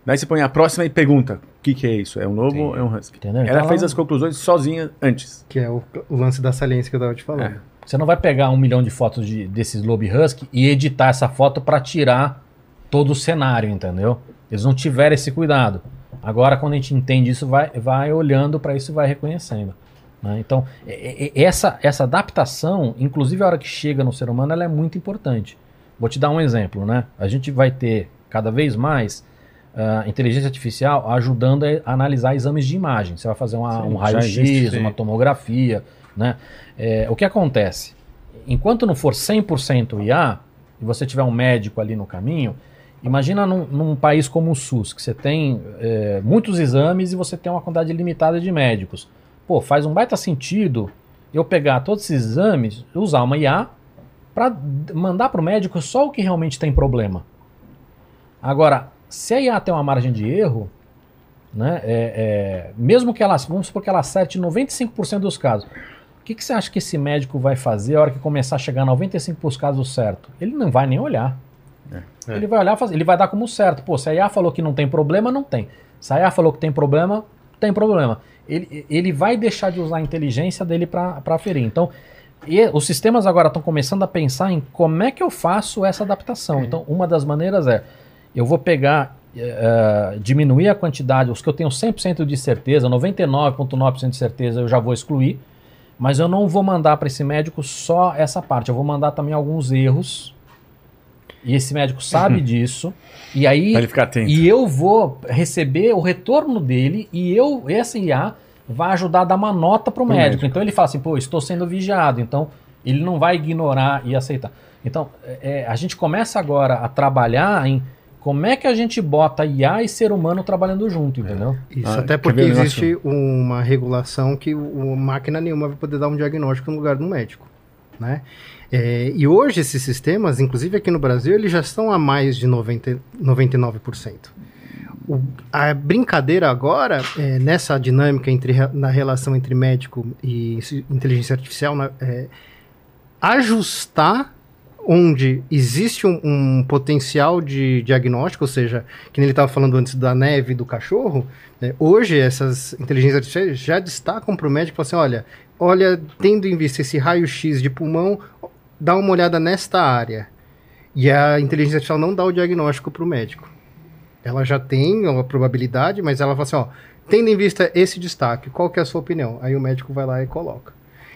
Daí você põe a próxima e pergunta: o que, que é isso? É um lobo ou é um husky? Entendeu? Ela Então fez ela- as conclusões sozinha antes. Que é o, o lance da saliência que eu tava te falando. É. Você não vai pegar um milhão de fotos de, desses lobo e husky e editar essa foto para tirar todo o cenário, entendeu? Eles não tiveram esse cuidado. Agora, quando a gente entende isso, vai, vai olhando para isso e vai reconhecendo. né? Então, essa, essa adaptação, inclusive a hora que chega no ser humano, ela é muito importante. Vou te dar um exemplo, né? A gente vai ter cada vez mais ah, inteligência artificial ajudando a analisar exames de imagem. Você vai fazer uma- Sim, um raio-x, uma tomografia, né? É, o que acontece? Enquanto não for 100% IA, e você tiver um médico ali no caminho, imagina num, num país como o SUS, que você tem é, muitos exames e você tem uma quantidade limitada de médicos. Pô, faz um baita sentido eu pegar todos esses exames, usar uma IA para mandar para o médico só o que realmente tem problema. Agora, se a IA tem uma margem de erro, né, é, é, mesmo que ela, vamos supor que ela acerte 95% dos casos, o que, que você acha que esse médico vai fazer a hora que começar a chegar 95% dos casos certo? Ele não vai nem olhar. É. Ele vai olhar, e fazer- ele vai dar como certo. Pô, se a IA falou que não tem problema, não tem. Se a IA falou que tem problema, tem problema. Ele, ele vai deixar de usar a inteligência dele para aferir. Então, e os sistemas agora estão começando a pensar em como é que eu faço essa adaptação. Então, uma das maneiras é, eu vou pegar, eh, diminuir a quantidade, os que eu tenho 100% de certeza, 99,9% de certeza eu já vou excluir, mas eu não vou mandar para esse médico só essa parte, eu vou mandar também alguns erros, e esse médico sabe disso, e aí Pra ele ficar atento. e eu vou receber o retorno dele e eu, essa IA, vai ajudar a dar uma nota para o Pro médico. médico. Então ele fala assim, pô, estou sendo vigiado. Então ele não vai ignorar e aceitar. Então é, a gente começa agora a trabalhar em como é que a gente bota IA e ser humano trabalhando junto, entendeu? Isso, Ah, até porque existe uma regulação que o, máquina nenhuma vai poder dar um diagnóstico no lugar do médico, né? É, e hoje esses sistemas, inclusive aqui no Brasil, eles já estão a mais de 90, 99%. O- a brincadeira agora, é, nessa dinâmica entre, re- na relação entre médico e inteligência artificial, na- é, ajustar onde existe um, um potencial de diagnóstico, ou seja, que ele estava falando antes da neve do cachorro, né, hoje essas inteligências artificiais já destacam para o médico assim, olha, olha, tendo em vista esse raio-x de pulmão, dá uma olhada nesta área. E a inteligência artificial não dá o diagnóstico para o médico. Ela já tem uma probabilidade, mas ela fala assim, ó, tendo em vista esse destaque, qual que é a sua opinião? Aí o médico vai lá e coloca.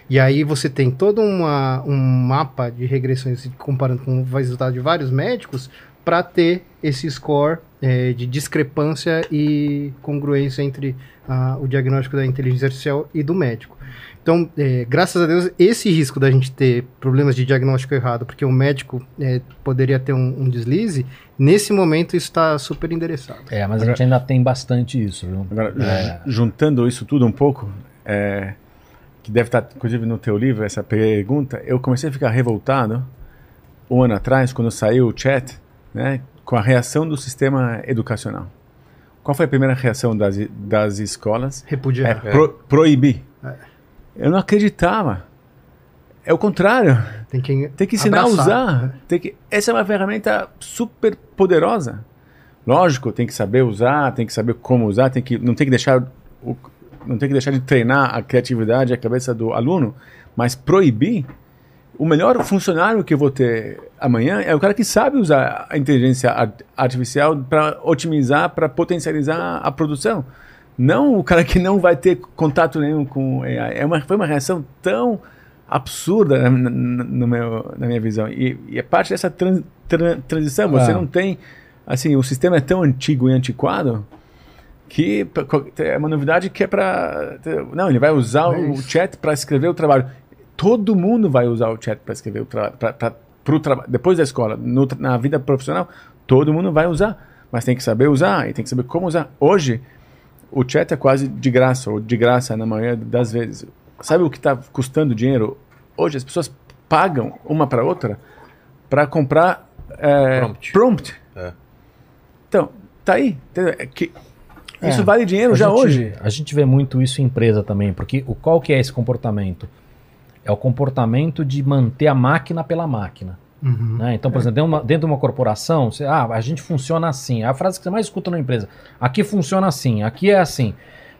E aí você tem todo uma, um mapa de regressões comparando com o resultado de vários médicos para ter esse score é, de discrepância e congruência entre ah, o diagnóstico da inteligência artificial e do médico. Então, é, graças a Deus, esse risco da gente ter problemas de diagnóstico errado, porque o médico é, poderia ter um, um, deslize, nesse momento isso está super endereçado. É, mas Agora, a gente ainda tem bastante isso, viu? Agora, é. juntando isso tudo um pouco, é, que deve estar, inclusive, no teu livro, essa pergunta, eu comecei a ficar revoltado um ano atrás, quando saiu o chat, né, com a reação do sistema educacional. Qual foi a primeira reação das, das escolas? Repudiar. É, pro, proibir. É. Eu não acreditava. É o contrário. Tem que, tem que ensinar abraçar. a usar. Tem que, essa é uma ferramenta super poderosa. Lógico, tem que saber usar, tem que saber como usar, tem que, não tem que deixar o, não tem que deixar de treinar a criatividade, a cabeça do aluno, mas proibir o melhor funcionário que eu vou ter amanhã é o cara que sabe usar a inteligência artificial para otimizar, para potencializar a produção. Não o cara que não vai ter contato nenhum com AI. É uma, foi uma reação tão absurda na, na, meu, na minha visão. E, e é parte dessa trans, trans, transição. Você não tem. Assim, o sistema é tão antigo e antiquado que é uma novidade que é para. Não, ele vai usar é o chat para escrever o trabalho. Todo mundo vai usar o chat para escrever o trabalho. Tra depois da escola, no, na vida profissional, todo mundo vai usar. Mas tem que saber usar e tem que saber como usar. Hoje o chat é quase de graça, ou de graça na maioria das vezes. Sabe o que está custando dinheiro? Hoje as pessoas pagam uma para outra para comprar é, prompt. prompt. É. Então, tá aí. É que, é, isso vale dinheiro já gente, hoje. A gente vê muito isso em empresa também, porque o qual que é esse comportamento? É o comportamento de manter a máquina pela máquina. Uhum. Né? Então, por é. exemplo, dentro de, uma, dentro de uma corporação, você, ah, a gente funciona assim. É a frase que você mais escuta na empresa. Aqui funciona assim, aqui é assim.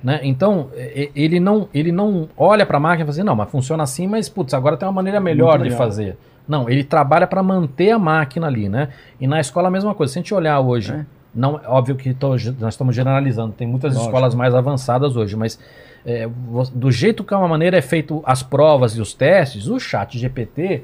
Né? Então, ele não, ele não olha para a máquina e fala assim, não, mas funciona assim, mas putz, agora tem uma maneira melhor de fazer. Não, ele trabalha para manter a máquina ali, né? E na escola a mesma coisa. Se a gente olhar hoje, é. Não, óbvio que tô, nós estamos generalizando, tem muitas Lógico. escolas mais avançadas hoje, mas é, do jeito que uma maneira é feito as provas e os testes, o chat GPT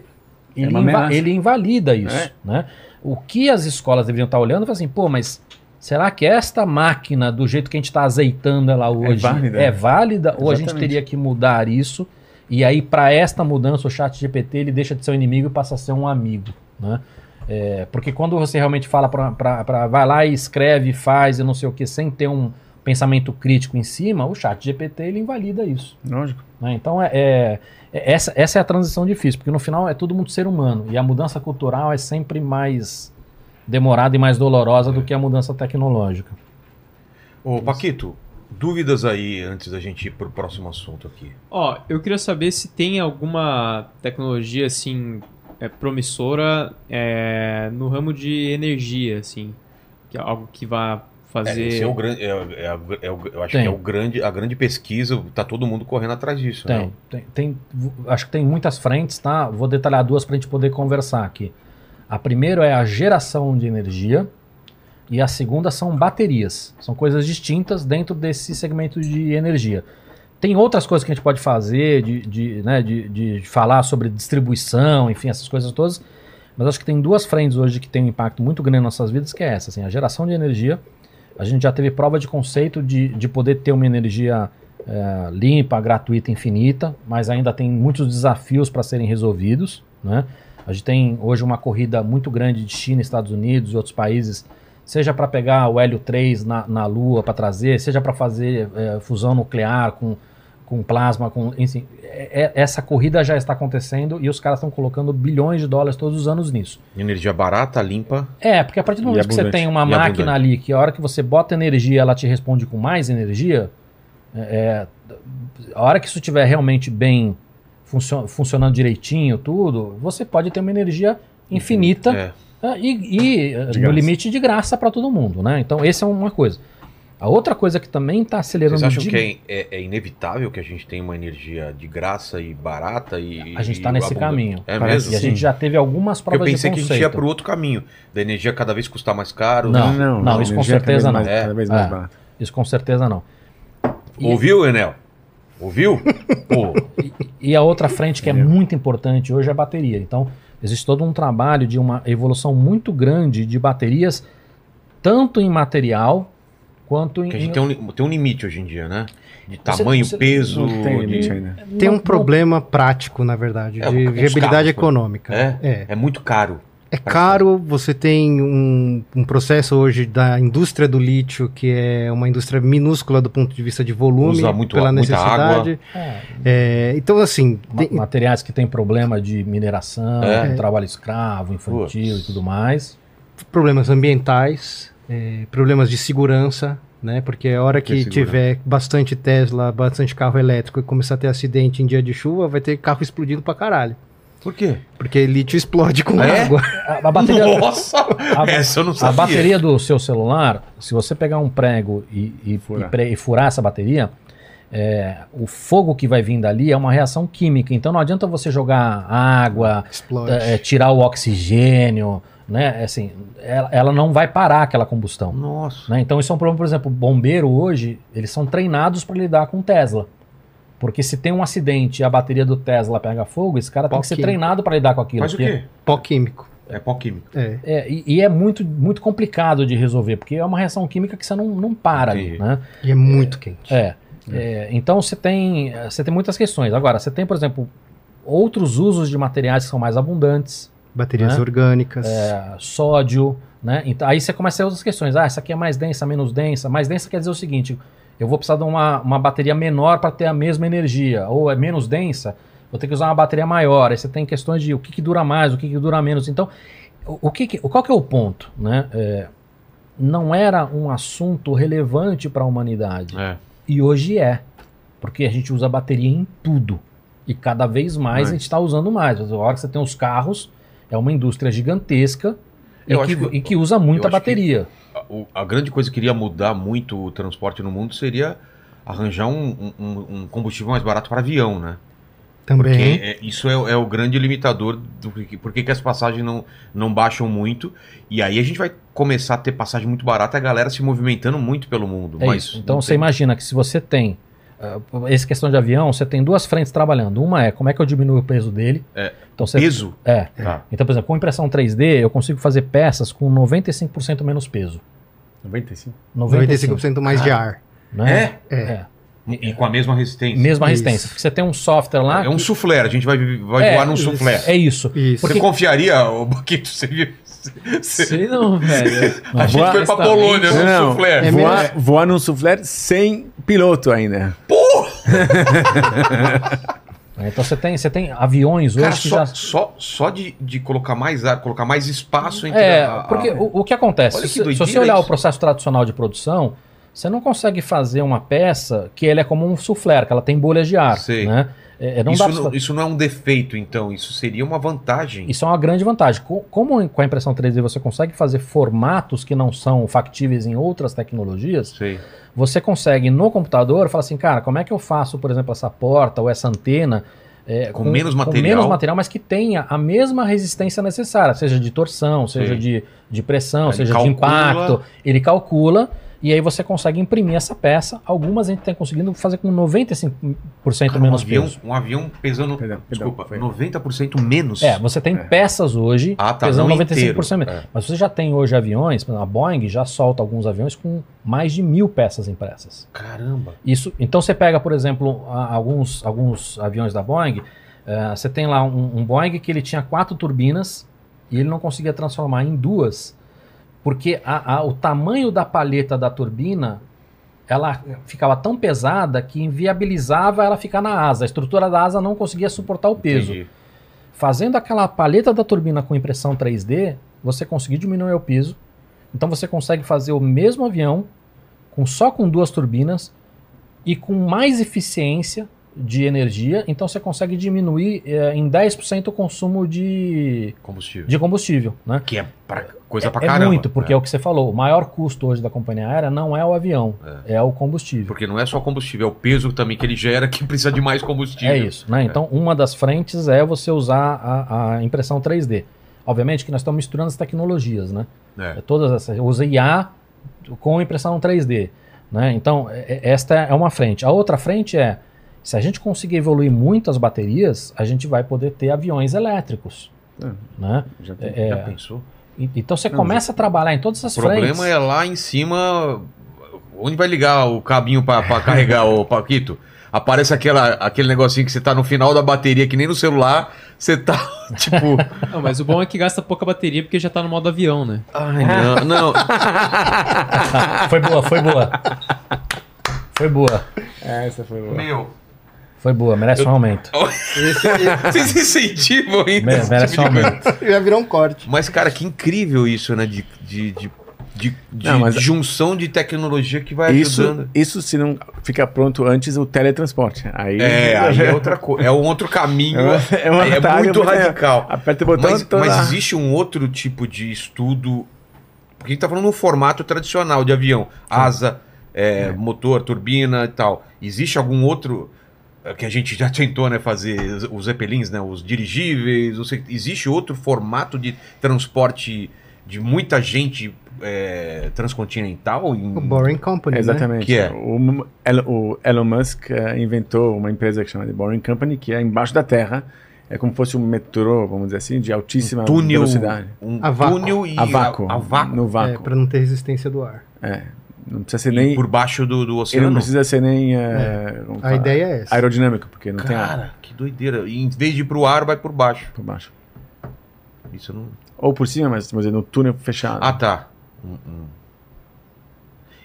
ele, é inva ele invalida isso. É. Né? O que as escolas deveriam estar olhando é assim, pô, mas será que esta máquina, do jeito que a gente está azeitando ela é hoje, é válida, é válida ou a gente teria que mudar isso? E aí, para esta mudança, o chat GPT ele deixa de ser um inimigo e passa a ser um amigo. Né? É, porque quando você realmente fala para vai lá e escreve, faz e não sei o que, sem ter um pensamento crítico em cima, o chat GPT ele invalida isso. Lógico. Né? Então, é, é é, essa, essa é a transição difícil, porque no final é todo mundo ser humano. E a mudança cultural é sempre mais demorada e mais dolorosa é. do que a mudança tecnológica. Ô, Paquito, dúvidas aí antes da gente ir para o próximo assunto aqui. Ó, eu queria saber se tem alguma tecnologia assim é, promissora é, no ramo de energia, assim, que é algo que vá fazer. É, esse é o grande, é, é, é, eu acho tem. que é o grande, a grande pesquisa, tá todo mundo correndo atrás disso. Tem, né? tem, tem, acho que tem muitas frentes, tá? Vou detalhar duas para a gente poder conversar aqui. A primeira é a geração de energia e a segunda são baterias. São coisas distintas dentro desse segmento de energia. Tem outras coisas que a gente pode fazer, de, de, né, de, de falar sobre distribuição, enfim, essas coisas todas. Mas acho que tem duas frentes hoje que têm um impacto muito grande nas nossas vidas, que é essa, assim, a geração de energia a gente já teve prova de conceito de, de poder ter uma energia é, limpa, gratuita, infinita, mas ainda tem muitos desafios para serem resolvidos. Né? A gente tem hoje uma corrida muito grande de China, Estados Unidos e outros países, seja para pegar o hélio 3 na, na Lua para trazer, seja para fazer é, fusão nuclear com com plasma, com enfim, é, é, essa corrida já está acontecendo e os caras estão colocando bilhões de dólares todos os anos nisso. Energia barata, limpa. É, porque a partir do momento que você tem uma máquina abundante. ali que a hora que você bota energia, ela te responde com mais energia, é, é a hora que isso estiver realmente bem funcio funcionando direitinho, tudo, você pode ter uma energia infinita é. é e, e no limite de graça para todo mundo, né? Então, essa é uma coisa. A outra coisa que também está acelerando... Vocês acham de... que é, é, é, inevitável que a gente tenha uma energia de graça e barata e A gente está nesse caminho. É mesmo? E a gente já teve algumas provas de conceito. Eu pensei que a gente ia para o outro caminho, da energia cada vez custar mais caro. Não, não, não, não isso com certeza não. Mais, cada vez mais é, Isso com certeza não. E... Ouviu, Enel? Ouviu? Pô, E a outra frente que é muito importante hoje é a bateria. Então, existe todo um trabalho de uma evolução muito grande de baterias, tanto em material quanto em. que a gente tem um, tem um limite hoje em dia, né? De Você- tamanho, você- peso. Não tem de- limite ainda. Tem um Não- problema prático, na verdade, É, de os viabilidade carros, econômica. É? É. É muito caro. É caro, você tem um, um processo hoje da indústria do lítio, que é uma indústria minúscula do ponto de vista de volume, Usa muito pela a- muita necessidade. É, É, então, assim, ma- tem- materiais que têm problema de mineração, É. trabalho escravo, infantil Putz. e tudo mais. problemas ambientais, é, problemas de segurança, né? Porque a hora que Que segurança? tiver bastante Tesla, bastante carro elétrico e começar a ter acidente em dia de chuva, vai ter carro explodindo pra caralho. Por quê? Porque lítio explode com É? água. A, a bateria, Nossa! a, Essa eu não a sabia. bateria do seu celular, se você pegar um prego e, e- Furar. e pre- e furar essa bateria, é, o fogo que vai vir dali é uma reação química. Então não adianta você jogar água, é, tirar o oxigênio, né? Assim, ela, ela não vai parar aquela combustão. Nossa. né? Então isso é um problema, por exemplo, bombeiro hoje, eles são treinados para lidar com Tesla. Porque se tem um acidente e a bateria do Tesla pega fogo, esse cara tem que ser Pouquinho. treinado para lidar com aquilo. Mas o quê? Pó químico. É pó químico. É. é, e, e é muito, muito complicado de resolver, porque é uma reação química que você não, não para ali, né? E é muito quente. É. É, então você tem, você tem muitas questões. Agora, você tem, por exemplo, outros usos de materiais que são mais abundantes, Baterias Né? orgânicas. é, sódio, né? Então, aí você começa a ter outras questões. Ah, essa aqui é mais densa, menos densa. Mais densa quer dizer o seguinte: eu vou precisar de uma, uma bateria menor para ter a mesma energia. Ou é menos densa, vou ter que usar uma bateria maior. Aí você tem questões de o que, que dura mais, o que, que dura menos. Então, o, o que, que- qual que é o ponto? Né? É, não era um assunto relevante para a humanidade. É. E hoje é. Porque a gente usa bateria em tudo. E cada vez mais Mas- a gente está usando mais. A hora que você tem os carros, é uma indústria gigantesca e que, que- e que usa muita bateria. A, a grande coisa que iria mudar muito o transporte no mundo seria arranjar um, um- um combustível mais barato para avião, né? Porque Também. é- isso é, é o grande limitador do que, por que as passagens não, não baixam muito. E aí a gente vai começar a ter passagem muito barata e a galera se movimentando muito pelo mundo. É mas isso. Então você tem- imagina que se você tem. Uh, essa questão de avião, você tem duas frentes trabalhando. Uma é como é que eu diminuo o peso dele. É. Então você, peso. É. Tá. Então, por exemplo, com impressão 3D, eu consigo fazer peças com 95% menos peso. 95. 95% mais de ar. Né? É? É. E com a mesma resistência. Mesma Isso. resistência. Porque você tem um software lá. É um que- soufflé, a gente vai, vai É, voar num isso. soufflé. É isso. Isso. Você confiaria, o Baquito? Você viu? Você- Sei não, velho. a gente voar- foi pra Polônia num Não, soufflé. É voar, voar num soufflé sem piloto ainda. É, Então você tem, você tem aviões hoje Cara, que só, já. só, só de, de colocar mais ar, colocar mais espaço entre É, a- a- porque o, o que acontece? Olha que se, se você olhar isso. o processo tradicional de produção, você não consegue fazer uma peça que ele é como um soufflé, que ela tem bolhas de ar. Sei. Né? É, é, não isso, pra- não, isso não é um defeito, então. Isso seria uma vantagem. Isso é uma grande vantagem. Co- Como com a impressão 3D você consegue fazer formatos que não são factíveis em outras tecnologias, Sei. você consegue no computador falar assim, cara, como é que eu faço, por exemplo, essa porta ou essa antena é, Com menos com material. menos material, mas que tenha a mesma resistência necessária, seja de torção, seja de, de pressão, seja de impacto. Ele calcula e aí você consegue imprimir essa peça. Algumas a gente tem conseguido fazer com 95% Cara, um, menos avião, peso. um avião pesando. Perdão, perdão, desculpa, foi. 90% menos. É, você tem É. peças hoje Ah, tá, pesando não 95% inteiro. menos. Mas você já tem hoje aviões, a Boeing já solta alguns aviões com mais de mil peças impressas. Caramba. Isso, então você pega, por exemplo, alguns, alguns aviões da Boeing, eh, você tem lá um, um Boeing que ele tinha quatro turbinas e ele não conseguia transformar em duas, porque a- a- o tamanho da palheta da turbina ela ficava tão pesada que inviabilizava ela ficar na asa. A estrutura da asa não conseguia suportar o peso. Entendi. Fazendo aquela palheta da turbina com impressão 3D, você conseguir diminuir o peso. Então você consegue fazer o mesmo avião com só com duas turbinas e com mais eficiência de energia. Então você consegue diminuir eh, em 10% o consumo de, Combustível. de combustível. Né? Que é pra- coisa pra é caramba. muito, porque é. é. o que você falou. O maior custo hoje da companhia aérea não é o avião, é, o combustível. Porque não é só combustível, é o peso também que ele gera que precisa de mais combustível. É isso, né? Então, uma das frentes é você usar a, a impressão 3D. Obviamente que nós estamos misturando as tecnologias, né? É. É Todas essas, usa IA com impressão 3D, né? Então, é- é- esta é uma frente. A outra frente é Se a gente conseguir evoluir muito as baterias, a gente vai poder ter aviões elétricos. É. Né? Já tem. É, Já pensou? e- então você Não, começa a trabalhar em todas as O problema frentes. é lá em cima. Onde vai ligar o cabinho pra carregar o Paquito? Aparece aquela, aquele negocinho que você tá no final da bateria, que nem no celular, você tá, tipo. Não, mas o bom é que gasta pouca bateria porque já tá no modo avião, né? Ai, não, não. Foi boa, foi boa. Foi boa. É, essa foi boa. Meu. Foi boa, merece um aumento. Vocês incentivam ainda. Mere- Merece tipo um de aumento. Já virou um corte. Mas, cara, que incrível isso, né? De, de, de, de- de Não, mas- junção de tecnologia que vai Isso, ajudando. isso se não fica pronto antes o teletransporte. Aí, É, aí é outra coisa. É um outro caminho. É É, um é muito mas é- radical. Aperta o botão Mas, mas existe um outro tipo de estudo. Porque a gente tá falando no formato tradicional de avião. Asa, é, motor, turbina e tal. Existe algum outro que a gente já tentou né, fazer os Zeppelins, né, os dirigíveis? sei- existe outro formato de transporte de muita gente é, transcontinental? Em... O Boring Company, né? Exatamente. Que é? O, o Elon Musk eh, inventou uma empresa que chama de Boring Company, que é embaixo da Terra. É como se fosse um metrô, vamos dizer assim, de altíssima túnel, velocidade. um A túnel e A vácuo. a, a vácuo No É, vácuo. pra não ter resistência do ar. É. Não precisa ser e nem. por baixo do, do Ele não oceano. precisa ser nem. eh, como A ideia é essa. Aerodinâmico, porque não tem ar Cara, que doideira. E em vez de ir pro ar, vai por baixo. por baixo. Isso não. Ou por cima, mas vamos dizer, no túnel fechado. Ah, tá. Hum, hum.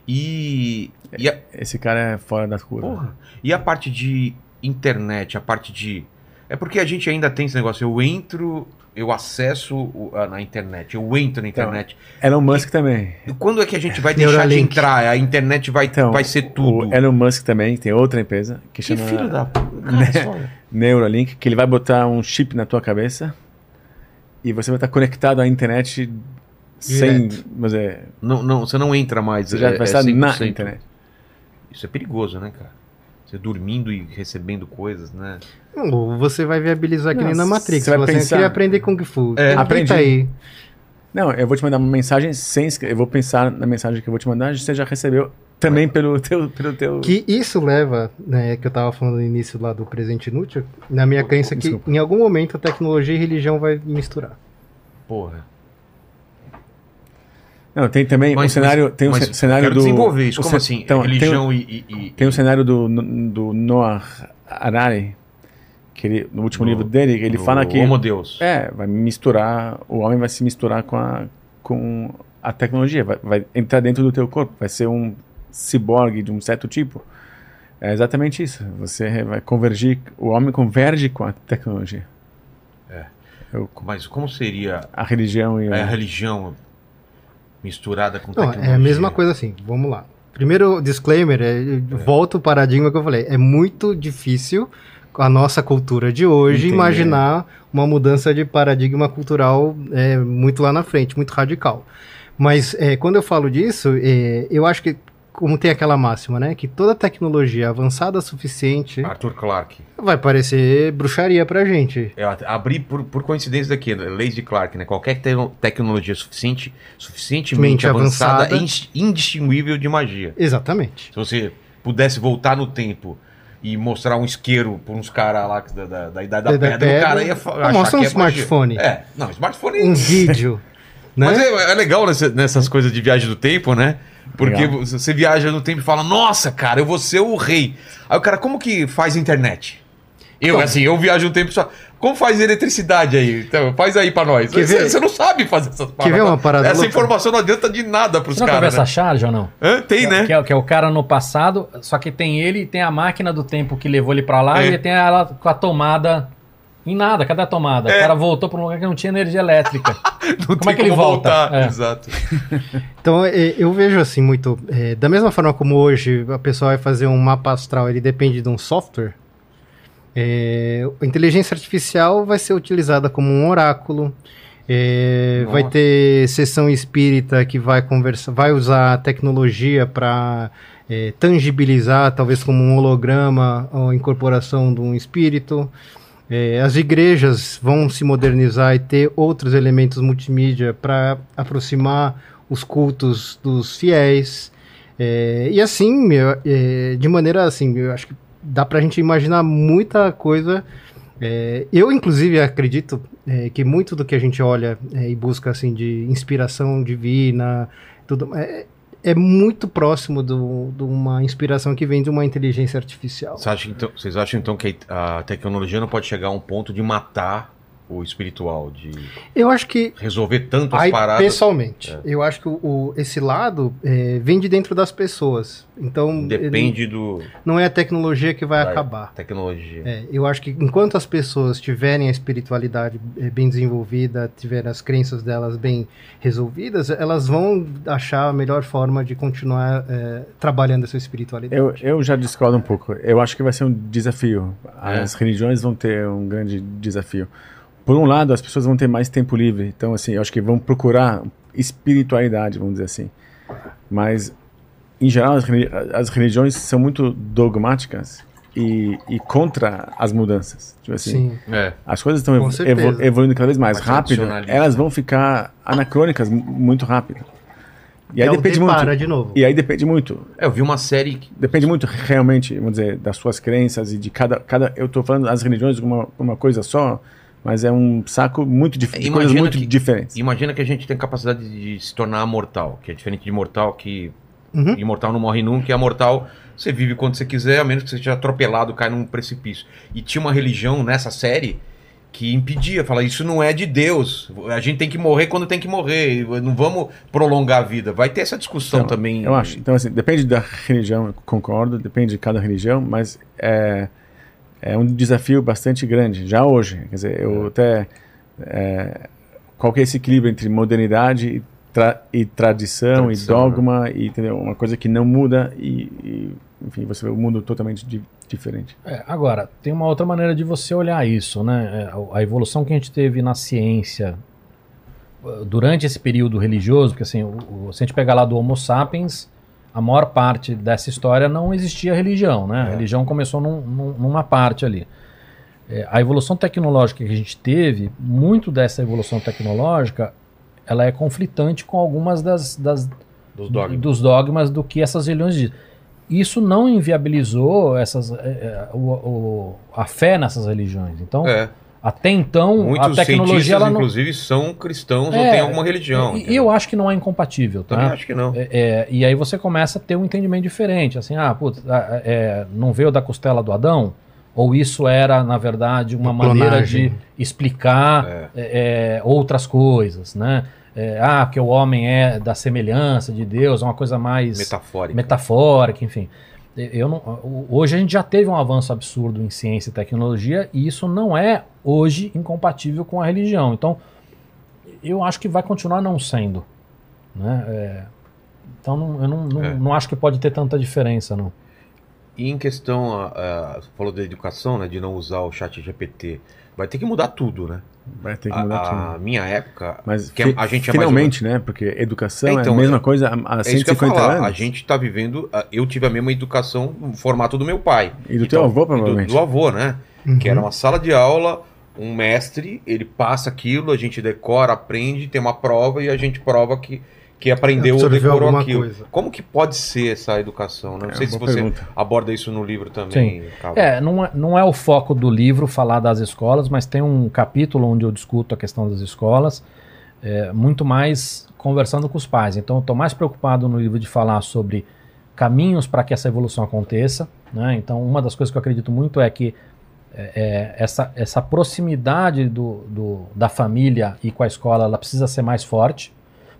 E. E a, Esse cara é fora da curva. porra, e a parte de internet, a parte de. É porque a gente ainda tem esse negócio. Eu entro, eu acesso na internet, eu entro na internet. Elon Musk também. E quando é que a gente vai deixar de Neuralink. entrar? A internet vai, Então, vai ser tudo. O Elon Musk também tem outra empresa que Que chama filho da. Só- Neuralink, que ele vai botar um chip na tua cabeça e você vai estar conectado à internet sem. Direto. Mas é, não, não, você não entra mais. você já é- vai é estar na 100%. internet. Isso é perigoso, né, cara? Você dormindo e recebendo coisas, né? Ou você vai viabilizar que Não, nem na Matrix. você vai assim, eu pensar- queria aprender Kung Fu. É. Aprendi. aí. Não, eu vou te mandar uma mensagem sem escrever. Eu vou pensar na mensagem que eu vou te mandar, você já recebeu também pelo teu. Pelo teu... Que isso leva, né, que eu tava falando no início lá do presente inútil, na minha crença que desculpa. em algum momento a tecnologia e religião vai misturar. Porra. Não, tem também Mas- um cenário. tem um cenário quero do. desenvolver isso. Como ce- assim? então, tem um- religião e, e- e- Tem um cenário do, do Noah Harari, que ele, no último No- livro dele, ele fala que. Homo Deus. É, vai misturar, o homem vai se misturar com a, com a tecnologia, vai, vai entrar dentro do teu corpo, vai ser um ciborgue de um certo tipo. É exatamente isso. Você vai convergir, o homem converge com a tecnologia. É. Eu- Mas como seria a religião e a a, religião misturada com Não, tecnologia? é a mesma coisa assim. Vamos lá. Primeiro disclaimer, é, eu volto ao paradigma que eu falei. É muito difícil com a nossa cultura de hoje Entender. imaginar uma mudança de paradigma cultural é, muito lá na frente, muito radical. Mas é, quando eu falo disso, é, eu acho que como tem aquela máxima, né, que toda tecnologia avançada suficiente Arthur Clarke. vai parecer bruxaria pra gente. Eu abri por, por coincidência daqui, né? leis de Clarke, né? Qualquer te- tecnologia suficiente, suficientemente Mente avançada, avançada. é indistinguível de magia. Exatamente. Se você pudesse voltar no tempo e mostrar um isqueiro pra uns caras lá da, da, da idade da, Da pedra, pedra. o cara ia achar mostra um é magia. smartphone. É, não, smartphone... Um vídeo, né? Mas é, é legal nessa- nessas coisas de viagem do tempo, né? Porque Legal. você você viaja no tempo e fala, nossa, cara, eu vou ser o rei. Aí o cara, como que faz internet? Eu, Como? assim, eu viajo no tempo só. Como faz eletricidade aí? Então, faz aí pra nós. Quer Você, ver- você não sabe fazer essas paradas. ver uma parada Essa louca? informação não adianta de nada pros Você nunca viu caras. essa Né? charge ou não? Hã? Tem, né? Que é, que é o cara no passado, só que tem ele tem a máquina do tempo que levou ele pra lá É. e tem ela com a tomada em nada. Cadê a tomada? É. O cara voltou pra um lugar que não tinha energia elétrica. Não Como é que ele volta? É. Exato. Então, é, eu vejo assim muito. é, da mesma forma como hoje a pessoa vai fazer um mapa astral, ele depende de um software. é, a inteligência artificial vai ser utilizada como um oráculo. é, vai ter sessão espírita que vai conversar, vai usar a tecnologia para tangibilizar, talvez como um holograma, a incorporação de um espírito. É, as igrejas vão se modernizar e ter outros elementos multimídia para aproximar os cultos dos fiéis. É, e assim, é, de maneira assim, eu acho que dá pra gente imaginar muita coisa. É, eu, inclusive, acredito é, que muito do que a gente olha é, e busca assim de inspiração divina, tudo é, é muito próximo de uma inspiração que vem de uma inteligência artificial. Você acha, então, vocês acham então que a tecnologia não pode chegar a um ponto de matar o espiritual, de eu acho que resolver tanto as aí, paradas. Pessoalmente, é. eu acho que o, o esse lado é, vem de dentro das pessoas. Então depende ele, do. Não é a tecnologia que vai, vai acabar. Tecnologia. É, eu acho que enquanto as pessoas tiverem a espiritualidade é, bem desenvolvida, tiverem as crenças delas bem resolvidas, elas vão achar a melhor forma de continuar é, trabalhando essa espiritualidade. Eu, eu já discordo um pouco. Eu acho que vai ser um desafio. É. As religiões vão ter um grande desafio por um lado, as pessoas vão ter mais tempo livre. Então, assim, eu acho que vão procurar espiritualidade, vamos dizer assim. Mas, em geral, as, religiões são muito dogmáticas e, e contra as mudanças. Tipo assim, é. as coisas estão evolu evoluindo cada vez mais rápido, elas vão ficar anacrônicas muito rápido. E aí é depende muito. de novo. E aí depende muito. É, eu vi uma série que... Depende muito realmente, vamos dizer, das suas crenças e de cada cada eu estou falando as religiões uma uma coisa só, mas é um saco muito dif de coisas muito que, diferentes. Imagina que a gente tem capacidade de se tornar mortal, que é diferente de mortal, que uhum. imortal não morre nunca, e a mortal você vive quando você quiser, a menos que você seja atropelado, cai num precipício. E tinha uma religião nessa série que impedia, fala isso não é de Deus. A gente tem que morrer quando tem que morrer. Não vamos prolongar a vida. Vai ter essa discussão então, também. Eu acho. Então assim, depende da religião, concordo. Depende de cada religião, mas é, é um desafio bastante grande, já hoje. Quer dizer, eu é. até. É, qual é esse equilíbrio entre modernidade e, tra e tradição, tradição, e dogma, né? e entendeu? uma coisa que não muda e, e enfim, você vê um mundo totalmente di diferente. É, agora, tem uma outra maneira de você olhar isso, né? É, a evolução que a gente teve na ciência durante esse período religioso, porque assim, o, o, se a gente pegar lá do Homo sapiens, a maior parte dessa história não existia religião, né? É. A religião começou num, num, numa parte ali. É, a evolução tecnológica que a gente teve, muito dessa evolução tecnológica, ela é conflitante com algumas das, das dos, dogmas. dos, dogmas. do que essas religiões dizem. Isso não inviabilizou essas, é, é, o, o, a fé nessas religiões. Então, é. Até então, Muitos a tecnologia ela não... inclusive, são cristãos é, ou têm alguma religião. E, eu acho que não é incompatível, tá? Também acho que não. É, é, e aí você começa a ter um entendimento diferente. Assim, ah, putz, é, não veio da costela do Adão? Ou isso era, na verdade, uma maneira de explicar é. É, outras coisas, né? ah, que o homem é da semelhança de Deus, é uma coisa mais metafórica, metafórica enfim. Eu não, hoje a gente já teve um avanço absurdo em ciência e tecnologia e isso não é hoje incompatível com a religião. Então, eu acho que vai continuar não sendo. Né? É, então, não, eu não, não, é. não, acho que pode ter tanta diferença, não. E em questão, uh, você falou da educação, né, de não usar o chat GPT, vai ter que mudar tudo, né? Vai ter que mudar a, tudo. A minha época. Mas que a gente é finalmente, né? Porque educação então, é a então, mesma coisa há 150 é anos. A gente está vivendo. Eu tive a mesma educação no formato do meu pai. E do então, teu avô, provavelmente. Do, do avô, né? Uhum. Que era uma sala de aula, um mestre, ele passa aquilo, a gente decora, aprende, tem uma prova e a gente prova que que aprendeu ou decorou aquilo. Coisa. Como que pode ser essa educação? Não é, sei se você pergunta. aborda isso no livro também. É, não é, não é o foco do livro falar das escolas, mas tem um capítulo onde eu discuto a questão das escolas, é, muito mais conversando com os pais. Então, eu estou mais preocupado no livro de falar sobre caminhos para que essa evolução aconteça. Né? Então, uma das coisas que eu acredito muito é que é, é essa, essa proximidade do, do, da família e com a escola ela precisa ser mais forte.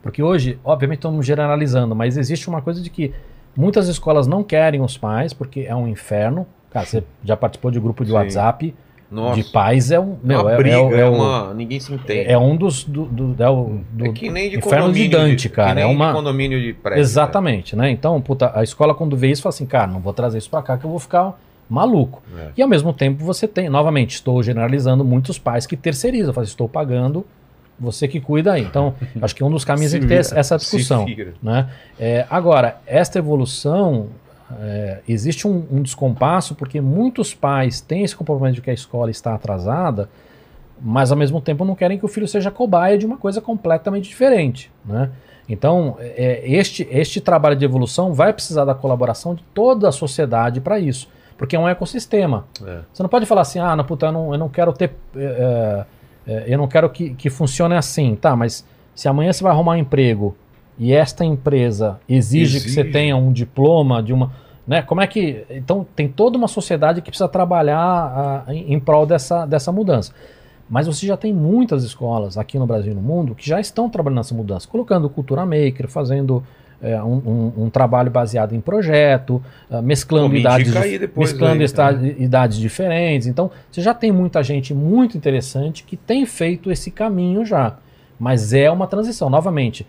Porque hoje, obviamente, estamos generalizando, mas existe uma coisa de que muitas escolas não querem os pais, porque é um inferno. Cara, você já participou de grupo de Sim. WhatsApp Nossa. de pais é um. Meu, uma é, briga, é, é, é uma. Ninguém se entende. É um dos. Do, do, é, o, do é que nem de inferno de Dante, cara. Que nem é uma... de condomínio de prédio. Exatamente, né? Então, puta, a escola quando vê isso fala assim, cara, não vou trazer isso pra cá que eu vou ficar maluco. É. E ao mesmo tempo você tem, novamente, estou generalizando muitos pais que terceirizam, fazem, estou pagando você que cuida aí. Então, acho que um dos caminhos é ter essa discussão. Né? É, agora, esta evolução, é, existe um, um, descompasso porque muitos pais têm esse comportamento de que a escola está atrasada, mas ao mesmo tempo não querem que o filho seja cobaia de uma coisa completamente diferente. Né? Então, é, este, este trabalho de evolução vai precisar da colaboração de toda a sociedade para isso. Porque é um ecossistema. É. Você não pode falar assim, ah, não, puta, eu não, eu não quero ter. é, é, é, eu não quero que, que funcione assim, tá? Mas se amanhã você vai arrumar um emprego e esta empresa exige, que você Exige. tenha um diploma de uma. Né? Como é que. Então tem toda uma sociedade que precisa trabalhar ah, em, em prol dessa, dessa mudança. Mas você já tem muitas escolas aqui no Brasil e no mundo que já estão trabalhando nessa mudança, colocando cultura maker, fazendo é, um, um- um trabalho baseado em projeto, ah, mesclando me idades, mesclando né? idades diferentes. Então você já tem muita gente muito interessante que tem feito esse caminho já. Mas é uma transição. Novamente,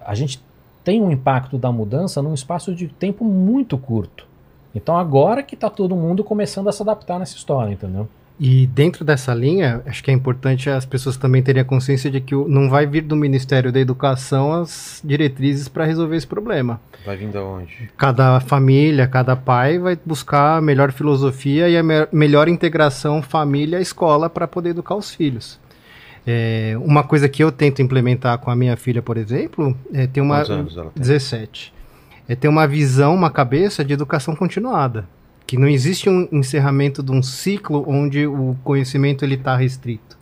a gente tem um impacto da mudança num espaço de tempo muito curto. Então agora que está todo mundo começando a se adaptar nessa história, entendeu? E dentro dessa linha, acho que é importante as pessoas também terem a consciência de que não vai vir do Ministério da Educação as diretrizes para resolver esse problema. Vai vir da onde? Cada família, cada pai vai buscar a melhor filosofia e a me- melhor integração família-escola para poder educar os filhos. É, uma coisa que eu tento implementar com a minha filha, por exemplo, é ter uma Quantos anos ela tem? 17. É ter uma visão, uma cabeça de educação continuada. Que não existe um encerramento de um ciclo onde o conhecimento ele está restrito.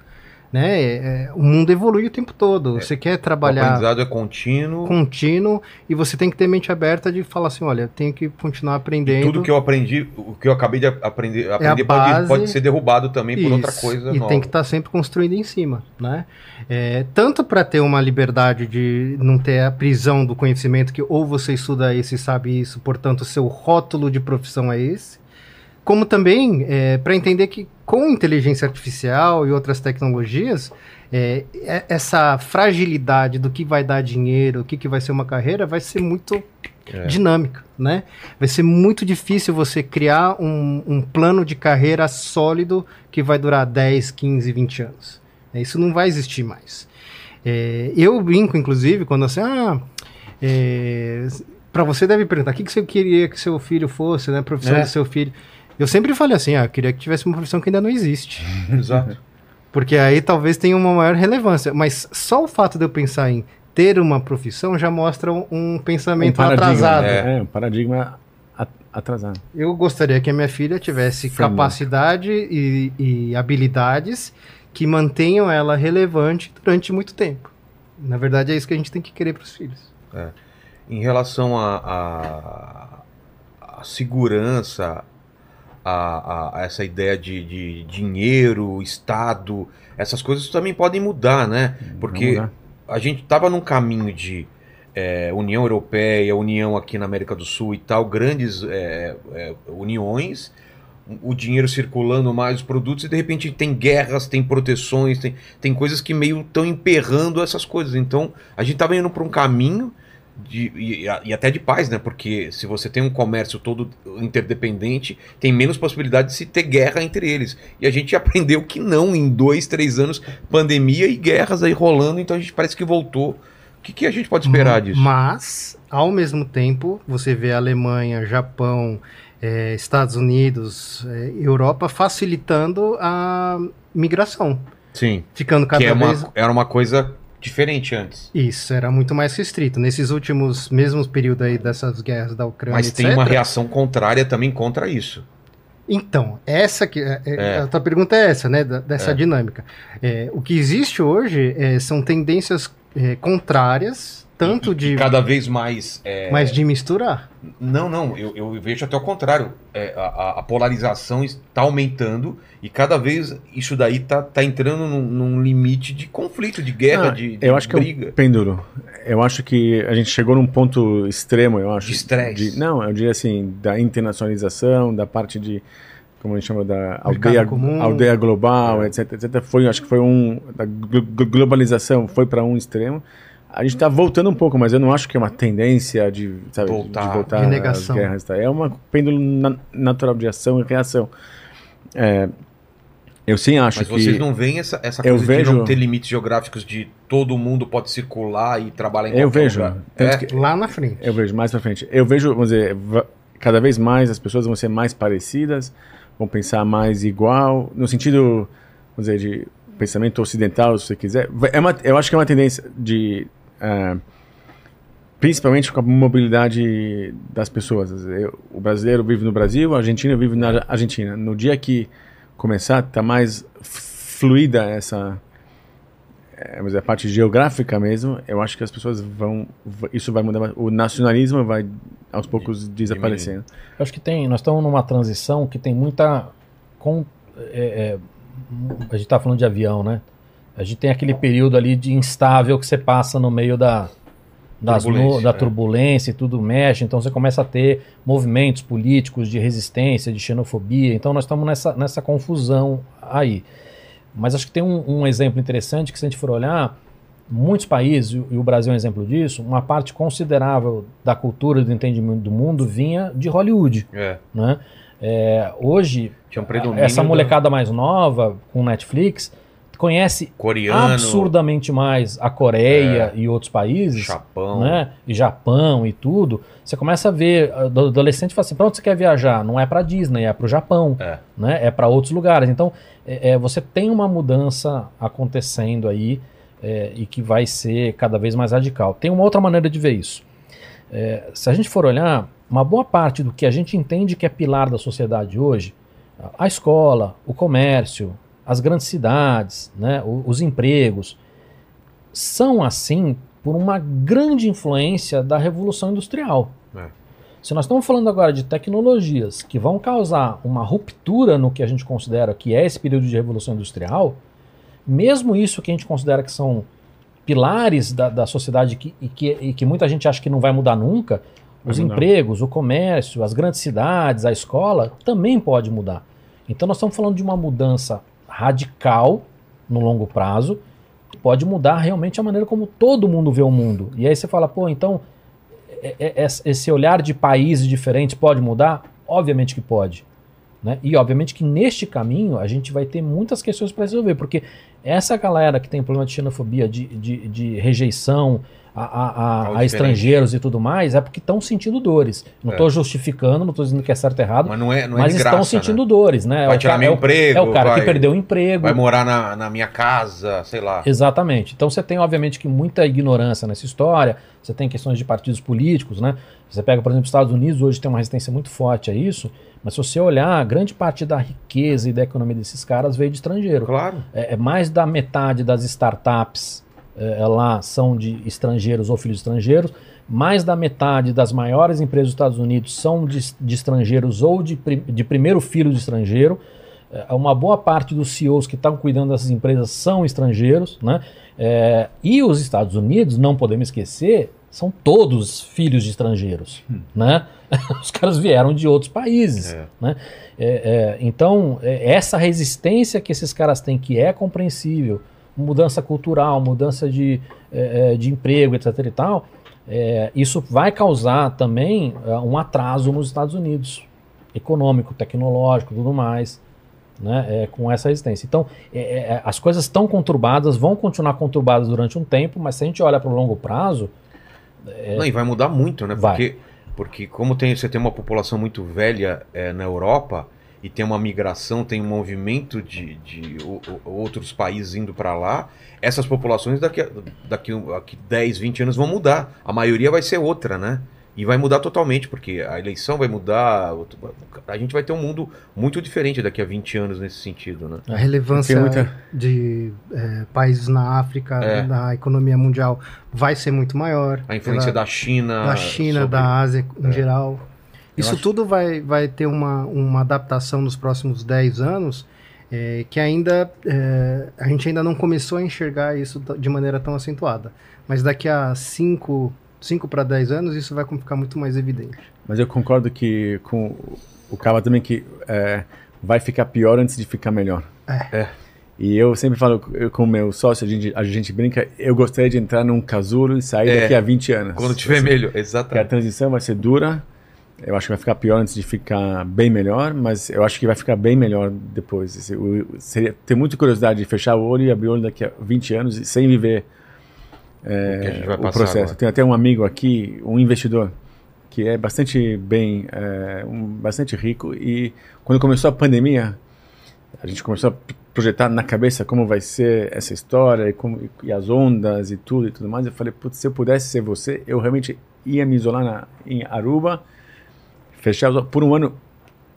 Né? É, é, o mundo evolui o tempo todo. Você quer O trabalhar aprendizado é contínuo. contínuo e você tem que ter mente aberta de falar assim, olha, tenho que continuar aprendendo. Tudo que eu aprendi, o que eu acabei de aprender, aprender pode, base- pode ser derrubado também por outra Isso, coisa E nova. tem que estar sempre construindo em cima, né? É, tanto para ter uma liberdade de não ter a prisão do conhecimento que ou você estuda esse e sabe isso, portanto seu rótulo de profissão é esse, como também para entender que com inteligência artificial e outras tecnologias é, é- essa fragilidade do que vai dar dinheiro, o que, que vai ser uma carreira, vai ser muito É. dinâmica, né? Vai ser muito difícil você criar um, um plano de carreira sólido que vai durar 10, 15, 20 anos. É, Isso não vai existir mais. É, eu brinco, inclusive, quando assim, ah, para você deve perguntar, o que, que você queria que seu filho fosse, né? A profissão É. do seu filho. Eu sempre falei assim, ah, eu queria que tivesse uma profissão que ainda não existe. Exato. Porque aí talvez tenha uma maior relevância. Mas só o fato de eu pensar em ter uma profissão já mostra um, um pensamento atrasado. né? É, um paradigma atrasado. Eu gostaria que a minha filha tivesse Framework. capacidade e, e habilidades que mantenham ela relevante durante muito tempo. Na verdade, é isso que a gente tem que querer para os filhos. Em relação à a, a, segurança, a, a- essa ideia de, de dinheiro, Estado, essas coisas também podem mudar, né? Porque lá. a gente estava num caminho de é, União Europeia, União aqui na América do Sul e tal, grandes é, é, uniões, o dinheiro circulando mais, os produtos, e de repente tem guerras, tem proteções, tem, tem coisas que meio estão emperrando essas coisas. Então a gente estava indo para um caminho. De, e, e até de paz, né? Porque se você tem um comércio todo interdependente, tem menos possibilidade de se ter guerra entre eles. E a gente aprendeu que não, em dois, três anos, pandemia e guerras aí rolando, então a gente parece que voltou. O que, que a gente pode esperar disso? Mas, ao mesmo tempo, você vê a Alemanha, Japão, eh, Estados Unidos, eh, Europa facilitando a migração. Sim. Ficando cada Que é vez uma, era uma coisa diferente antes. Isso, era muito mais restrito. Nesses últimos, mesmos períodos aí dessas guerras da Ucrânia, Mas tem etc., uma reação contrária também contra isso. Então, essa que é, é, É. a tua pergunta é essa, né? dessa É. dinâmica. É, o que existe hoje são tendências contrárias, tanto E- de cada vez mais. é, mas de misturar. Não, não, eu, eu vejo até o contrário. É, a, a- polarização está aumentando e cada vez isso daí tá, tá entrando num, num limite de conflito, de guerra, Ah, de, de eu acho que é um briga. pêndulo. Eu acho que a gente chegou num ponto extremo, eu acho. De estresse. Não, eu diria assim, da internacionalização, da parte de, como a gente chama, da aldeia, comum. aldeia global, etc, etc. Foi, acho que foi um, da glo- glo- globalização foi para um extremo. A gente está voltando um pouco, mas eu não acho que é uma tendência de, sabe, Voltar. de voltar às negação. guerras. Tá? É uma pêndulo na- natural de ação e reação. É, eu sim acho Mas que... vocês não veem essa, essa Eu coisa de vejo- não ter limites geográficos de todo mundo pode circular e trabalhar em Eu qualquer vejo. lugar? Tanto É? que- Lá na frente. Eu vejo mais pra frente. Eu vejo, vamos dizer, cada vez mais as pessoas vão ser mais parecidas, vão pensar mais igual, no sentido, vamos dizer, de pensamento ocidental, se você quiser. É uma, eu acho que é uma tendência de ah, principalmente com a mobilidade das pessoas. Eu- o brasileiro vive no Brasil, o argentino vive na Argentina. No dia que começar, tá mais fluida essa é, dizer, a parte geográfica mesmo, eu acho que as pessoas vão, isso vai mudar, o nacionalismo vai aos poucos desaparecendo. Eu acho que tem, nós estamos numa transição que tem muita. Com, é, é, a gente está falando de avião, né? A gente tem aquele período ali de instável que você passa no meio da, das Turbulência, da é. turbulência e tudo mexe, então você começa a ter movimentos políticos de resistência, de xenofobia. Então nós estamos nessa, nessa confusão aí. Mas acho que tem um, um exemplo interessante que, se a gente for olhar, muitos países, e o Brasil é um exemplo disso, uma parte considerável da cultura do entendimento do mundo vinha de Hollywood. É. Né? É, hoje, um essa molecada mais nova, com Netflix, conhece Coreano, absurdamente mais a Coreia e outros países, Japão. né? E Japão e tudo. Você começa a ver, adolescente fala assim, pra onde você quer viajar? Não é pra Disney, é pro Japão, É. né? É para outros lugares. Então, é, é, você tem uma mudança acontecendo aí é, e que vai ser cada vez mais radical. Tem uma outra maneira de ver isso. É, se a gente for olhar, uma boa parte do que a gente entende que é pilar da sociedade hoje, a escola, o comércio, as grandes cidades, né, os empregos, são assim por uma grande influência da Revolução Industrial. É. Se nós estamos falando agora de tecnologias que vão causar uma ruptura no que a gente considera que é esse período de Revolução Industrial, mesmo isso que a gente considera que são pilares da, da sociedade que, e, que, e que muita gente acha que não vai mudar nunca, Vai os mudar. empregos, o comércio, as grandes cidades, a escola, também pode mudar. Então nós estamos falando de uma mudança radical no longo prazo, que pode mudar realmente a maneira como todo mundo vê o mundo. E aí você fala, pô, então é- é- é- esse olhar de países diferentes pode mudar? Obviamente que pode. Né? E obviamente que neste caminho a gente vai ter muitas questões para resolver, porque essa galera que tem problema de xenofobia, de, de, de rejeição a, a- a- a estrangeiros e tudo mais, é porque estão sentindo dores. Não É. estou justificando, não estou dizendo que é certo ou errado, Mas não é, não é mas de estão graça, sentindo né? dores, né? Vai o tirar ca- meu é o- emprego, É o cara vai- que perdeu o emprego. Vai morar na, na minha casa, sei lá. Exatamente. Então você tem, obviamente, que muita ignorância nessa história, você tem questões de partidos políticos, né? Você pega, por exemplo, os Estados Unidos, hoje tem uma resistência muito forte a isso, mas se você olhar, grande parte da riqueza e da economia desses caras veio de estrangeiro. Claro. É, é mais da metade das startups é, lá são de estrangeiros ou filhos de estrangeiros, mais da metade das maiores empresas dos Estados Unidos são de, de estrangeiros ou de, de primeiro filho de estrangeiro. É, uma boa parte dos CEOs que estão cuidando dessas empresas são estrangeiros, né? É, e os Estados Unidos, não podemos esquecer, são todos filhos de estrangeiros, né? Os caras vieram de outros países, É. né? É, é, então, é, essa resistência que esses caras têm, que é compreensível, mudança cultural, mudança de, é, de emprego, etc e tal, é, isso vai causar também é, um atraso nos Estados Unidos, econômico, tecnológico, tudo mais, né, com essa resistência. Então, as coisas estão conturbadas, vão continuar conturbadas durante um tempo, mas se a gente olha para o longo prazo, Não, e vai mudar muito, né? Vai. Porque, porque como tem, você tem uma população muito velha na Europa e tem uma migração, tem um movimento de, de outros países indo para lá, essas populações daqui a, daqui, a- daqui 10, 20 anos vão mudar. A maioria vai ser outra, né? E vai mudar totalmente, porque a eleição vai mudar. A gente vai ter um mundo muito diferente daqui a 20 anos nesse sentido, né? A relevância muita- de é, países na África, É. na economia mundial, vai ser muito maior. A influência Pela- da China. da China, sobre- da Ásia em É. geral. Isso acho- tudo vai, vai ter uma, uma adaptação nos próximos 10 anos é, que ainda é, a gente ainda não começou a enxergar isso de maneira tão acentuada. Mas daqui a 5 para 10 anos isso vai ficar muito mais evidente. Mas eu concordo que com o Cava também que é, vai ficar pior antes de ficar melhor. É. E eu sempre falo eu, com o meu sócio, a gente, a gente brinca, eu gostaria de entrar num casulo e sair É. daqui a 20 anos. Quando tiver melhor. Porque a Exatamente. transição vai ser dura, eu acho que vai ficar pior antes de ficar bem melhor, mas eu acho que vai ficar bem melhor depois. O- Seria, ter muita curiosidade de fechar o olho e abrir o olho daqui a 20 anos sem viver O vai o passar processo. agora. Tem até um amigo aqui, um investidor, que é bastante bem, é, um, bastante rico e quando começou a pandemia, a gente começou a projetar na cabeça como vai ser essa história e, como, e as ondas e tudo e tudo mais. Eu falei, se eu pudesse ser você, eu realmente ia me isolar na, em Aruba, fechar por um ano.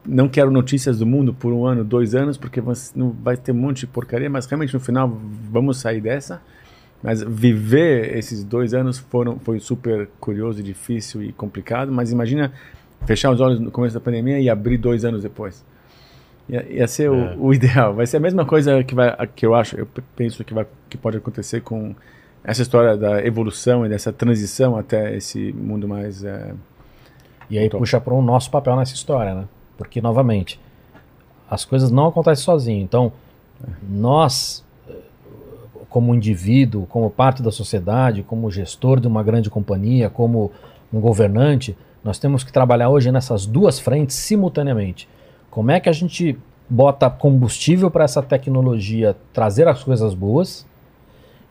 Não quero notícias do mundo por um ano, dois anos, porque não vai ter um monte de porcaria, mas realmente no final vamos sair dessa. Mas viver esses dois anos foram, foi super curioso, difícil e complicado. Mas imagina fechar os olhos no começo da pandemia e abrir dois anos depois. Ia, ia ser É. o, o ideal. Vai ser a mesma coisa que, vai, que eu acho, eu penso que, vai, que pode acontecer com essa história da evolução e dessa transição até esse mundo mais. eh, E aí Então. puxa para o nosso papel nessa história, né? Porque, novamente, as coisas não acontecem sozinho. Então, nós, eh, como indivíduo, como parte da sociedade, como gestor de uma grande companhia, como um governante, nós temos que trabalhar hoje nessas duas frentes simultaneamente. Como é que a gente bota combustível para essa tecnologia trazer as coisas boas?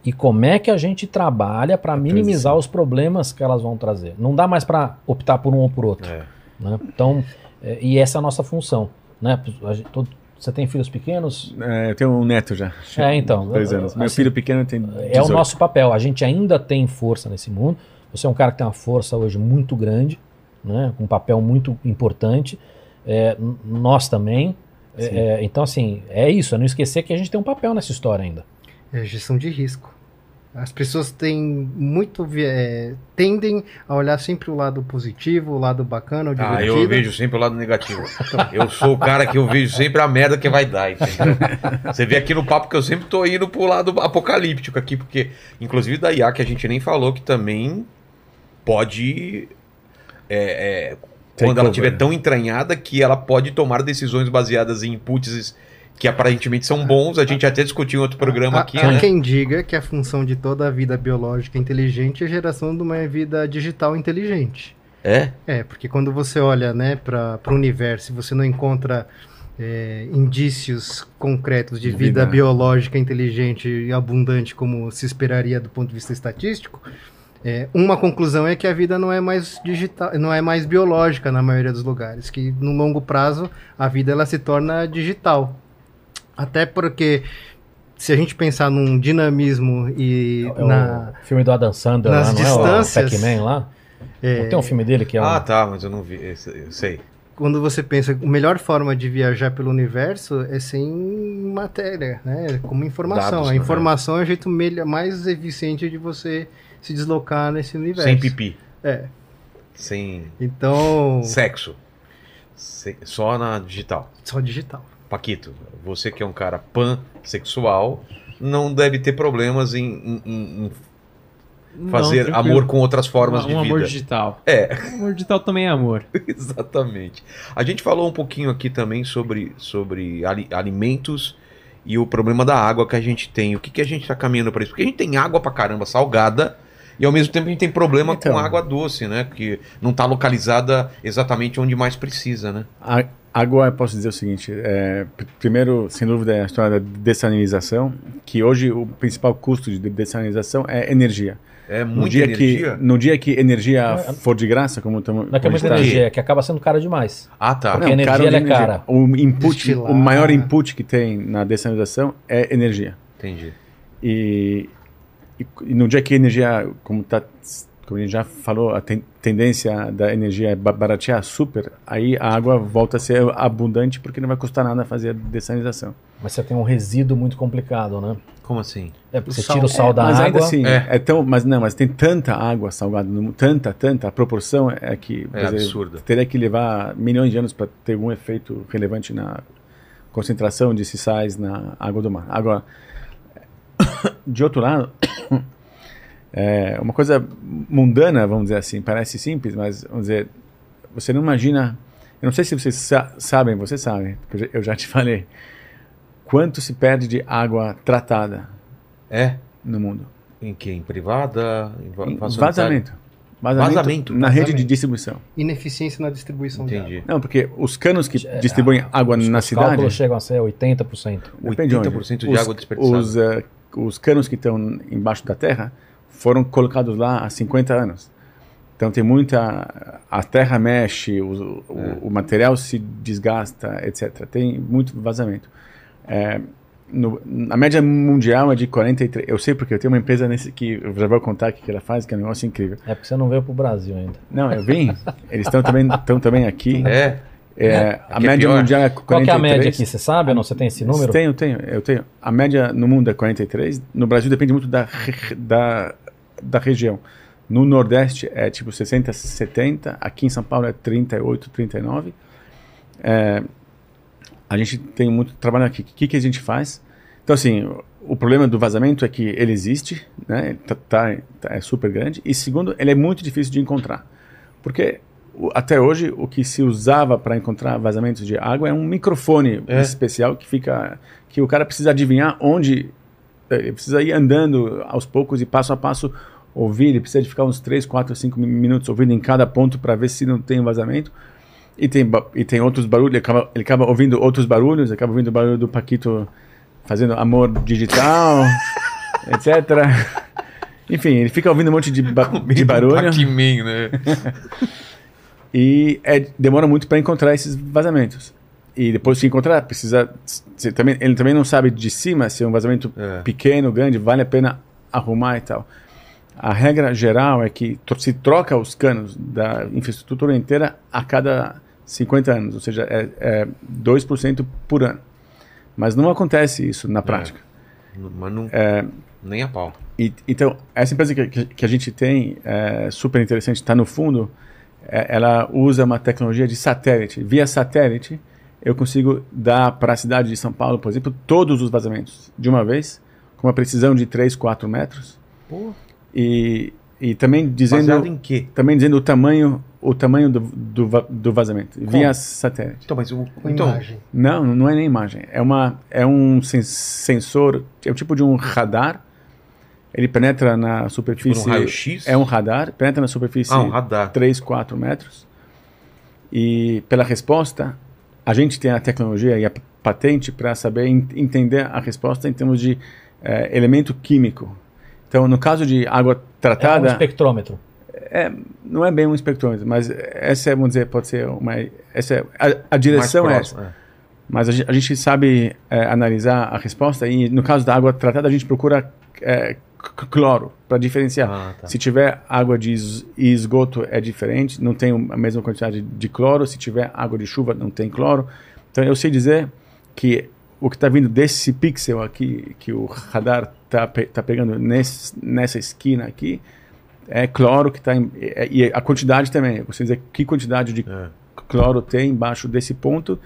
E como é que a gente trabalha para minimizar transição. os problemas que elas vão trazer? Não dá mais para optar por um ou por outro. É. né? Então, é, e essa é a nossa função. Né? A gente- todo- você tem filhos pequenos? eh, eu tenho um neto já. É, então. Dois anos. Meu assim, filho pequeno tem. 18. É o nosso papel. A gente ainda tem força nesse mundo. Você é um cara que tem uma força hoje muito grande, né? com um papel muito importante. É, nós também. É, Sim. é, então, assim, é isso. É não esquecer que a gente tem um papel nessa história ainda. É gestão de risco. As pessoas têm muito é, tendem a olhar sempre o lado positivo, o lado bacana, o Ah, divertido. eu vejo sempre o lado negativo. Eu sou o cara que eu vejo sempre a merda que vai dar, entendeu? Você vê aqui no papo que eu sempre tô indo pro lado apocalíptico aqui, porque, inclusive da IA, que a gente nem falou, que também pode. é, é, quando ela estiver tão entranhada que ela pode tomar decisões baseadas em inputs que aparentemente são bons. A gente até discutiu em outro programa Há- aqui, há né? quem diga que a função de toda a vida biológica inteligente é a geração de uma vida digital inteligente. É? É, porque quando você olha né, para o universo e você não encontra é, indícios concretos de De vida, vida. biológica inteligente e abundante como se esperaria do ponto de vista estatístico, é, uma conclusão é que a vida não é mais digital, não é mais biológica na maioria dos lugares, que no longo prazo a vida ela se torna digital. Até porque se a gente pensar num dinamismo e É na o filme do Adam Sandler nas lá, não distâncias- é o Pac-Man lá? Não tem um filme dele que é um... Ah, tá, mas eu não vi. Eu sei. quando você pensa a melhor forma de viajar pelo universo é sem matéria, né? Como informação. Dados, a né? informação é o jeito melhor, mais eficiente de você se deslocar nesse universo. Sem pipi. É. Sem Então, sexo. Sem- Só na digital. só digital. Paquito, você que é um cara pansexual, não deve ter problemas em, em- em- Não, fazer tranquilo. amor com outras formas um, de um amor vida. digital. É, O amor digital também é amor. exatamente. A gente falou um pouquinho aqui também sobre, sobre ali- alimentos e o problema da água que a gente tem. O que, que a gente está caminhando para isso? Porque a gente tem água pra caramba salgada e ao mesmo tempo a gente tem problema Então. com água doce, né? Que não está localizada exatamente onde mais precisa, né? A- Água, eu posso dizer o seguinte: é, pr- primeiro, sem dúvida, é a história da dessalinização, que hoje o principal custo de dessalinização é energia. É No dia, energia. que, no dia que energia É, for de graça, como estamos. Não é que é muita energia, é que acaba sendo cara demais. Ah, tá. Porque a energia, ela é cara. O, input, Destilar. o maior input que tem na dessalinização é energia. Entendi. E, e, e no dia que a energia, como, tá, como a gente já falou, a ten- tendência da energia é ba- baratear super, aí a água volta a ser abundante porque não vai custar nada fazer a dessalinização. Mas você tem um resíduo muito complicado, né? Como assim? É, porque O você sal. tira o sal da mas água. ainda assim, É. é. tão, mas não, mas tem tanta água salgada, tanta, tanta, a proporção é que É dizer, absurda. teria que levar milhões de anos para ter algum efeito relevante na concentração de sais na água do mar. Agora, de outro lado, é uma coisa mundana, vamos dizer assim, parece simples, mas vamos dizer, você não imagina, eu não sei se vocês sa sabem, vocês sabem, porque eu já- te falei, quanto se perde de água tratada É? no mundo. Em que? Em privada? Em va- Em Vazamento. Vazamento, Vazamento, na rede vazamento. de distribuição. Ineficiência na distribuição de água. Entendi. Não, porque os canos que É, distribuem água os, na os cidade, cálculos chegam a ser 80%. depende de onde. 80% de os, água desperdiçada. Os, eh, os canos que estão embaixo da terra foram colocados lá há 50 anos. Então tem muita. A terra mexe, o, o, É. o material se desgasta, etc. Tem muito vazamento. É, no- a média mundial é de 43. Eu sei porque eu tenho uma empresa nesse que eu já vou contar o que ela faz, que é um negócio incrível. É porque você não veio pro Brasil ainda. Não, eu vim. Eles estão também, estão também aqui. É. É, a é média pior. mundial é 43. Qual que é a média aqui? Você sabe ou não? Você tem esse número? Tenho, tenho, eu tenho. A média no mundo é 43. No Brasil depende muito da, da, da região. No Nordeste é tipo 60, 70. Aqui em São Paulo é 38, 39. É, a gente tem muito trabalho aqui. O que, que a gente faz? Então, assim, o- problema do vazamento é que ele existe, né? Ele Tá, tá- tá- é super grande. E segundo, ele é muito difícil de encontrar. Porque até hoje o que se usava para encontrar vazamentos de água é um microfone É. especial que fica que o cara precisa adivinhar onde ele precisa ir andando aos poucos e passo a passo ouvir, ele precisa de ficar uns 3, 4, 5 mi- minutos ouvindo em cada ponto para ver se não tem vazamento. E tem, e tem outros barulhos, ele acaba, ele acaba ouvindo outros barulhos, acaba ouvindo o barulho do Paquito fazendo amor digital, etc. Enfim, ele fica ouvindo um monte de, ba de barulho. Pac-Man, né? E é, demora muito para encontrar esses vazamentos. E depois de encontrar, precisa. se também, ele também não sabe de cima se é um vazamento É. pequeno, grande, vale a pena arrumar e tal. A regra geral é que se troca os canos da infraestrutura inteira a cada 50 anos, ou seja, é, é 2% por ano. Mas não acontece isso na prática. Mas não. É. Nem a pau. E, então, essa empresa que, que, que a gente tem, é super interessante, está no fundo, é, ela usa uma tecnologia de satélite. Via satélite, eu consigo dar para a cidade de São Paulo, por exemplo, todos os vazamentos de uma vez, com uma precisão de 3, 4 metros. Pô, E, e também dizendo, baseado em quê? também dizendo o tamanho, o tamanho do, do, do vazamento, via satélite. Então, mas o. Com Então, imagem. Não, não é nem imagem. É, uma, é um sen- sensor, é o tipo de um radar. Ele penetra na tipo superfície. num raio-x? É um radar, penetra na superfície Ah, um radar. 3, 4 metros. E pela resposta, a gente tem a tecnologia e a patente para saber en- entender a resposta em termos de eh, elemento químico. Então, no caso de água É um tratada, espectrômetro. é, não é bem um espectrômetro, mas essa é, vamos dizer, pode ser uma. Essa é, a, a direção é Mais essa. próximo, é. Mas a gente, a gente sabe é, analisar a resposta e no caso da água tratada a gente procura é, c- cloro para diferenciar. Ah, tá. Se tiver água de es- esgoto é diferente, não tem a mesma quantidade de cloro. Se tiver água de chuva não tem cloro. Então eu sei dizer que o que está vindo desse pixel aqui que o radar está pe tá pegando nesse, nessa esquina aqui é cloro que está e a quantidade também. Eu sei dizer que quantidade de É. cloro tem embaixo desse ponto.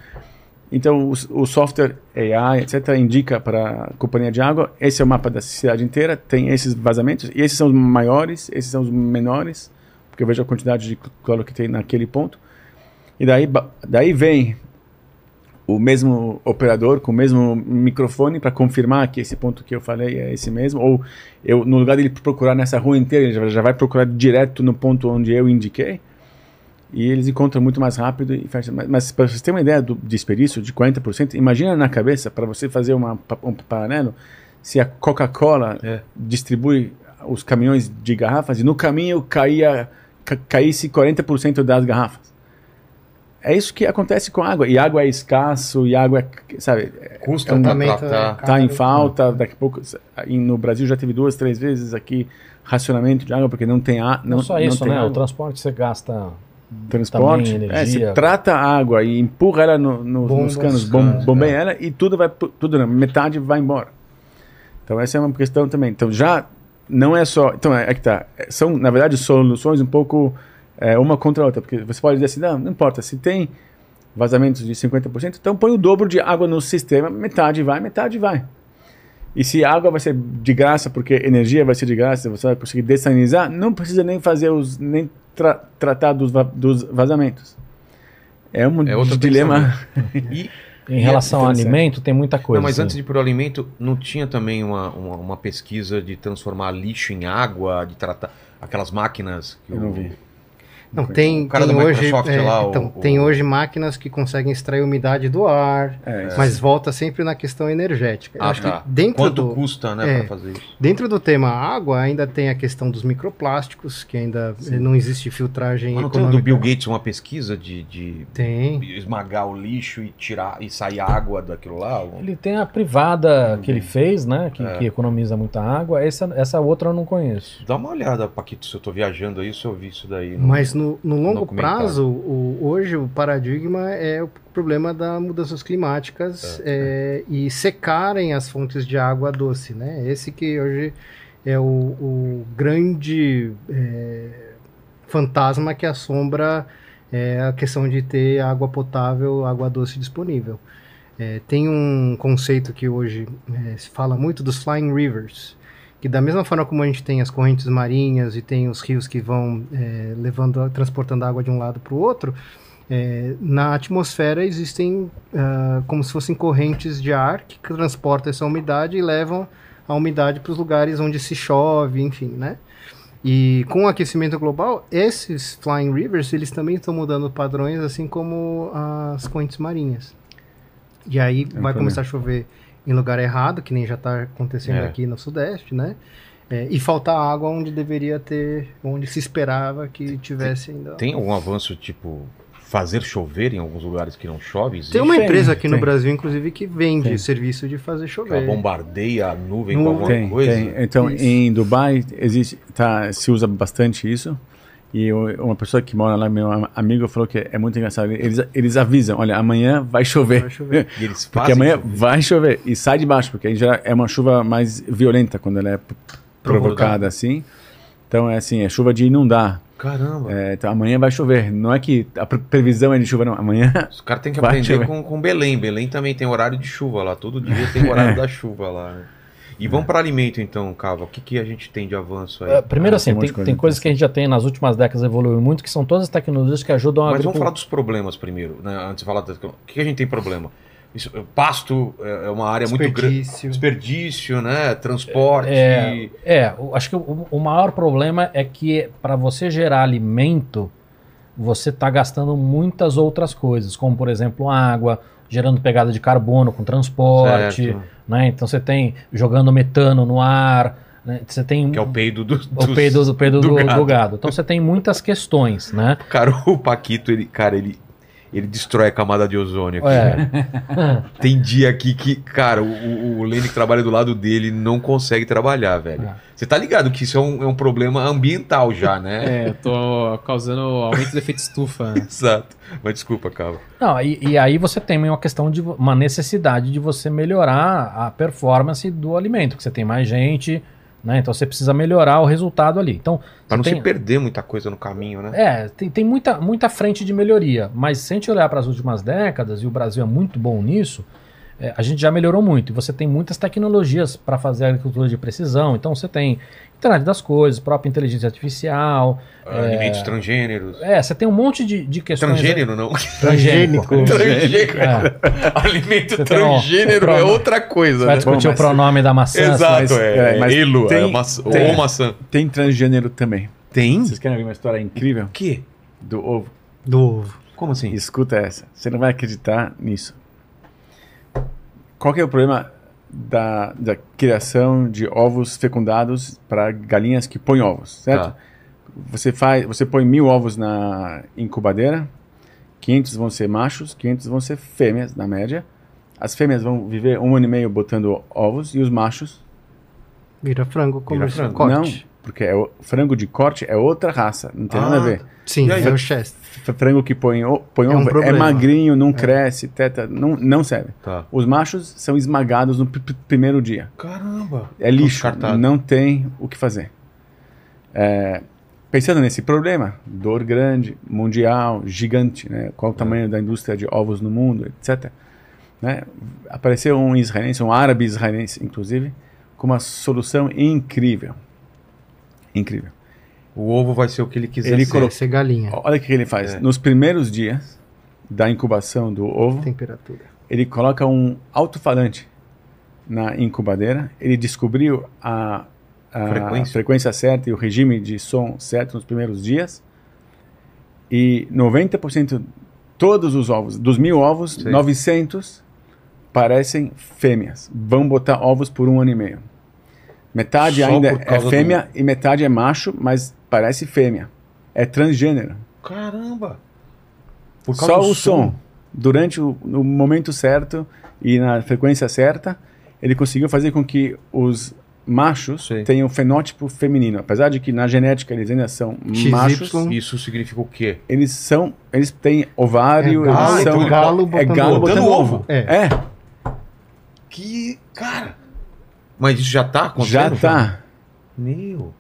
Então, o, o software AI, etc., indica para a companhia de água: esse é o mapa da cidade inteira, tem esses vazamentos, e esses são os maiores, esses são os menores, porque eu vejo a quantidade de cloro que tem naquele ponto. E daí, daí vem o mesmo operador com o mesmo microfone para confirmar que esse ponto que eu falei é esse mesmo, ou eu, no lugar dele procurar nessa rua inteira, ele já, já vai procurar direto no ponto onde eu indiquei e eles encontram muito mais rápido e fecha. Mas, mas para você ter uma ideia do desperdício de 40%, imagina na cabeça, para você fazer uma, um paralelo, se a Coca-Cola É. distribui os caminhões de garrafas e no caminho caía, ca, caísse 40% das garrafas. É isso que acontece com água. E água é escasso, e água é, sabe, Custa É um pra tratamento, tratar. é. tá em Caro. falta, daqui a pouco, no Brasil já teve duas, três vezes aqui racionamento de água porque não tem água. Não, só isso, tem né? O água. transporte você gasta. Transporte, Também é, energia. você trata a água e empurra ela no, no- Bombas, nos canos, bom, bombeia é. ela e tudo vai, tudo não, metade vai embora. Então essa é uma questão também. Então já não é só, então é, é que tá, É, são na verdade soluções um pouco é, uma contra a outra, porque você pode dizer assim, não, não importa, se tem vazamentos de 50%, então põe o dobro de água no sistema, metade vai, metade vai. E se a água vai ser de graça, porque energia vai ser de graça, você vai conseguir dessalinizar, não precisa nem fazer os nem tra- tratar dos, va- dos vazamentos. É um É outro dilema. E, Em relação ao interessante. alimento, tem muita coisa. não, mas antes de ir pro alimento, não tinha também uma, uma, uma pesquisa de transformar lixo em água, de tratar aquelas máquinas que Eu o- não vi. Não, tem, O cara tem hoje, é, lá, então, o- tem hoje máquinas que conseguem extrair umidade do ar, É, mas volta sempre na questão energética. Ah, acho tá. que dentro Quanto do, custa, né, é. pra fazer isso? dentro do tema água ainda tem a questão dos microplásticos, que ainda não existe filtragem Mas não tem econômica. do Bill Gates uma pesquisa de, de Tem. esmagar o lixo e tirar e sair água daquilo lá? Ele tem a privada que ele fez, né? Que, É. que economiza muita água. Essa, essa outra eu não conheço. Dá uma olhada, Paquito, se eu tô viajando aí, se eu vi isso daí. no- Mas no, no longo prazo, o- hoje o paradigma é o problema das mudanças climáticas é, e secarem as fontes de água doce, né? Esse que hoje é o, o grande é, fantasma que assombra é, a questão de ter água potável, água doce disponível. É, tem um conceito que hoje é, se fala muito dos flying rivers, que da mesma forma como a gente tem as correntes marinhas e tem os rios que vão é, levando, transportando água de um lado para o outro, é, na atmosfera existem ah, como se fossem correntes de ar que transportam essa umidade e levam a umidade para os lugares onde se chove, enfim, né? E com o aquecimento global, esses flying rivers, eles também estão mudando padrões, assim como as correntes marinhas. E aí vai problema. começar a chover em lugar errado, que nem já está acontecendo É. aqui no Sudeste, né? É, e faltar água onde deveria ter, onde se esperava que tivesse ainda. Tem algum avanço, tipo, fazer chover em alguns lugares que não chove? Existe? Tem uma Tem, empresa aqui no tem. Brasil, inclusive, que vende Tem. serviço de fazer Ela chover. bombardeia a nuvem com Não alguma Tem, coisa? tem. Então, Isso. em Dubai existe, tá, se usa bastante isso. E uma pessoa que mora lá, meu am- amigo, falou que é muito engraçado. Eles, eles avisam, olha, amanhã vai chover. Vai chover. E eles Porque fazem amanhã chover? vai chover. E sai de baixo, porque geral é uma chuva mais violenta quando ela é provocada assim. Então é assim, é chuva de inundar. Caramba. É, então amanhã vai chover. Não é que a pre- previsão é de chuva, não. Amanhã Os caras têm que aprender chover. com, com Belém. Belém também tem horário de chuva lá. Todo dia tem horário da chuva lá. né? E vamos para alimento então, Cava. O que, que a gente tem de avanço aí? É, primeiro, Ah, assim, tem tem, coisa tem coisas que a gente já tem nas últimas décadas evoluiu muito, que são todas as tecnologias que ajudam a Mas vamos falar dos problemas primeiro, né? Antes de falar das... O que a gente tem problema? Isso, pasto é é uma área muito grande. Desperdício. Desperdício, né? Transporte. É, é, o- acho que o, o maior problema é que para você gerar alimento, você está gastando muitas outras coisas, como por exemplo água, gerando pegada de carbono com transporte, Certo. Né? Então você tem jogando metano no ar, né? você tem Que é o peido do, o dos- peido, do, peido do do, gado. do gado. Então você tem muitas questões, né? Cara, o Paquito, ele, cara, ele, ele destrói a camada de ozônio aqui. É. Tem dia aqui que, cara, o, o Lene que trabalha do lado dele não consegue trabalhar, velho. É. Você tá ligado que isso é um, é um problema ambiental já, né? É, eu tô causando aumento do efeito estufa. né? Exato. Mas desculpa, Cava. Não, e, e aí você tem uma questão de uma necessidade de você melhorar a performance do alimento, que você tem mais gente, né? Então você precisa melhorar o resultado ali. Então, Pra não você se tem, perder muita coisa no caminho, né? é, tem, tem muita, muita frente de melhoria, mas se a gente olhar para as últimas décadas, e o Brasil é muito bom nisso, é, a gente já melhorou muito. E você tem muitas tecnologias para fazer agricultura de precisão. Então você tem internet das coisas, própria inteligência artificial. Alimentos transgêneros. É, você tem um monte de, de questões. Transgênero, não. Transgênico. Transgênico. É. Alimento transgênero um é outra coisa, Você vai né? discutir Bom, o pronome da maçã. Exato, mas- é. é, mas Elo, é tem- maçã, tem- ou maçã. tem transgênero também. Tem? Vocês querem ouvir uma história incrível O quê? do ovo? Do ovo. Como assim? Escuta essa. Você não vai acreditar nisso. Qual que é o problema da, da criação de ovos fecundados para galinhas que põem ovos, certo? Tá. Você faz, você põe mil ovos na incubadeira, 500 vão ser machos, 500 vão ser fêmeas, na média. As fêmeas vão viver um ano e meio botando ovos e os machos Vira frango comercial. frango. não, Corte. Porque é o, frango de corte é outra raça, não tem nada a Ah, ver. Sim, aí? é o Chester. F- Frango que põe, o- põe É um ovo é magrinho, não cresce, teta, não, não serve. Tá. Os machos são esmagados no pr- pr- primeiro dia. Caramba. É lixo, não tem o que fazer. É, pensando nesse problema, dor grande, mundial, gigante, né? qual o tamanho da indústria de ovos no mundo, etc. Né? Apareceu um israelense, um árabe israelense, inclusive, com uma solução incrível. Incrível. O ovo vai ser o que ele quiser Ele ser. colocou- Ser galinha. Olha o que ele faz. É. Nos primeiros dias da incubação do ovo, Temperatura. ele coloca um alto-falante na incubadeira. Ele descobriu a, a Frequência. frequência. certa e o regime de som certo nos primeiros dias. E 90%, todos os ovos, dos mil ovos, Sim. 900 parecem fêmeas. Vão botar ovos por um ano e meio. Metade Só ainda é fêmea e metade é macho, mas parece fêmea. É transgênero. Caramba! Só do o som. Durante o no momento certo e na frequência certa, ele conseguiu fazer com que os machos Sim. tenham fenótipo feminino. Apesar de que na genética eles ainda são XY. machos, Isso significa o quê? eles são, eles têm ovário, É galo, eles são galo é botando galo ovo. botando Botando ovo. ovo. É. É, Que. Cara! Mas isso já tá já acontecendo? tá. Meu.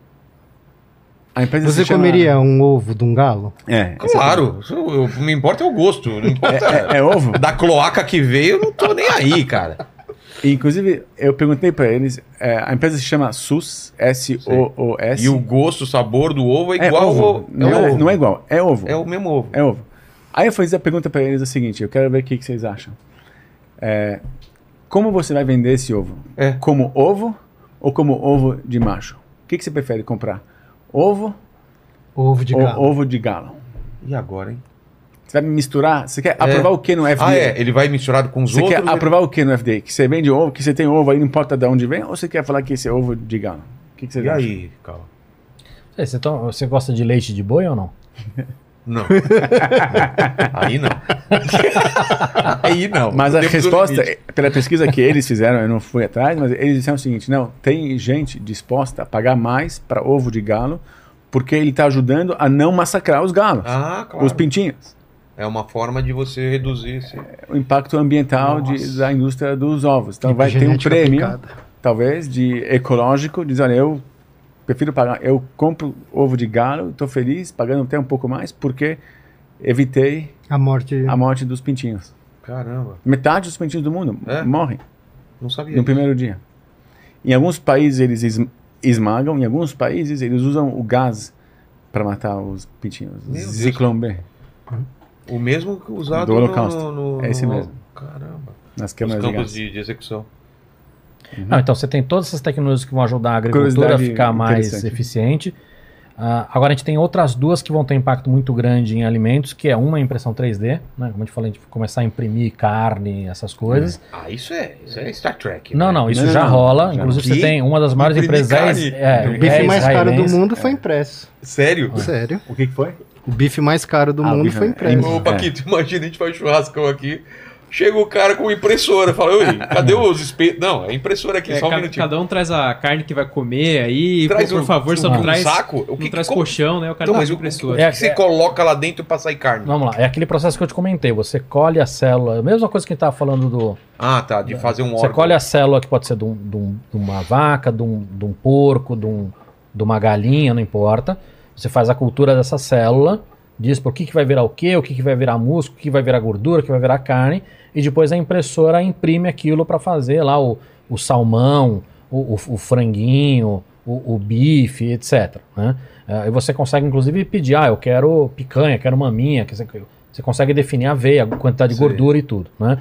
A empresa Você chama- comeria um ovo de um galo? É, Claro, isso- eu- o que me importa é o gosto. Não importa. é, é ovo. Da cloaca que veio, eu não tô nem aí, cara. Inclusive, eu perguntei para eles, é, a empresa se chama SUS, S-O-O-S. E o gosto, o sabor do ovo é é igual ovo. ao. Não, é, é, ovo. não é igual, é ovo. É o mesmo ovo. É ovo. Aí eu fiz a pergunta para eles a seguinte, eu quero ver o que, que vocês acham. É, como você vai vender esse ovo? É. Como ovo ou como ovo de macho? O que, que você prefere comprar? Ovo Ovo de ou galo. ovo de galo? E agora, hein? Você vai misturar? Você quer aprovar o que no FDA? Ah, é. Ele vai misturado com os Você outros. quer aprovar o que no FDA? Que você vende ovo, que você tem ovo aí, não importa de onde vem? Ou você quer falar que esse é ovo de galo? O que, que você E acha? aí, Carl? Sei, Você, to- você gosta de leite de boi ou não? Não. aí não. aí não. Mas a resposta, limite. pela pesquisa que eles fizeram, eu não fui atrás, mas eles disseram o seguinte: não, tem gente disposta a pagar mais para ovo de galo, porque ele está ajudando a não massacrar os galos, Ah, claro. os pintinhos. É uma forma de você reduzir esse. O impacto ambiental de- da indústria dos ovos. Então vai ter um prêmio, aplicada. talvez, de ecológico, diz: olha, eu prefiro pagar, eu compro ovo de galo, estou feliz, pagando até um pouco mais, porque evitei A morte. a morte dos pintinhos. Caramba. Metade dos pintinhos do mundo É? morrem. Não sabia. no disso. primeiro dia. Em alguns países eles es- esmagam, em alguns países eles usam o gás para matar os pintinhos. Zyklon B, O mesmo usado Do Holocausto. no, no- É esse no- mesmo. Caramba. nas Os câmeras de campos gás. de, de execução. Não, então você tem todas essas tecnologias que vão ajudar a agricultura a ficar mais eficiente. Ah, agora a gente tem outras duas que vão ter impacto muito grande em alimentos, que é uma a impressão 3D, né? Como a gente falou, a gente começar a imprimir carne, essas coisas. Ah, isso é, isso é Star Trek. Não, né? não, isso Não, já não, rola. já Inclusive não. você tem uma das maiores empresas. carne. É, O é bife mais caro do mundo foi impresso. Sério? Sério. O que, que foi? O bife mais caro do Ah, mundo foi é- impresso. Ô, Paquito, imagina, a gente faz churrascão aqui. Chega o cara com impressora, fala, oi, cadê os espetos? Não, é impressora aqui, É, só um ca- minutinho. cada um traz a carne que vai comer aí, Traz por, um- favor, só um não traz, saco? O não que- traz como- colchão, né? O cara Então, tá mas com o, impressora. que, É, que você é- coloca lá dentro pra sair carne? Vamos lá, é aquele processo que eu te comentei. Você colhe a célula, a mesma coisa que a gente estava falando do. Ah, tá, de fazer um Você órgão. colhe a célula que pode ser de, um- de um- de uma vaca, de um, de um porco, de, um- de uma galinha, não importa. Você faz a cultura dessa célula, diz por que, que vai virar o quê, o que, que vai virar músculo, o que vai virar gordura, o que vai virar carne, e depois a impressora imprime aquilo para fazer lá o, o salmão, o, o- o franguinho, o, o bife, etc. Né? Eh, E você consegue, inclusive, pedir, ah, eu quero picanha, quero maminha, quer dizer, você consegue definir a veia, a quantidade de gordura e tudo. Né?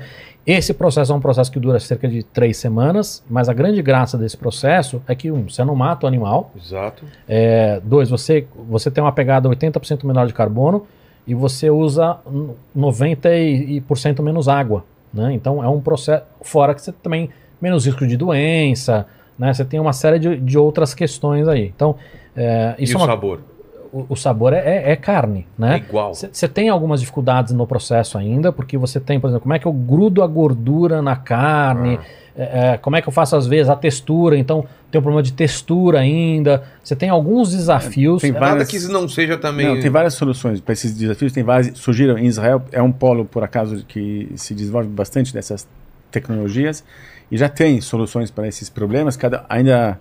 Esse processo é um processo que dura cerca de três semanas, mas a grande graça desse processo é que, um, você não mata o animal, Exato. é, dois, você, você tem uma pegada 80% menor de carbono e você usa n- 90% menos água. Né? Então é um processo, fora que você também menos risco de doença, né? você tem uma série de, de outras questões aí. Então, é, E isso o é uma- sabor? O, o sabor é, é- é carne, É né? igual. Você tem algumas dificuldades no processo ainda, porque você tem, por exemplo, como é que eu grudo a gordura na carne, é, é, como é que eu faço às vezes a textura, então tem um problema de textura ainda. Você tem alguns desafios. Tem É Nada várias- que não seja também... Não, tem várias soluções para esses desafios. Tem várias, surgiram em Israel, é um polo, por acaso, que se desenvolve bastante dessas tecnologias e já tem soluções para esses problemas. Cada, ainda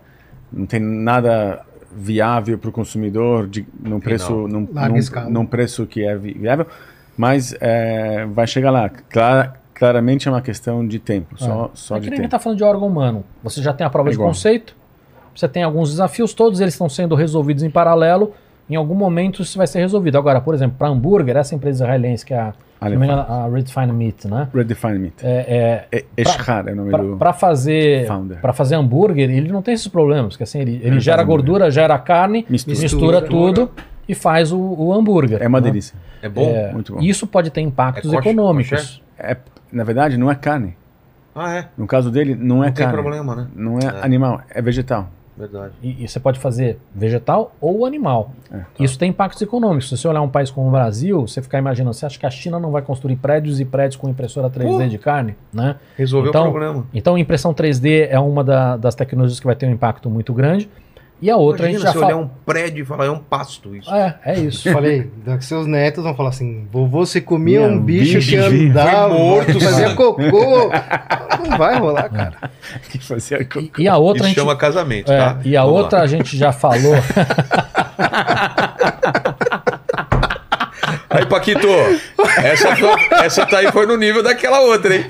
não tem nada viável para o consumidor de, num, preço, num, Larga num, escala. num preço que é vi- viável, mas é, vai chegar lá. Clara- claramente é uma questão de tempo, só, só é de que nem a gente tempo. está falando de órgão humano. Você já tem a prova É de igual. conceito, você tem alguns desafios, todos eles estão sendo resolvidos em paralelo. Em algum momento isso vai ser resolvido. Agora, por exemplo, para hambúrguer, essa empresa israelense que é a, a Redefine Meat, né? Redefine Meat. É, É, Eshar é o nome do para fazer founder. para fazer hambúrguer, ele não tem esses problemas, que assim, ele, ele gera gordura, gera carne, Mistura. mistura, Mistura. tudo e faz o, o hambúrguer. É uma né? delícia. É bom? É, Muito bom. Isso pode ter impactos É econômicos. É, na verdade, não é carne. Ah, é. No caso dele, não é Não tem carne. problema, né? Não é, É. animal, é vegetal. Verdade. E, e você pode fazer vegetal ou animal. É. Isso tem impactos econômicos. Se você olhar um país como o Brasil, você ficar imaginando, você acha que a China não vai construir prédios e prédios com impressora 3D Pô. de carne? Né? Resolveu Então, o problema. Então, impressão 3D é uma da- das tecnologias que vai ter um impacto muito grande. E a outra Imagina a gente se já olhar fala. um prédio e falar, é um pasto isso. É, é isso. Falei, daqui seus netos vão falar assim: vovô, você comia Meu, um bicho, bicho que andava, Foi morto, fazia cocô. Não vai rolar, cara. Que fazia co- E, e a outra Isso a gente. chama casamento, é, tá? e a Vamos outra lá. a gente já falou. Aí, Paquito, essa, foi, essa tá aí foi no nível daquela outra, hein?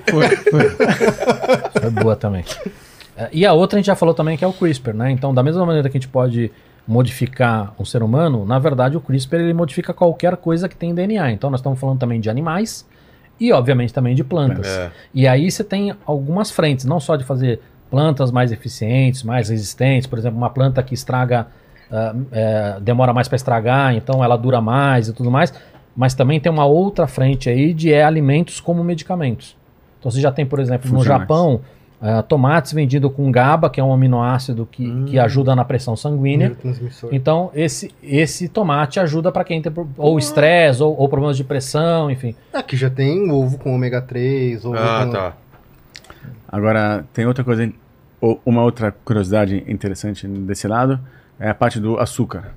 Foi boa também. É, E a outra a gente já falou também que é o CRISPR, né? Então, da mesma maneira que a gente pode modificar um ser humano, na verdade o CRISPR ele modifica qualquer coisa que tem DNA. Então, nós estamos falando também de animais e, obviamente, também de plantas. É. E aí você tem algumas frentes, não só de fazer plantas mais eficientes, mais resistentes, por exemplo, uma planta que estraga, ah, é, demora mais para estragar, então ela dura mais e tudo mais, mas também tem uma outra frente aí de é, alimentos como medicamentos. Então você já tem, por exemplo, no. Japão, ah, tomates vendidos com GABA, que é um aminoácido que, Hum. que ajuda na pressão sanguínea. Então, esse, esse tomate ajuda para quem tem pro- ou estresse ou, ou problemas de pressão, enfim. Aqui já tem ovo com ômega 3, ovo Ah, com... tá. Agora, tem outra coisa, ou uma outra curiosidade interessante desse lado, é a parte do açúcar.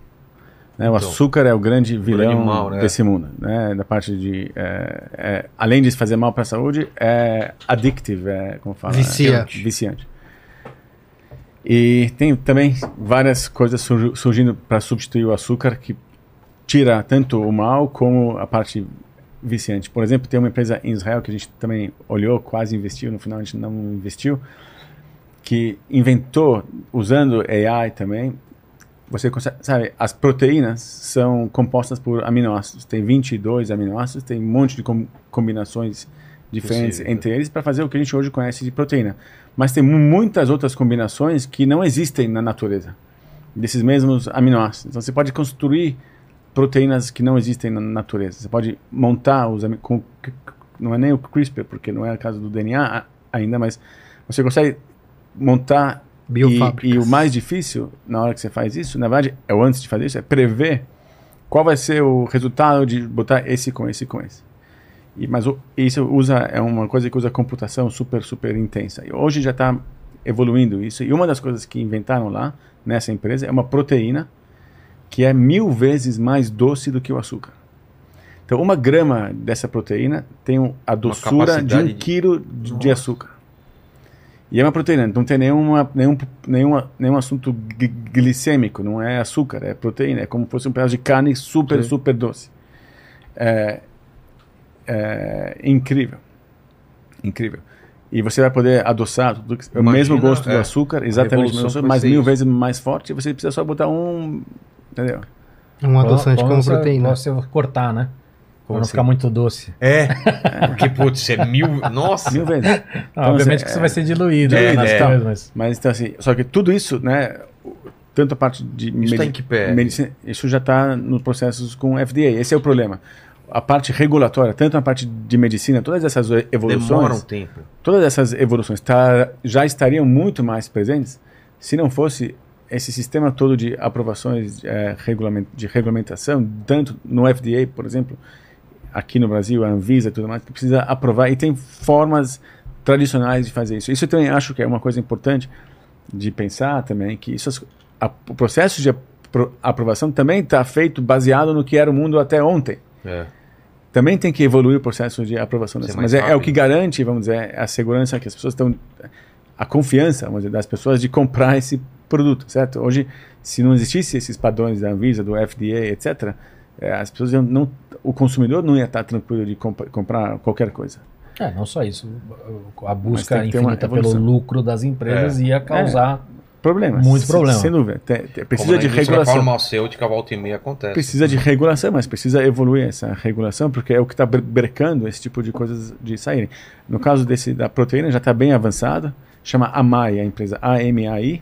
Né, o Então, açúcar é o grande vilão mal, né? desse mundo. Né, da parte de, é, é, além de fazer mal para a saúde, é addictive, é, como fala? Vicia. É, viciante. E tem também várias coisas surgi- surgindo para substituir o açúcar que tira tanto o mal como a parte viciante. Por exemplo, tem uma empresa em Israel que a gente também olhou, quase investiu, no final a gente não investiu, que inventou, usando AI também, você consegue, sabe, as proteínas são compostas por aminoácidos. Tem 22 aminoácidos, tem um monte de com- combinações diferentes Possível. entre eles para fazer o que a gente hoje conhece de proteína. Mas tem mu- muitas outras combinações que não existem na natureza, desses mesmos aminoácidos. Então você pode construir proteínas que não existem na natureza. Você pode montar os com, não é nem o CRISPR, porque não é o caso do DNA a- ainda, mas você consegue montar Biofábricas. e o mais difícil na hora que você faz isso, na verdade, é o antes de fazer isso, é prever qual vai ser o resultado de botar esse com esse com esse. E, mas o, isso usa é uma coisa que usa computação super super intensa. E hoje já está evoluindo isso. E uma das coisas que inventaram lá nessa empresa é uma proteína que é mil vezes mais doce do que o açúcar. Então, uma grama dessa proteína tem a doçura de um quilo de, de açúcar. E é uma proteína, não tem nenhuma, nenhum, nenhuma, nenhum assunto gli- glicêmico, não é açúcar, é proteína, é como se fosse um pedaço de carne super, Sim. super doce. É, é incrível. Incrível. E você vai poder adoçar tudo que- o Imagina, mesmo gosto é, do açúcar, exatamente o mas mil vezes mais forte, e você precisa só botar um. Entendeu? Um adoçante como proteína. Você cortar, né? Pra não assim? ficar muito doce. É, porque, putz, é mil. Nossa! Mil vezes. Ah, Então, obviamente assim, que isso é- vai ser diluído É, né, nas é. coisas, mas... Mas então assim, só que tudo isso, né, tanto a parte de Isso tá em que pé? medicina, isso já está nos processos com o FDA. Esse é o problema. A parte regulatória, tanto a parte de medicina, todas essas evoluções, Demora um tempo. todas essas evoluções tá, já estariam muito mais presentes se não fosse esse sistema todo de aprovações regulament, de regulamentação, tanto no FDA, por exemplo, aqui no Brasil, a Anvisa e tudo mais, que precisa aprovar, e tem formas tradicionais de fazer isso. Isso eu também acho que é uma coisa importante de pensar também, que isso, a- o processo de apro- aprovação também está feito baseado no que era o mundo até ontem É. também tem que evoluir o processo de aprovação dessa. Mas é, é o que garante, vamos dizer, a segurança que as pessoas estão. a confiança, vamos dizer, das pessoas de comprar esse produto, certo? Hoje, se não existisse esses padrões da Anvisa, do FDA, etc., eh, as pessoas não. O consumidor não ia estar tranquilo de compa- comprar qualquer coisa. É, não só isso. A busca infinita pelo lucro das empresas ia causar... Problemas. Muito se- problema. Sem dúvida. Tem- tem- Como precisa na de regulação. farmacêutica, volta e meia acontece. Precisa de regulação, mas precisa evoluir essa regulação, porque é o que está brecando esse tipo de coisas de saírem. No caso desse da proteína, já está bem avançado, chama AMAI, a empresa AMAI,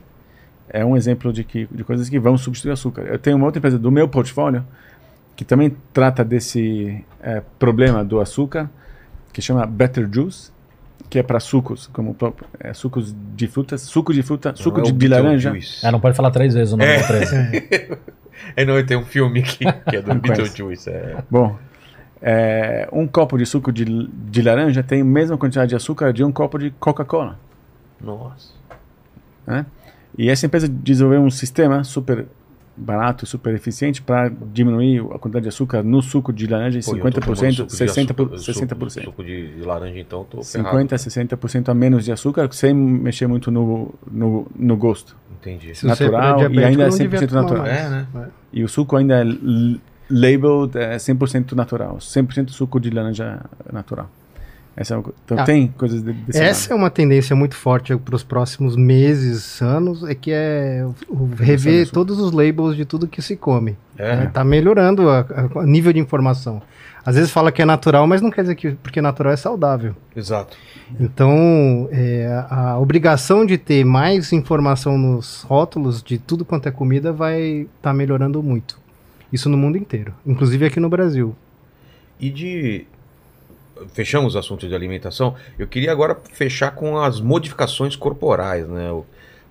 é um exemplo de, que, de coisas que vão substituir açúcar. Eu tenho uma outra empresa do meu portfólio que também trata desse é, problema do açúcar, que chama Better Juice, que é para sucos, como é, sucos de frutas, suco de fruta, suco Não é de, de laranja. Beetlejuice. É, não pode falar três vezes o nome da empresa. É, não, tem um filme que, que é do. Beetlejuice. É. Bom, é, um copo de suco de, de laranja tem a mesma quantidade de açúcar de um copo de Coca-Cola. Nossa. né? E essa empresa desenvolveu um sistema super barato, super eficiente para diminuir a quantidade de açúcar no suco de laranja em Pô, eu tô tomando 50%, suco de 60%, açúcar- 60%. Suco, suco de, de laranja, então, ferrado. 50 a 60% a menos de açúcar, sem mexer muito no, no, no gosto. Entendi. Se Natural for e ainda é não devia 100% tomar natural. mais. É, né? E o suco ainda é labeled é 100% natural, 100% suco de laranja natural. Essa é uma então Ah. tem coisas de, desse Essa é uma tendência muito forte para os próximos meses, anos, é que é rever todos os labels de tudo que se come. É. né? Tá melhorando o nível de informação. Às vezes fala que é natural, mas não quer dizer que porque natural é saudável. Exato. Então, é, a obrigação de ter mais informação nos rótulos de tudo quanto é comida vai estar melhorando muito. Isso no mundo inteiro, inclusive aqui no Brasil. E de. Fechamos o assunto de alimentação. Eu queria agora fechar com as modificações corporais, né? O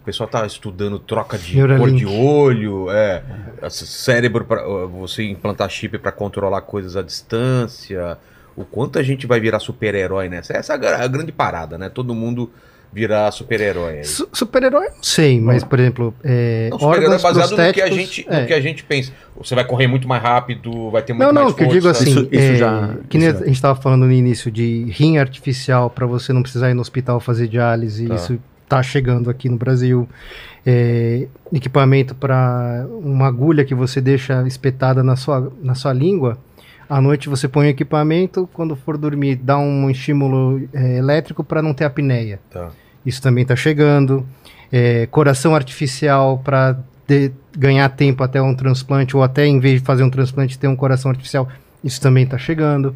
pessoal tá estudando troca de Neuralink. cor de olho, é, cérebro para você implantar chip para controlar coisas à distância. O quanto a gente vai virar super-herói nessa? Essa é a grande parada, né? Todo mundo virar super-herói. Su- Super-herói, não sei, mas, por exemplo, é, Não, super-herói órgãos baseado no que, a prostéticos, gente, é. no que a gente pensa. Você vai correr muito mais rápido, vai ter muito Não, mais não, que eu força. digo assim, Isso- isso é, já- que nem isso já. a gente estava falando no início de rim artificial para você não precisar ir no hospital fazer diálise, Tá. isso tá chegando aqui no Brasil. É, equipamento para uma agulha que você deixa espetada na sua, na sua língua. À noite você põe o equipamento, quando for dormir, dá um estímulo é, elétrico para não ter apneia. Tá. Isso também está chegando. É, coração artificial para ganhar tempo até um transplante, ou até em vez de fazer um transplante, ter um coração artificial. Isso também está chegando.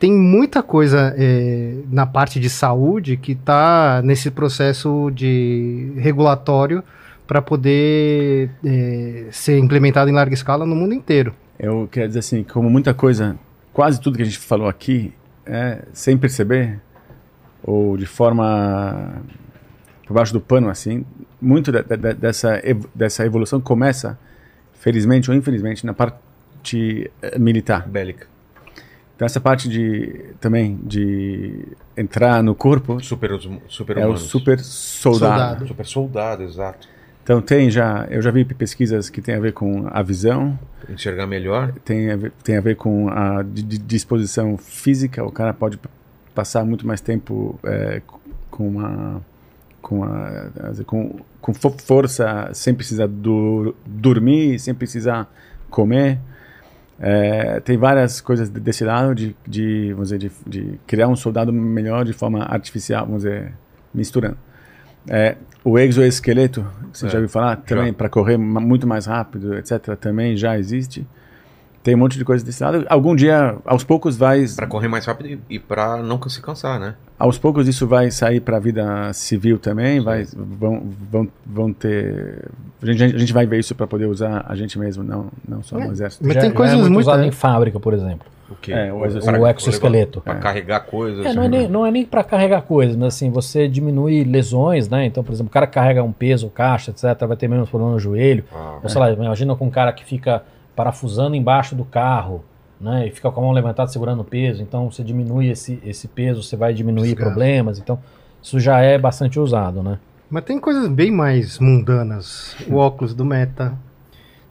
Tem muita coisa é, na parte de saúde que está nesse processo de regulatório para poder é, ser implementado em larga escala no mundo inteiro. Eu quero dizer assim, como muita coisa, quase tudo que a gente falou aqui, é, sem perceber, ou de forma por baixo do pano, assim, muito de- de- dessa, dessa evolução começa, felizmente ou infelizmente, na parte eh, militar. Bélica. Então essa parte de, também, de entrar no corpo, Super, super é o super soldado. Soldado. Super soldado, exato. Então tem já, eu já vi pesquisas que tem a ver com a visão, Enxergar melhor. tem a ver, tem a ver com a di- di- disposição física. O cara pode passar muito mais tempo é, com uma com, a, com, com fo- força sem precisar do, dormir, sem precisar comer. É, tem várias coisas de- desse lado de, de, vamos dizer, de, de criar um soldado melhor de forma artificial, vamos dizer, misturando. É, o exoesqueleto, você É, já ouviu falar? Também para correr muito mais rápido, etc. Também já existe. Tem um monte de coisa desse lado. Algum dia, aos poucos, vai, Pra correr mais rápido e, e pra não se cansar, né? aos poucos isso vai sair para a vida civil também. Vai, vão, vão, vão ter. A gente, a gente vai ver isso para poder usar a gente mesmo, não, não só É. no exército. Mas Já- tem já coisas é muito muito. usado em fábrica, por exemplo. O quê? É, o Pra- exoesqueleto. O exoesqueleto. Pra carregar coisas. É, não, é nem, não é nem para carregar coisas, mas assim, você diminui lesões, né? Então, por exemplo, o cara que carrega um peso, caixa, etc., vai ter menos problema no joelho. Ah, Ou sei lá, imagina com um cara que fica parafusando embaixo do carro, né? E fica com a mão levantada segurando o peso. Então, você diminui esse, esse peso, você vai diminuir Desgaste. problemas. Então, isso já é bastante usado, né? Mas tem coisas bem mais mundanas. O óculos do Meta.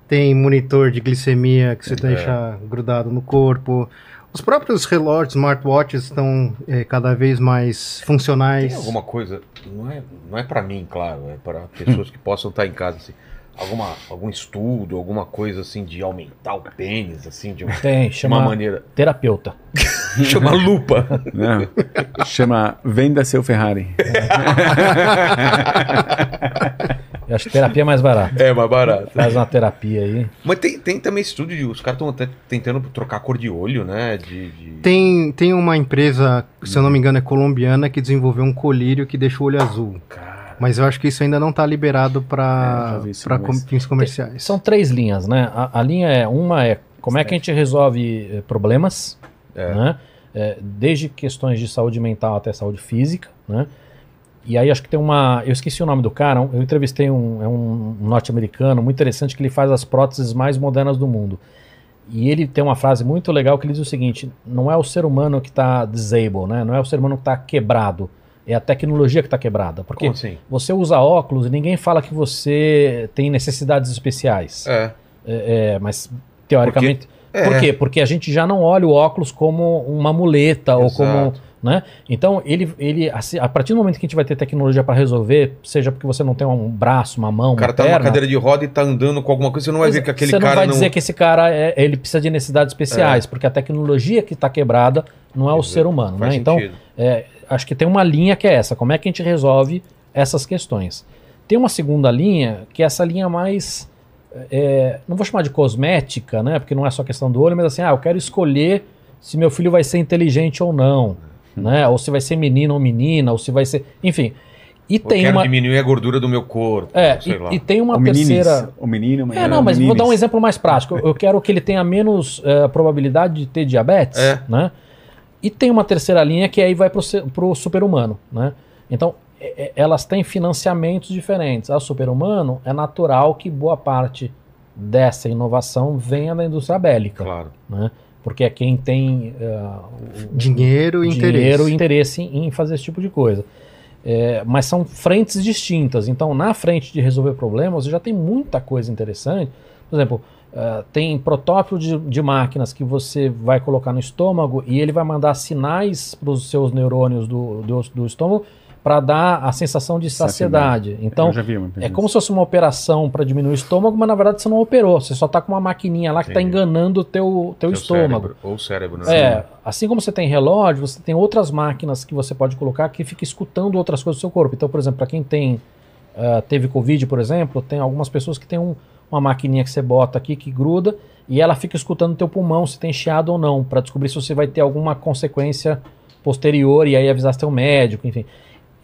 Tem monitor de glicemia que você deixa grudado no corpo. Os próprios relógios, smartwatches, estão é, cada vez mais funcionais. Tem alguma coisa, não é, não é para mim, claro, é para pessoas que possam estar em casa, assim, alguma, algum estudo, alguma coisa assim de aumentar o pênis, assim, de uma, Tem, chama uma maneira. terapeuta. Chama lupa. Né? Chama Venda Seu Ferrari. Eu acho que terapia é mais barata. É mais barato. Faz uma terapia aí. Mas tem, tem também estudo de. Os caras estão até tentando trocar a cor de olho, né? De, de- Tem, tem uma empresa, se eu não me engano, é colombiana, que desenvolveu um colírio que deixa o olho azul. Cara. Mas eu acho que isso ainda não está liberado É, para uma vez. fins comerciais. São três linhas, né? A, a linha é uma é como é que a gente resolve eh, problemas, É. né? É, desde questões de saúde mental até saúde física, né? E aí acho que tem uma, eu esqueci o nome do cara, eu entrevistei um, é um norte-americano muito interessante que ele faz as próteses mais modernas do mundo. E ele tem uma frase muito legal que ele diz o seguinte: não é o ser humano que está disabled, né? Não é o ser humano que está quebrado, é a tecnologia que está quebrada. Porque assim? você usa óculos e ninguém fala que você tem necessidades especiais. É. É, é, mas teoricamente. É. Por quê? Porque a gente já não olha o óculos como uma muleta ou Exato. como. Né? Então, ele, ele assim, a partir do momento que a gente vai ter tecnologia para resolver, seja porque você não tem um braço, uma mão, O cara uma tá numa cadeira de roda e tá andando com alguma coisa, você não vai ver que aquele você não cara vai não. dizer que esse cara é- ele precisa de necessidades especiais, porque a tecnologia que está quebrada não é o ser humano. Né? Então, é, acho que tem uma linha que é essa. Como é que a gente resolve essas questões? Tem uma segunda linha, que é essa linha mais. é, não vou chamar de cosmética, né? Porque não é só questão do olho, mas assim, ah, eu quero escolher se meu filho vai ser inteligente ou não. Né? Ou se vai ser menino ou menina, ou se vai ser. Enfim. E Eu tem quero uma. diminuir a gordura do meu corpo. É, sei lá. e, e tem uma o meninis, terceira. o menino, É, não, mas vou dar um exemplo mais prático. Eu quero que ele tenha menos eh, probabilidade de ter diabetes, É. né? E tem uma terceira linha que aí vai se- pro super-humano, né? Então, é- é- elas têm financiamentos diferentes. A super-humano é natural que boa parte dessa inovação venha da indústria bélica, Claro. né? Porque é quem tem o- Dinheiro e interesse. dinheiro e interesse em em fazer esse tipo de coisa. É, mas são frentes distintas. Então, na frente de resolver problemas, já tem muita coisa interessante. Por exemplo, eh, tem protótipo de, de máquinas que você vai colocar no estômago e ele vai mandar sinais para os seus neurônios do, do, do estômago para dar a sensação de saciedade. Então, vi uma é como se fosse uma operação para diminuir o estômago, mas na verdade você não operou. Você só está com uma maquininha lá que está enganando o teu, teu Seu estômago. cérebro, ou cérebro, né? É, assim como você tem relógio, você tem outras máquinas que você pode colocar que fica escutando outras coisas do seu corpo. Então, por exemplo, para quem tem ah, teve Covid, por exemplo, tem algumas pessoas que tem um- uma maquininha que você bota aqui que gruda e ela fica escutando teu pulmão se tem chiado ou não, para descobrir se você vai ter alguma consequência posterior e aí avisar seu médico, enfim.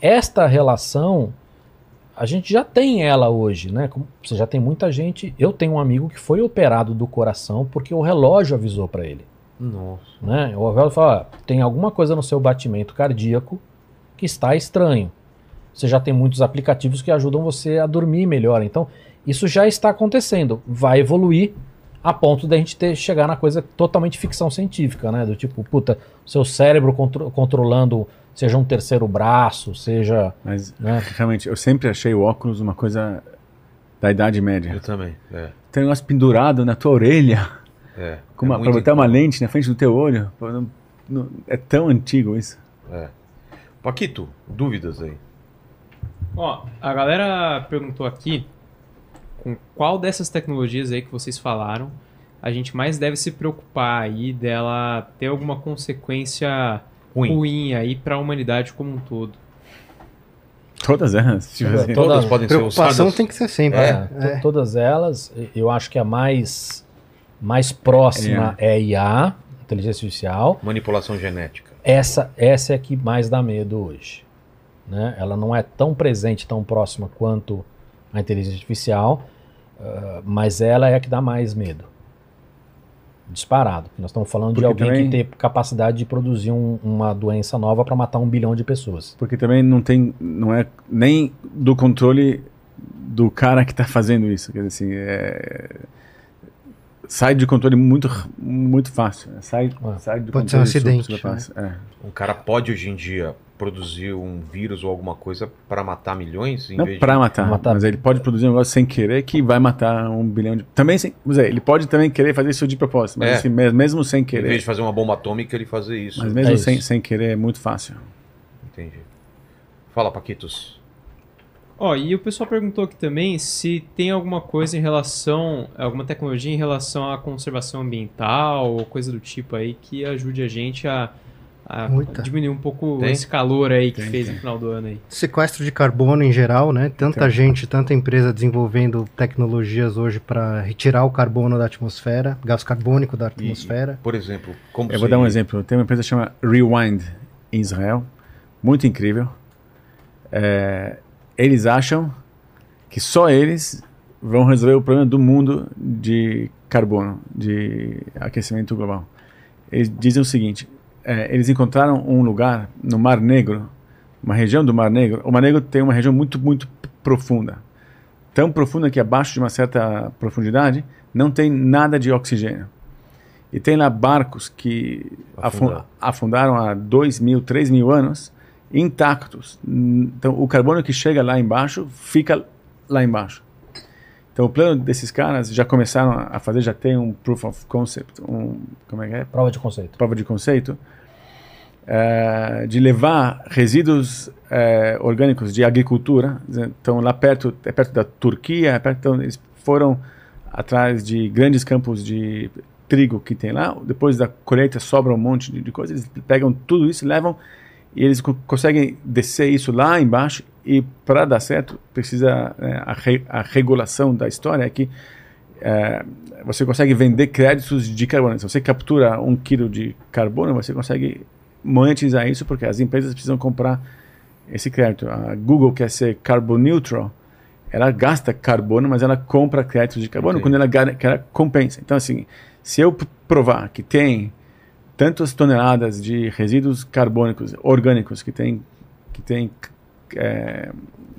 Esta relação a gente já tem ela hoje, né? Você já tem muita gente. Eu tenho um amigo que foi operado do coração porque o relógio avisou para ele Nossa. né? O relógio fala, ó, tem alguma coisa no seu batimento cardíaco que está estranho. Você já tem muitos aplicativos que ajudam você a dormir melhor. Então, isso já está acontecendo. Vai evoluir a ponto da gente ter, chegar na coisa totalmente ficção científica, né? Do tipo, puta, seu cérebro contro- controlando, seja um terceiro braço, seja. Mas Né? realmente, eu sempre achei o óculos uma coisa da Idade Média. Eu também. É. Tem um negócio pendurado na tua orelha, É. com é uma, muito pra botar uma lente na frente do teu olho. Não- não- é tão antigo isso. É. Paquito, dúvidas aí. Ó, a galera perguntou aqui com qual dessas tecnologias aí que vocês falaram a gente mais deve se preocupar aí dela ter alguma consequência Ruim. ruim aí para a humanidade como um todo. Todas elas. Tipo Todas- assim. todas- Todas podem ser Preocupação usadas. tem que ser sempre. É, né? to- todas elas, eu acho que a mais, mais próxima é a IA, inteligência artificial. Manipulação genética. essa, essa é a que mais dá medo hoje. Né? Ela não é tão presente, tão próxima quanto a inteligência artificial, ah, mas ela é a que dá mais medo. Disparado. Nós estamos falando de Porque alguém também- que tem capacidade de produzir um- uma doença nova para matar um bilhão de pessoas. Porque também não tem, não é nem do controle do cara que está fazendo isso. Quer dizer assim, é, sai de controle muito, muito fácil. né? Sai, Ah. sai de Pode ser um controle acidente, fácil. É. Um cara pode hoje em dia produzir um vírus ou alguma coisa para matar milhões? Em Não vez para de... matar, matar. mas ele pode produzir um negócio sem querer que vai matar um bilhão de. Também sem. Dizer, ele pode também querer fazer isso de propósito, mas É. assim, mes- mesmo sem Em vez querer. de fazer uma bomba atômica, ele fazer isso. Mas mesmo É sem, isso. sem querer é muito fácil. Entendi. Fala, Paquitos. Ó, e o pessoal perguntou aqui também se tem alguma coisa em relação, alguma tecnologia em relação à conservação ambiental ou coisa do tipo aí que ajude a gente a, a Muita. diminuir um pouco Tem? esse calor aí que Tem, fez tem. no final do ano aí. Sequestro de carbono em geral, né? Tanta Então. gente, tanta empresa desenvolvendo tecnologias hoje para retirar o carbono da atmosfera, gás carbônico da atmosfera. Por exemplo, como Eu vou dar um exemplo. Tem uma empresa que chama Rewind em Israel, muito incrível. É, eles acham que só eles vão resolver o problema do mundo de carbono, de aquecimento global. Eles dizem o seguinte: é, eles encontraram um lugar no Mar Negro, uma região do Mar Negro. O Mar Negro tem uma região muito, muito profunda. Tão profunda que abaixo de uma certa profundidade não tem nada de oxigênio. E tem lá barcos que Afundar. afun- afundaram há 2 mil, 3 mil anos, intactos. Então, o carbono que chega lá embaixo fica lá embaixo. Então, o plano desses caras já começaram a fazer, já tem um proof of concept, um, como é que é? Prova de conceito. prova de conceito, eh, de levar resíduos eh, orgânicos de agricultura. Então, lá perto, é perto da Turquia, é perto, então, eles foram atrás de grandes campos de trigo que tem lá. Depois da colheita sobra um monte de, de coisas. Eles pegam tudo isso, levam e eles co- conseguem descer isso lá embaixo. E para dar certo, precisa eh, a, re- a regulação da história é que eh, você consegue vender créditos de carbono. Se você captura um quilo de carbono, você consegue monetizar isso porque as empresas precisam comprar esse crédito. A Google quer ser carbon neutral, ela gasta carbono, mas ela compra créditos de carbono Entendi. quando ela, ela compensa. Então, assim, se eu provar que tem tantas toneladas de resíduos carbônicos orgânicos que tem que tem eh,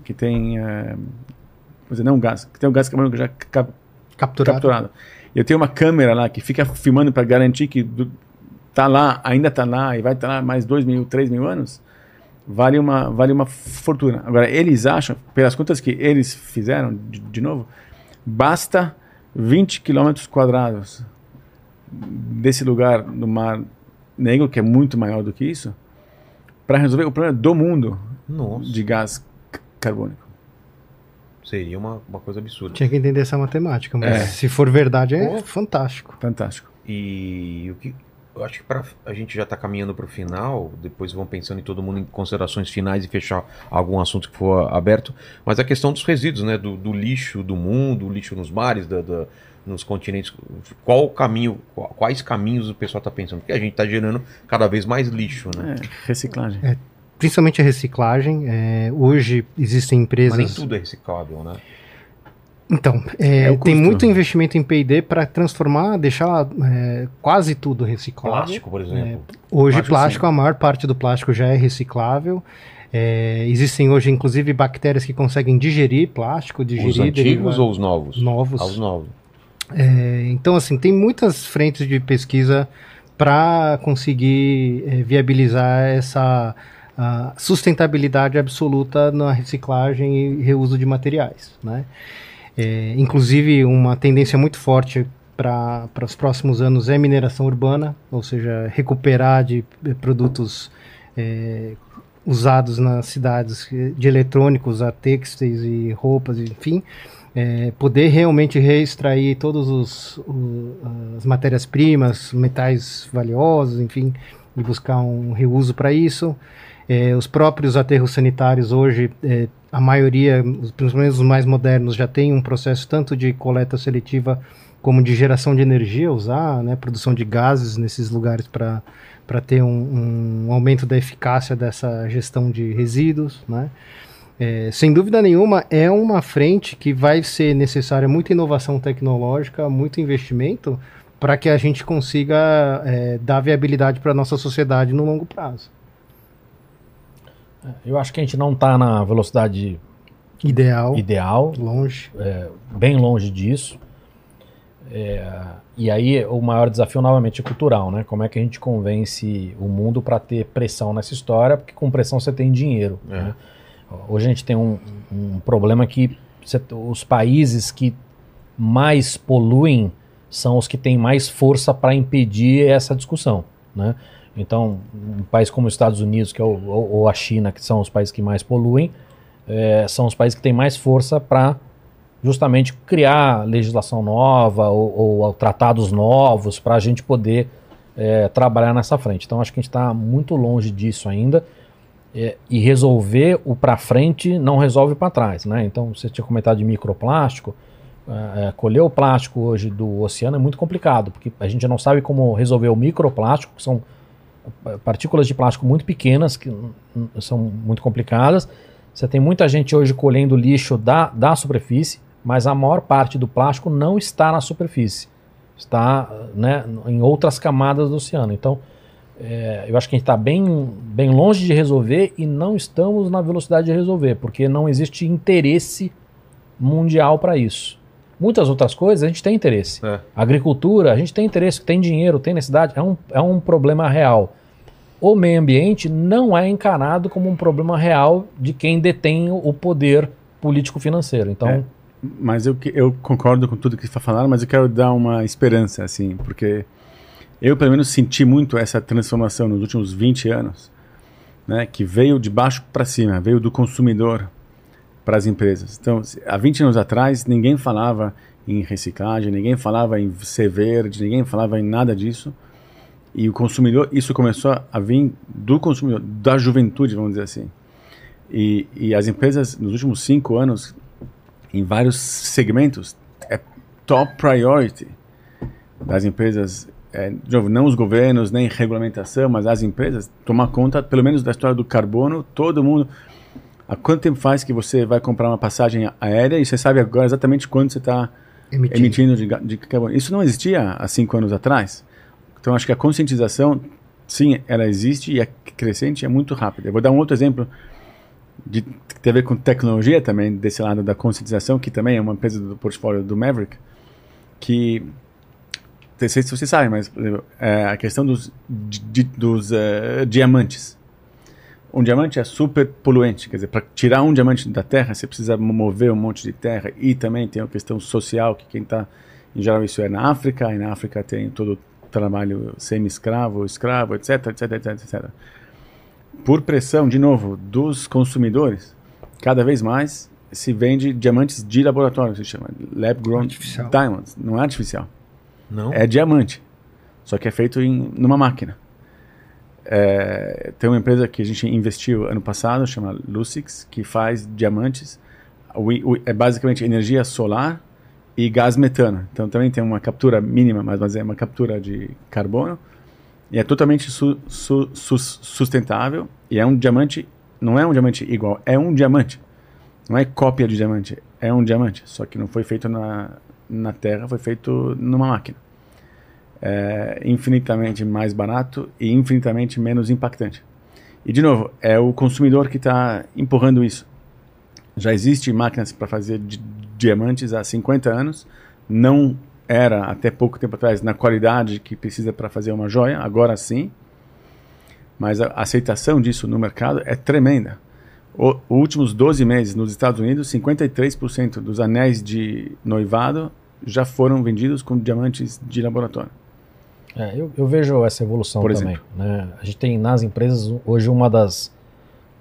que tem vou dizer, não gás, que tem o gás carbônico já cap- Capturado. capturado. Eu tenho uma câmera lá que fica filmando para garantir que do, tá lá, ainda tá lá e vai estar lá mais dois mil, três mil anos. Vale uma, vale uma fortuna. Agora, eles acham, pelas contas que eles fizeram, de, de novo, basta 20 quilômetros quadrados desse lugar no Mar Negro, que é muito maior do que isso, para resolver o problema do mundo Nossa, de gás carbônico. seria uma, uma coisa absurda. Tinha que entender essa matemática, mas É. se for verdade é Pô. fantástico. Fantástico. E o que eu acho que pra, a gente já está caminhando para o final, depois vão pensando em todo mundo em considerações finais e fechar algum assunto que for aberto, mas a questão dos resíduos, né, do, do lixo do mundo, o lixo nos mares, da, da- nos continentes, qual o caminho, quais caminhos o pessoal está pensando? Porque a gente está gerando cada vez mais lixo, né? É, reciclagem. Principalmente a reciclagem. é, hoje existem empresas. Mas nem tudo é reciclável, né? Então, é, É tem muito investimento em P&D para transformar, deixar é, quase tudo reciclável. Plástico, por exemplo. Hoje, Plástico, plástico, a maior parte do plástico já é reciclável. É, existem hoje, inclusive, bactérias que conseguem digerir plástico, digerir os antigos ou os novos? novos. Ah, os novos. É, então, assim, tem muitas frentes de pesquisa para conseguir é, viabilizar essa sustentabilidade absoluta na reciclagem e reuso de materiais, né? É, inclusive, uma tendência muito forte para os próximos anos é mineração urbana, ou seja, recuperar de eh, produtos eh, usados nas cidades eh, de eletrônicos a têxteis e roupas, enfim, eh, poder realmente reextrair todos os, o- as matérias-primas, metais valiosos, enfim, e buscar um reuso para isso. Eh, os próprios aterros sanitários hoje, eh, a maioria, principalmente os mais modernos, já tem um processo tanto de coleta seletiva como de geração de energia, usar né, produção de gases nesses lugares para para ter um, um aumento da eficácia dessa gestão de resíduos, né? É, sem dúvida nenhuma, é uma frente que vai ser necessária muita inovação tecnológica, muito investimento, para que a gente consiga é, dar viabilidade para a nossa sociedade no longo prazo. Eu acho que a gente não está na velocidade Ideal, ideal, longe. bem longe disso. É, e aí o maior desafio novamente é cultural, né? Como é que a gente convence o mundo para ter pressão nessa história? Porque com pressão você tem dinheiro. É. né? Hoje a gente tem um, um problema que você- os países que mais poluem são os que têm mais força para impedir essa discussão, né? Então, um país como os Estados Unidos, que é o, ou, a China, que são os países que mais poluem, é, são os países que têm mais força para justamente criar legislação nova ou, ou tratados novos para a gente poder é, trabalhar nessa frente. Então acho que a gente está muito longe disso ainda é, e resolver o para frente não resolve para trás, né? Então você tinha comentado de microplástico, é, colher o plástico hoje do oceano é muito complicado porque a gente não sabe como resolver o microplástico, que são partículas de plástico muito pequenas que são muito complicadas. Você tem muita gente hoje colhendo lixo da, da superfície, mas a maior parte do plástico não está na superfície. Está né, em outras camadas do oceano. Então, é, eu acho que a gente está bem, bem longe de resolver e não estamos na velocidade de resolver, porque não existe interesse mundial para isso. Muitas outras coisas a gente tem interesse. É. Agricultura, a gente tem interesse, tem dinheiro, tem necessidade, é um, é um problema real. O meio ambiente não é encarado como um problema real de quem detém o poder político-financeiro. Então, É. Mas eu, eu concordo com tudo que está falando, mas eu quero dar uma esperança, assim, porque eu, pelo menos, senti muito essa transformação nos últimos 20 anos, né, que veio de baixo para cima, veio do consumidor para as empresas. Então, há 20 anos atrás, ninguém falava em reciclagem, ninguém falava em ser verde, ninguém falava em nada disso. E o consumidor, isso começou a vir do consumidor, da juventude, vamos dizer assim. E, e as empresas, nos últimos cinco anos, em vários segmentos, é top priority das empresas, é, de novo, não os governos, nem regulamentação, mas as empresas, tomar conta, pelo menos da história do carbono, todo mundo. Há quanto tempo faz que você vai comprar uma passagem aérea e você sabe agora exatamente quanto você está Emitindo. emitindo de, de carbono? Isso não existia há cinco anos atrás. Então, acho que a conscientização, sim, ela existe e é crescente, é muito rápida. Eu vou dar um outro exemplo de, que tem a ver com tecnologia também, desse lado da conscientização, que também é uma empresa do portfólio do Maverick, que, não sei se vocês sabem, mas é, a questão dos, dos eh, diamantes. Um diamante é super poluente, quer dizer, para tirar um diamante da terra, você precisa mover um monte de terra e também tem a questão social, que quem está, em geral, isso é na África, e na África tem todo trabalho semi-escravo, escravo, etc, etc, etc, etc por pressão, de novo, dos consumidores, cada vez mais se vende diamantes de laboratório, se chama lab grown Artificial. diamonds, não é artificial, Não? é diamante, só que é feito em numa máquina. É, tem uma empresa que a gente investiu ano passado, chama Lucix, que faz diamantes, o- o- é basicamente energia solar e gás metano. Então também tem uma captura mínima, mas, é uma captura de carbono e é totalmente su- su- sus- sustentável e é um diamante, não é um diamante igual, é um diamante. Não é cópia de diamante, é um diamante, só que não foi feito na, na Terra, foi feito numa máquina. É infinitamente mais barato e infinitamente menos impactante. E de novo, é o consumidor que está empurrando isso. Já existe máquinas para fazer diamantes há 50 anos, não era até pouco tempo atrás na qualidade que precisa para fazer uma joia, agora sim. Mas a aceitação disso no mercado é tremenda. O, os últimos 12 meses nos Estados Unidos, 53% dos anéis de noivado já foram vendidos com diamantes de laboratório. É, eu, eu vejo essa evolução Por também. né? A gente tem nas empresas hoje uma das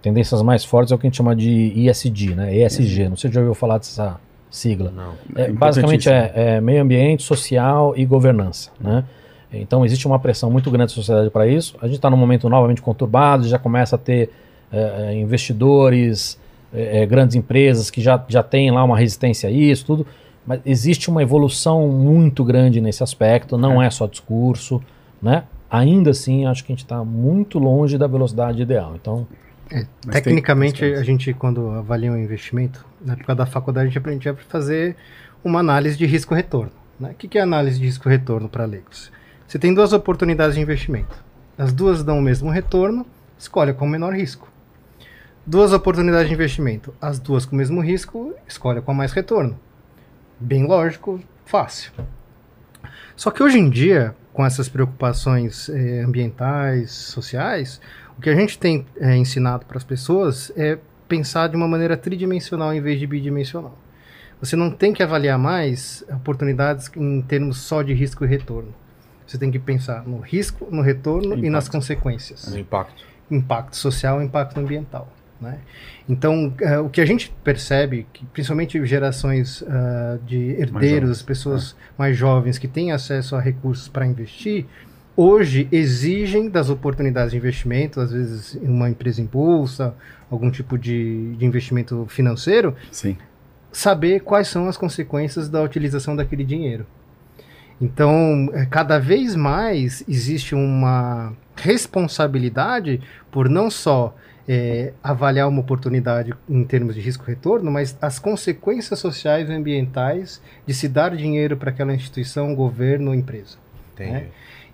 tendências mais fortes é o que a gente chama de ISD, né? ESG. Não sei se já ouviu falar dessa sigla. Não. É, basicamente é, é meio ambiente, social e governança, né? Então existe uma pressão muito grande da sociedade para isso. A gente está num momento novamente conturbado, já começa a ter é, é, investidores, é, é, grandes empresas que já, já têm lá uma resistência a isso, tudo. Mas existe uma evolução muito grande nesse aspecto, não é, só discurso, né? Ainda assim, acho que a gente está muito longe da velocidade ideal. Então, Tecnicamente, tem- a gente, quando avalia um investimento, na época da faculdade, a gente aprendia a fazer uma análise de risco-retorno. Né? O que é análise de risco-retorno para leigos? Você tem duas oportunidades de investimento. As duas dão o mesmo retorno, escolhe com o menor risco. Duas oportunidades de investimento. As duas com o mesmo risco, escolhe com mais retorno. Bem lógico, fácil. Só que hoje em dia, com essas preocupações eh, ambientais, sociais, o que a gente tem eh, ensinado para as pessoas é pensar de uma maneira tridimensional em vez de bidimensional. Você não tem que avaliar mais oportunidades em termos só de risco e retorno. Você tem que pensar no risco, no retorno e nas Impacto. consequências No impacto. impacto social impacto ambiental. Né? Então, eh, o que a gente percebe, que principalmente gerações ah, de herdeiros, jovens, pessoas mais jovens que têm acesso a recursos para investir, hoje exigem das oportunidades de investimento, às vezes em uma empresa em bolsa, algum tipo de, de investimento financeiro, Sim. saber quais são as consequências da utilização daquele dinheiro. Então, eh, cada vez mais existe uma responsabilidade por não só é, avaliar uma oportunidade em termos de risco-retorno, mas as consequências sociais e ambientais de se dar dinheiro para aquela instituição, governo ou empresa. Entendi. né?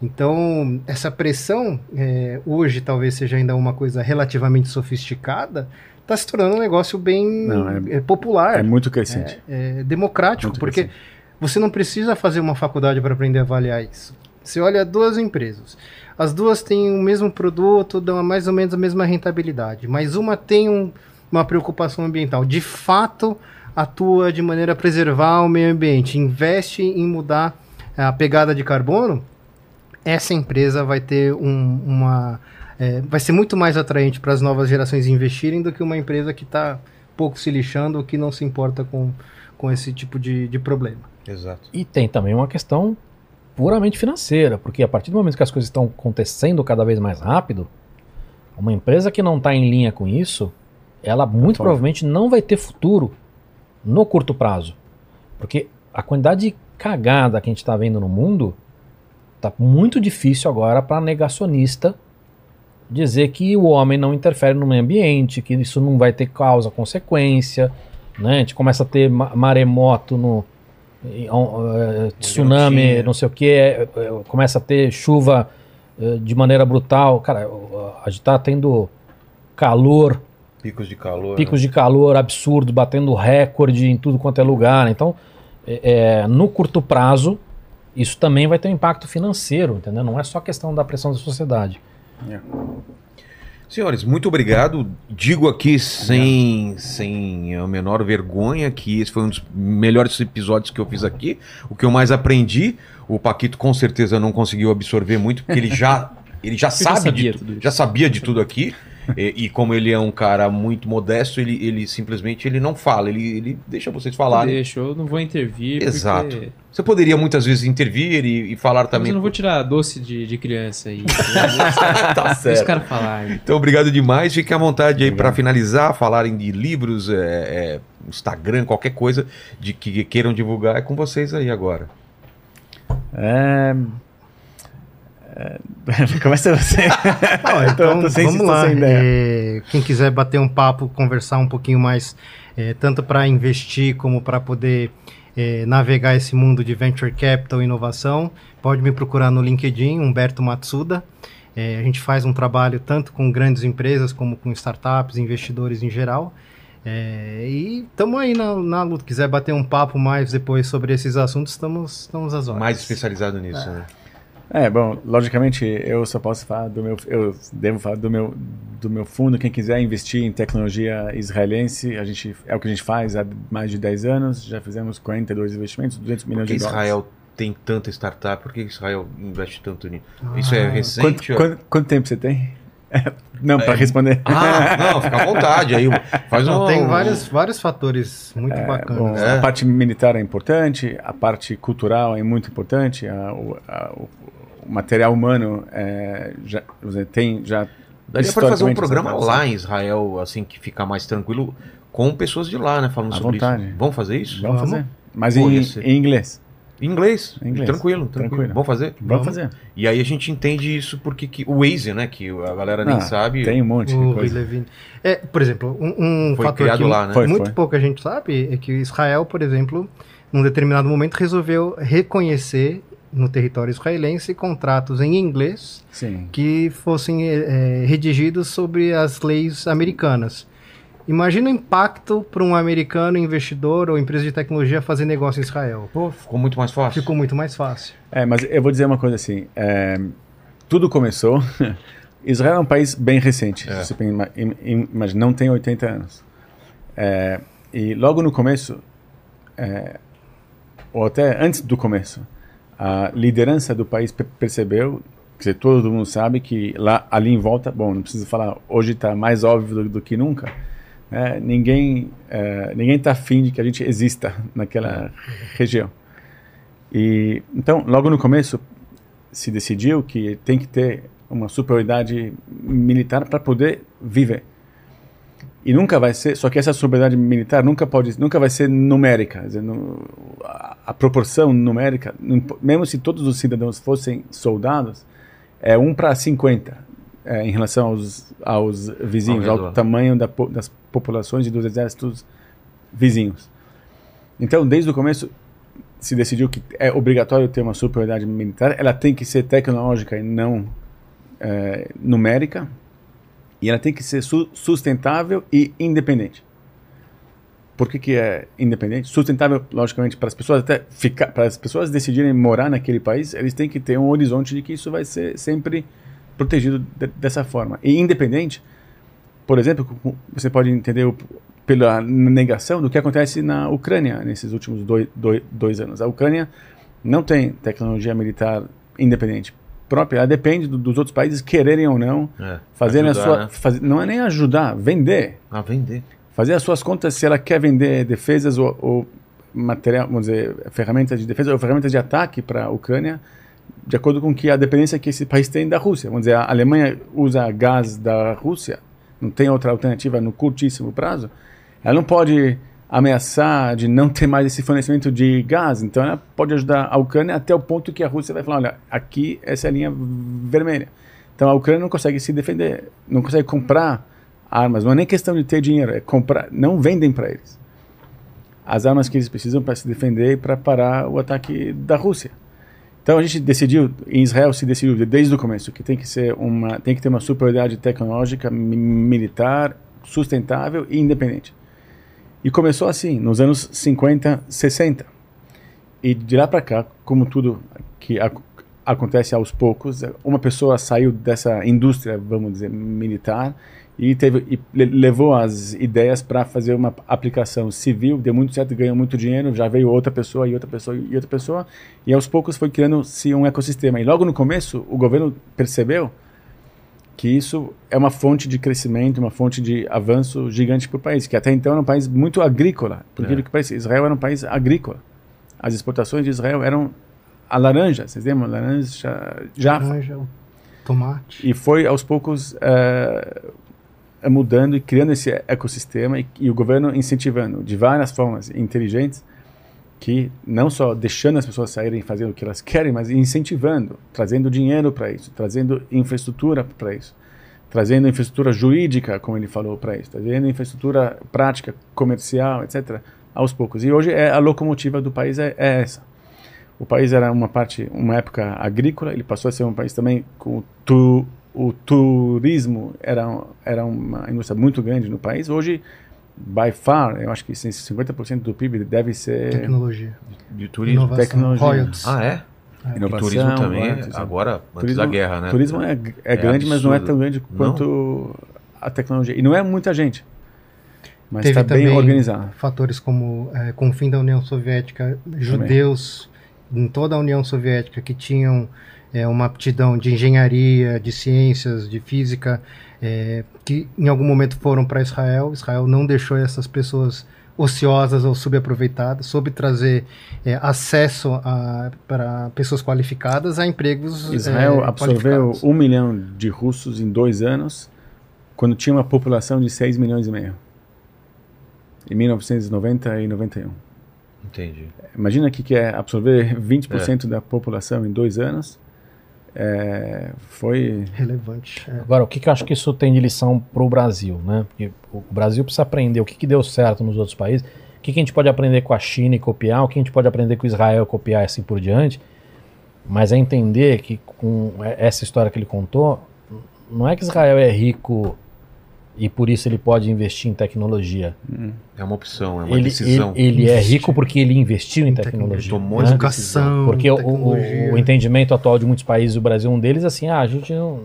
Então, essa pressão, é, hoje talvez seja ainda uma coisa relativamente sofisticada, está se tornando um negócio bem Não, é- é, popular, É muito crescente. é, é democrático, Muito porque crescente. você não precisa fazer uma faculdade para aprender a avaliar isso. Você olha duas empresas. As duas têm o mesmo produto, dão mais ou menos a mesma rentabilidade, mas uma tem um- uma preocupação ambiental. De fato, atua de maneira a preservar o meio ambiente, investe em mudar a pegada de carbono. Essa empresa vai ter um- uma. é, vai ser muito mais atraente para as novas gerações investirem do que uma empresa que está pouco se lixando ou que não se importa com, com esse tipo de, de problema. Exato. E tem também uma questão puramente financeira, porque a partir do momento que as coisas estão acontecendo cada vez mais rápido, uma empresa que não está em linha com isso, ela muito Fora. provavelmente não vai ter futuro no curto prazo. Porque a quantidade de cagada que a gente está vendo no mundo tá muito difícil agora para negacionista dizer que o homem não interfere no meio ambiente, que isso não vai ter causa, consequência. Né? A gente começa a ter ma- maremoto no, eh, tsunami, não sei o que, começa a ter chuva eh, de maneira brutal. Cara, a gente tá tendo calor, Picos de calor. picos de calor absurdo, batendo recorde em tudo quanto é lugar. Então, é, é, no curto prazo, isso também vai ter um impacto financeiro, entendeu? Não é só questão da pressão da sociedade. Senhores, muito obrigado. Digo aqui sem, sem a menor vergonha que esse foi um dos melhores episódios que eu fiz aqui. O que eu mais aprendi, o Paquito com certeza não conseguiu absorver muito, porque ele já, ele já já sabe sabia de, tudo já sabia de tudo aqui. E, e como ele é um cara muito modesto, ele, ele simplesmente ele não fala, ele, ele deixa vocês falarem. Deixa, eu não vou intervir. Exato. Porque... Você poderia muitas vezes intervir e, e falar Mas também. eu não vou tirar doce de, de criança aí. tá Deixa os certo. caras falarem. Então, obrigado demais. Fique à vontade aí para finalizar, falarem de livros, é, é, Instagram, qualquer coisa de que queiram divulgar. É com vocês aí agora. É... É... Começa você. Não, Eu tô- então, tô sem- vamos tô lá. sem ideia. É, quem quiser bater um papo, conversar um pouquinho mais, é, tanto para investir como para poder é, navegar esse mundo de venture capital e inovação, pode me procurar no LinkedIn, Humberto Matsuda. É, a gente faz um trabalho tanto com grandes empresas como com startups, investidores em geral. É, e estamos aí na, na luta. Quiser bater um papo mais depois sobre esses assuntos, estamos, estamos às horas. Mais especializado nisso, né? É, bom, logicamente eu só posso falar do meu, eu devo falar do meu, do meu fundo. Quem quiser investir em tecnologia israelense, a gente, é o que a gente faz há mais de 10 anos. Já fizemos 42 investimentos, 200 Por milhões de dólares. Israel tem tanta startup? Por que Israel investe tanto nisso? Isso é Ah, recente? Quanto, quanto, quanto tempo você tem? Não, para responder. Ah, não, fica à vontade. Aí faz Não, um. tem vários, vários fatores muito Bom, bacanas. É. A parte militar é importante, a parte cultural é muito importante, a- o, a- o- material humano é, já, dizer, tem já. Daria para fazer um programa lá em Israel, assim, que fica mais tranquilo, com pessoas de lá, né? Falando À sobre vontade. isso. Vamos fazer isso? Vamos fazer. Mas Pô, em, em inglês. Em inglês. Em inglês. Tranquilo, tranquilo, Tranquilo. Vamos fazer? Vamos fazer. E aí a gente entende isso porque que, o Waze, né? Que a galera nem Ah, sabe. Tem um monte de O Rui coisa. Levine. É, por exemplo, um, um Foi fator criado que lá, né? Foi, muito foi. pouca gente sabe é que Israel, por exemplo, num determinado momento resolveu reconhecer no território israelense contratos em inglês Sim. que fossem eh, redigidos sobre as leis americanas. Imagina o impacto para um americano investidor ou empresa de tecnologia fazer negócio em Israel. Pô, ficou muito mais fácil. Ficou muito mais fácil. É, mas eu vou dizer uma coisa assim. é, tudo começou. Israel é um país bem recente. É. Você ima- im- im- imagina, não tem 80 anos. É, e logo no começo, é, ou até antes do começo, a liderança do país pe- percebeu, quer dizer, todo mundo sabe que lá ali em volta, bom, não preciso falar, hoje está mais óbvio do, do que nunca. né, ninguém é, ninguém está afim de que a gente exista naquela região. E então, logo no começo, se decidiu que tem que ter uma superioridade militar para poder viver. E nunca vai ser, só que essa superioridade militar nunca pode, nunca vai ser numérica, dizer, no- a, a proporção numérica, mesmo se todos os cidadãos fossem soldados, é 1 para 50. é, em relação aos, aos vizinhos, Ao ao, tamanho da das populações e dos exércitos vizinhos. Então, desde o começo, se decidiu que é obrigatório ter uma superioridade militar, ela tem que ser tecnológica e não é, numérica, e ela tem que ser su- sustentável e independente. Por que, que é independente? Sustentável, logicamente, para as pessoas até ficar, para as pessoas decidirem morar naquele país, eles têm que ter um horizonte de que isso vai ser sempre protegido de- dessa forma. E independente, por exemplo, você pode entender o- pela negação do que acontece na Ucrânia nesses últimos dois, dois, dois anos. A Ucrânia não tem tecnologia militar independente própria, ela depende do- dos outros países quererem ou não É, fazerem a sua, né? faz- não é nem ajudar, vender A vender. fazer as suas contas se ela quer vender defesas ou, ou material, vamos dizer, ferramentas de defesa ou ferramentas de ataque para a Ucrânia, de acordo com que a dependência que esse país tem da Rússia. Vamos dizer, a Alemanha usa gás da Rússia, não tem outra alternativa no curtíssimo prazo. Ela não pode ameaçar de não ter mais esse fornecimento de gás, então ela pode ajudar a Ucrânia até o ponto que a Rússia vai falar, olha, aqui essa é a linha vermelha. Então a Ucrânia não consegue se defender, não consegue comprar armas. Não é nem questão de ter dinheiro, é comprar. Não vendem para eles as armas que eles precisam para se defender e para parar o ataque da Rússia. Então a gente decidiu, em Israel se decidiu desde o começo que tem que ser uma, tem que ter uma superioridade tecnológica mi- militar sustentável e independente. E começou assim, nos anos 50, 60. E de lá para cá, como tudo que ac- acontece aos poucos, uma pessoa saiu dessa indústria, vamos dizer, militar e teve e le- levou as ideias para fazer uma aplicação civil, deu muito certo, ganhou muito dinheiro, já veio outra pessoa e outra pessoa e outra pessoa, e aos poucos foi criando-se um ecossistema. E logo no começo, o governo percebeu que isso é uma fonte de crescimento, uma fonte de avanço gigante para o país, que até então era um país muito agrícola, por incrível que pareça, Israel era um país agrícola. As exportações de Israel eram a laranja, vocês lembram? Laranja, Jaffa. Laranja, tomate. E foi aos poucos eh, mudando e criando esse ecossistema e, e o governo incentivando de várias formas inteligentes que não só deixando as pessoas saírem e fazendo o que elas querem, mas incentivando, trazendo dinheiro para isso, trazendo infraestrutura para isso, trazendo infraestrutura jurídica, como ele falou, para isso, trazendo infraestrutura prática, comercial, etc., aos poucos. E hoje é a locomotiva do país é, é essa. O país era uma parte, uma época agrícola, ele passou a ser um país também com tu, o turismo era era uma indústria muito grande no país. Hoje, by far, eu acho que 50% do PIB deve ser Tecnologia. De turismo. Inovação. tecnologia. Royalties. Ah, é? E inovação. turismo também, royalties, é. agora, antes Turismo- da guerra, né? Turismo é, é, É grande, mas não é absurdo. tão grande quanto a tecnologia. E não é muita gente, mas está bem também organizado. fatores como é, com o fim da União Soviética, judeus em toda a União Soviética que tinham é, uma aptidão de engenharia, de ciências, de física, é, que em algum momento foram para Israel. Israel não deixou essas pessoas ociosas ou subaproveitadas, soube trazer é, acesso para pessoas qualificadas a empregos Israel é, absorveu um milhão de russos em dois anos, quando tinha uma população de 6 milhões e meio. Em 1990 e 91. Entendi. Imagina o que que é absorver 20% da população em dois anos. É, foi relevante. é. Agora, o que, que eu acho que isso tem de lição para o Brasil, né? Porque o Brasil precisa aprender o que, que deu certo nos outros países, o que, que a gente pode aprender com a China e copiar, o que a gente pode aprender com Israel e copiar e assim por diante. Mas é entender que com essa história que ele contou, não é que Israel é rico e por isso ele pode investir em tecnologia. É uma opção, é uma Ele, decisão. ele, ele é rico porque ele investiu em em tecnologia. Tomou né? Educação, Porque o, o- tecnologia. o entendimento atual de muitos países, o Brasil é um deles, assim, ah, a gente não,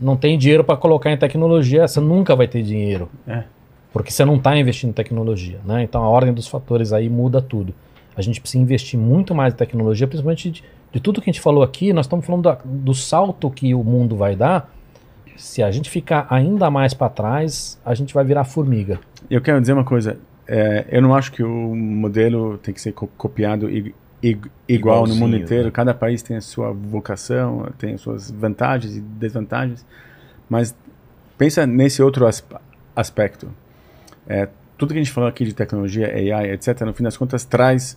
não tem dinheiro para colocar em tecnologia, você nunca vai ter dinheiro. É. Porque você não está investindo em tecnologia, né? Então a ordem dos fatores aí muda tudo. A gente precisa investir muito mais em tecnologia, principalmente de, de tudo que a gente falou aqui, nós estamos falando da- do salto que o mundo vai dar. Se a gente ficar ainda mais para trás, a gente vai virar formiga. Eu quero dizer uma coisa. é, eu não acho que o modelo tem que ser co- copiado igual no mundo inteiro. né? Cada país tem a sua vocação, tem as suas vantagens e desvantagens. Mas pensa nesse outro as- aspecto. É, tudo que a gente falou aqui de tecnologia, AI, etc., no fim das contas traz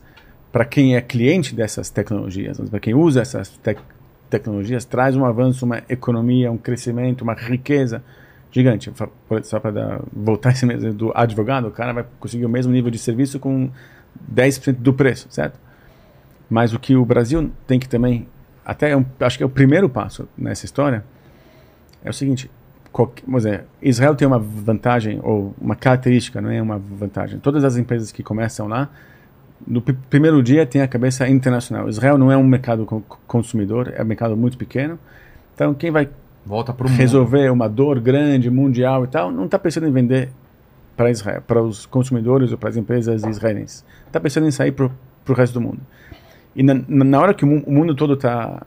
para quem é cliente dessas tecnologias, para quem usa essas tec- tecnologias traz um avanço, uma economia, um crescimento, uma riqueza gigante. Só para voltar esse mesmo do advogado, o cara vai conseguir o mesmo nível de serviço com 10% do preço, certo? Mas o que o Brasil tem que também, até é um- acho que é o primeiro passo nessa história, é o seguinte: qualquer, Israel tem uma vantagem, ou uma característica, não é uma vantagem. Todas as empresas que começam lá, no pr- primeiro dia tem a cabeça internacional. Israel não é um mercado co- consumidor, é um mercado muito pequeno. Então, quem vai resolver uma dor grande, mundial e tal, não está pensando em vender para Israel, para os consumidores ou para as empresas israelenses. Está pensando em sair para o resto do mundo. E na, na hora que o, mu- o mundo todo está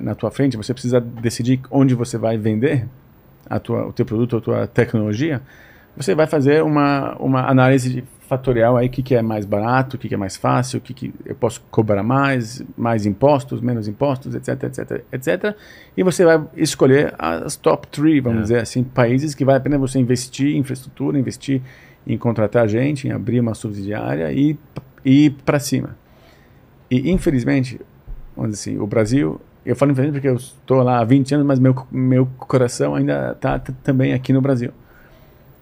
na tua frente, você precisa decidir onde você vai vender a tua, o teu produto, a tua tecnologia. Você vai fazer uma, uma análise fatorial aí, o que, que é mais barato, o que, que é mais fácil, o que, que eu posso cobrar mais, mais impostos, menos impostos, etc, etc, etc. E você vai escolher as top three, vamos É. dizer assim, países que vale a pena você investir em infraestrutura, investir em contratar gente, em abrir uma subsidiária e e ir para cima. E infelizmente, vamos dizer assim, o Brasil, eu falo infelizmente porque eu estou lá há 20 anos, mas meu meu coração ainda está também aqui no Brasil.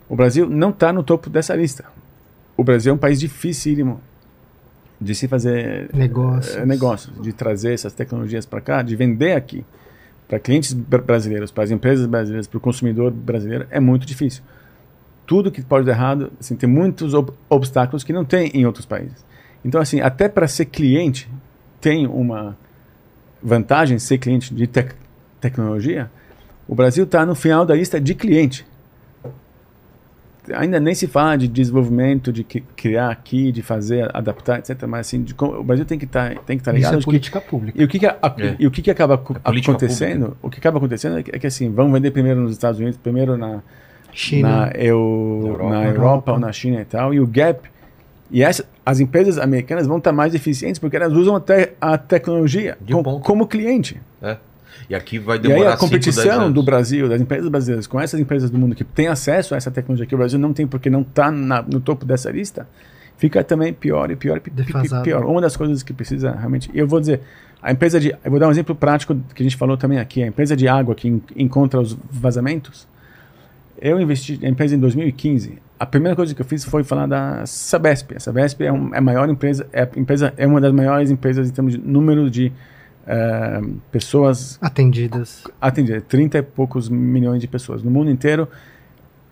O Brasil não está no topo dessa lista. O Brasil é um país dificílimo de se fazer Negócios. eh, negócios, de trazer essas tecnologias para cá, de vender aqui para clientes br- brasileiros, para as empresas brasileiras, para o consumidor brasileiro, é muito difícil. Tudo que pode dar errado, assim, tem muitos ob- obstáculos que não tem em outros países. Então, assim, até para ser cliente, tem uma vantagem ser cliente de tec tecnologia. O Brasil está no final da lista de cliente ainda nem se fala de desenvolvimento, de cri- criar aqui, de fazer, adaptar, etc. Mas assim, o Brasil tem que estar tem que estar Isso ligado. é de que- política pública. e o que, que a- a- É. e o que, que acaba É política acontecendo? O que acaba acontecendo é que, é que, assim, vamos vender primeiro nos Estados Unidos, primeiro na China. na, eu, Na Europa. na Europa, Europa. ou na China e tal, e o gap. E essa, as empresas americanas vão estar mais eficientes porque elas usam até a tecnologia com- como cliente. É. E aqui vai E demorar aí a cinco, competição anos. do Brasil, das empresas brasileiras, com essas empresas do mundo que têm acesso a essa tecnologia que o Brasil não tem porque não está no topo dessa lista, fica também pior e pior e Defasado. pior. Uma das coisas que precisa realmente. E eu vou dizer, a empresa de. Eu vou dar um exemplo prático que a gente falou também aqui. A empresa de água que en- encontra os vazamentos. Eu investi na empresa em 2015. A primeira coisa que eu fiz foi falar da Sabesp. A Sabesp é, um, é a maior empresa, é, a empresa, é uma das maiores empresas em termos de número de eh, pessoas Atendidas. atender 30 e poucos milhões de pessoas. No mundo inteiro,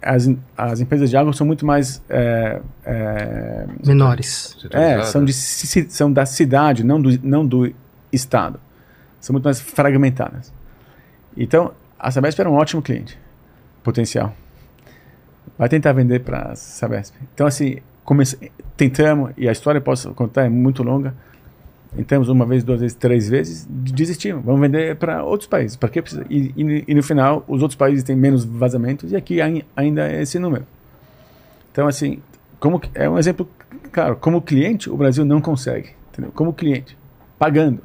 as, as empresas de água são muito mais. É, é, Menores. é, Centralizado. são, de, são da cidade, não do, não do estado. São muito mais fragmentadas. Então, a Sabesp era um ótimo cliente, potencial. Vai tentar vender para a Sabesp. Então, assim, comece, tentamos, e a história posso contar, é muito longa. Tentamos uma vez, duas vezes, três vezes, desistimos. Vamos vender para outros países. Porque precisa, e, e, e no final, os outros países têm menos vazamentos e aqui ai- ainda é esse número. Então, assim, como, que- é um exemplo, claro, como cliente, o Brasil não consegue. Entendeu? Como cliente, pagando.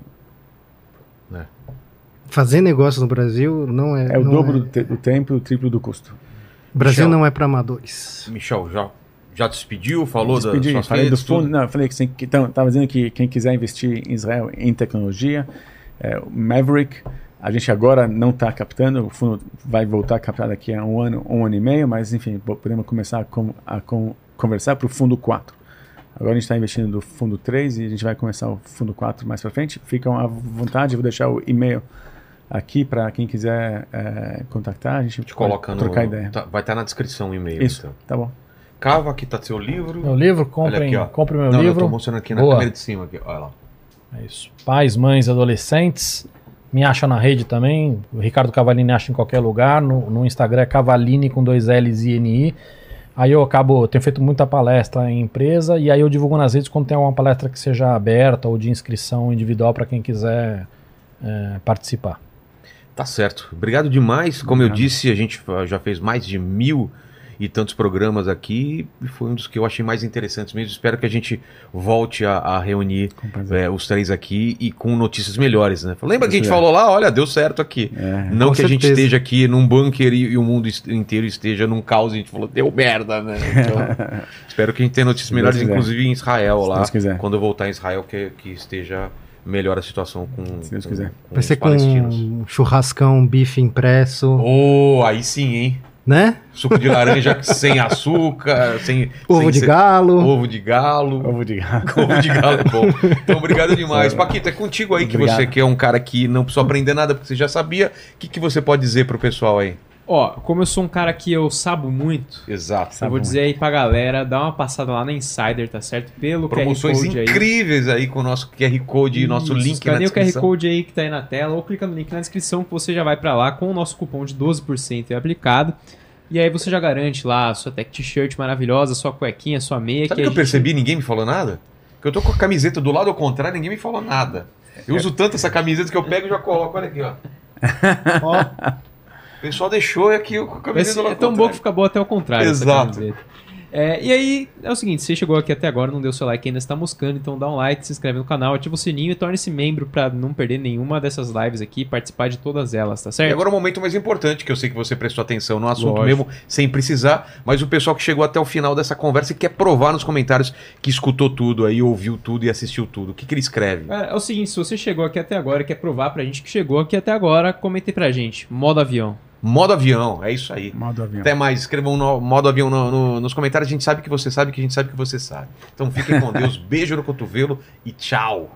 Fazer negócio no Brasil não é. É o não dobro é- do, te- do tempo e o triplo do custo. O Brasil Michel. não é para amadores. Michel, já, já despediu? Falou Despedi, das suas falei do redes, fundo, tudo? não, eu falei que, que então, tava dizendo que quem quiser investir em Israel em tecnologia, é, Maverick, a gente agora não está captando, o fundo vai voltar a captar daqui a um ano, um ano e meio, mas enfim, po- podemos começar a, com- a com- conversar para o fundo 4. Agora a gente está investindo no fundo 3 e a gente vai começar o fundo 4 mais para frente. Ficam à vontade, vou deixar o e-mail aqui para quem quiser é, contactar, a gente Te coloca no. trocar ideia. tá- vai estar na descrição o e-mail. Isso, Então. tá bom. Cava, aqui tá seu livro. Meu livro, comprem, aqui, ó. meu Não, não, eu livro. tô mostrando aqui na Boa. câmera de cima. Aqui. Olha lá. É isso. Pais, mães, adolescentes. Me acha na rede também. O Ricardo Cavalini acha em qualquer lugar. No, no Instagram é Cavalini com dois L's e N-I. Aí eu acabo, eu tenho feito muita palestra em empresa e aí eu divulgo nas redes quando tem alguma palestra que seja aberta ou de inscrição individual para quem quiser é, participar. Tá certo. Obrigado demais. Como eu Obrigado. disse, a gente já fez mais de mil e tantos programas aqui e foi um dos que eu achei mais interessantes mesmo. Espero que a gente volte a, a reunir é, os três aqui e com notícias melhores, né? Lembra que a gente é. falou lá? Olha, deu certo aqui. É. Não que a gente certeza. esteja aqui num bunker e, e o mundo inteiro esteja num caos e a gente falou, deu merda, né? Então, espero que a gente tenha notícias melhores, quiser. inclusive em Israel lá. Quando eu voltar em Israel, que, que esteja melhora a situação com, Se Deus com- quiser. com Vai os ser com palestinos. um churrascão, bife impresso, Oh, aí sim, hein? Né? Suco de laranja sem açúcar, sem Ovo sem de ser- galo. Ovo de galo. Ovo de gato. Ovo de galo é bom. Então, obrigado demais. Paquito, é contigo aí que Obrigado. você que é um cara que não precisou aprender nada porque você já sabia. O que, que você pode dizer pro pessoal aí? Ó, como eu sou um cara que eu sabo muito, Exato. eu vou dizer aí pra galera, dá uma passada lá na Insider, tá certo? Pelo Promoções QR Code aí. incríveis aí com o nosso QR Code e nosso Isso, link na escaneia o QR descrição. Code aí que tá aí na tela, ou clica no link na descrição que você já vai pra lá com o nosso cupom de 12% é aplicado. E aí você já garante lá a sua tech t-shirt maravilhosa, sua cuequinha, sua meia. Sabe o que a eu gente- percebi? Ninguém me falou nada? Que eu tô com a camiseta do lado ao contrário, ninguém me falou nada. Eu uso tanto essa camiseta que eu pego e já coloco. Olha aqui, ó. Ó, O pessoal deixou aqui a Esse camiseta lado é tão bom que fica boa até o contrário. Exato. É, e aí, é o seguinte, você chegou aqui até agora, não deu seu like ainda, está moscando, então dá um like, se inscreve no canal, ativa o sininho e torne-se membro pra não perder nenhuma dessas lives aqui, participar de todas elas, tá E certo? agora o momento mais importante, que eu sei que você prestou atenção no assunto Lógico. mesmo, sem precisar, mas o pessoal que chegou até o final dessa conversa e quer provar nos comentários que escutou tudo aí, ouviu tudo e assistiu tudo. O que, que ele escreve? Cara, é o seguinte, se você chegou aqui até agora e quer provar pra gente que chegou aqui até agora, comente pra gente, modo avião. Modo avião, é isso aí. Modo avião. Até mais, escrevam no modo avião no- no- nos comentários. A gente sabe que você sabe que a gente sabe que você sabe. Então fiquem com Deus, beijo no cotovelo e tchau.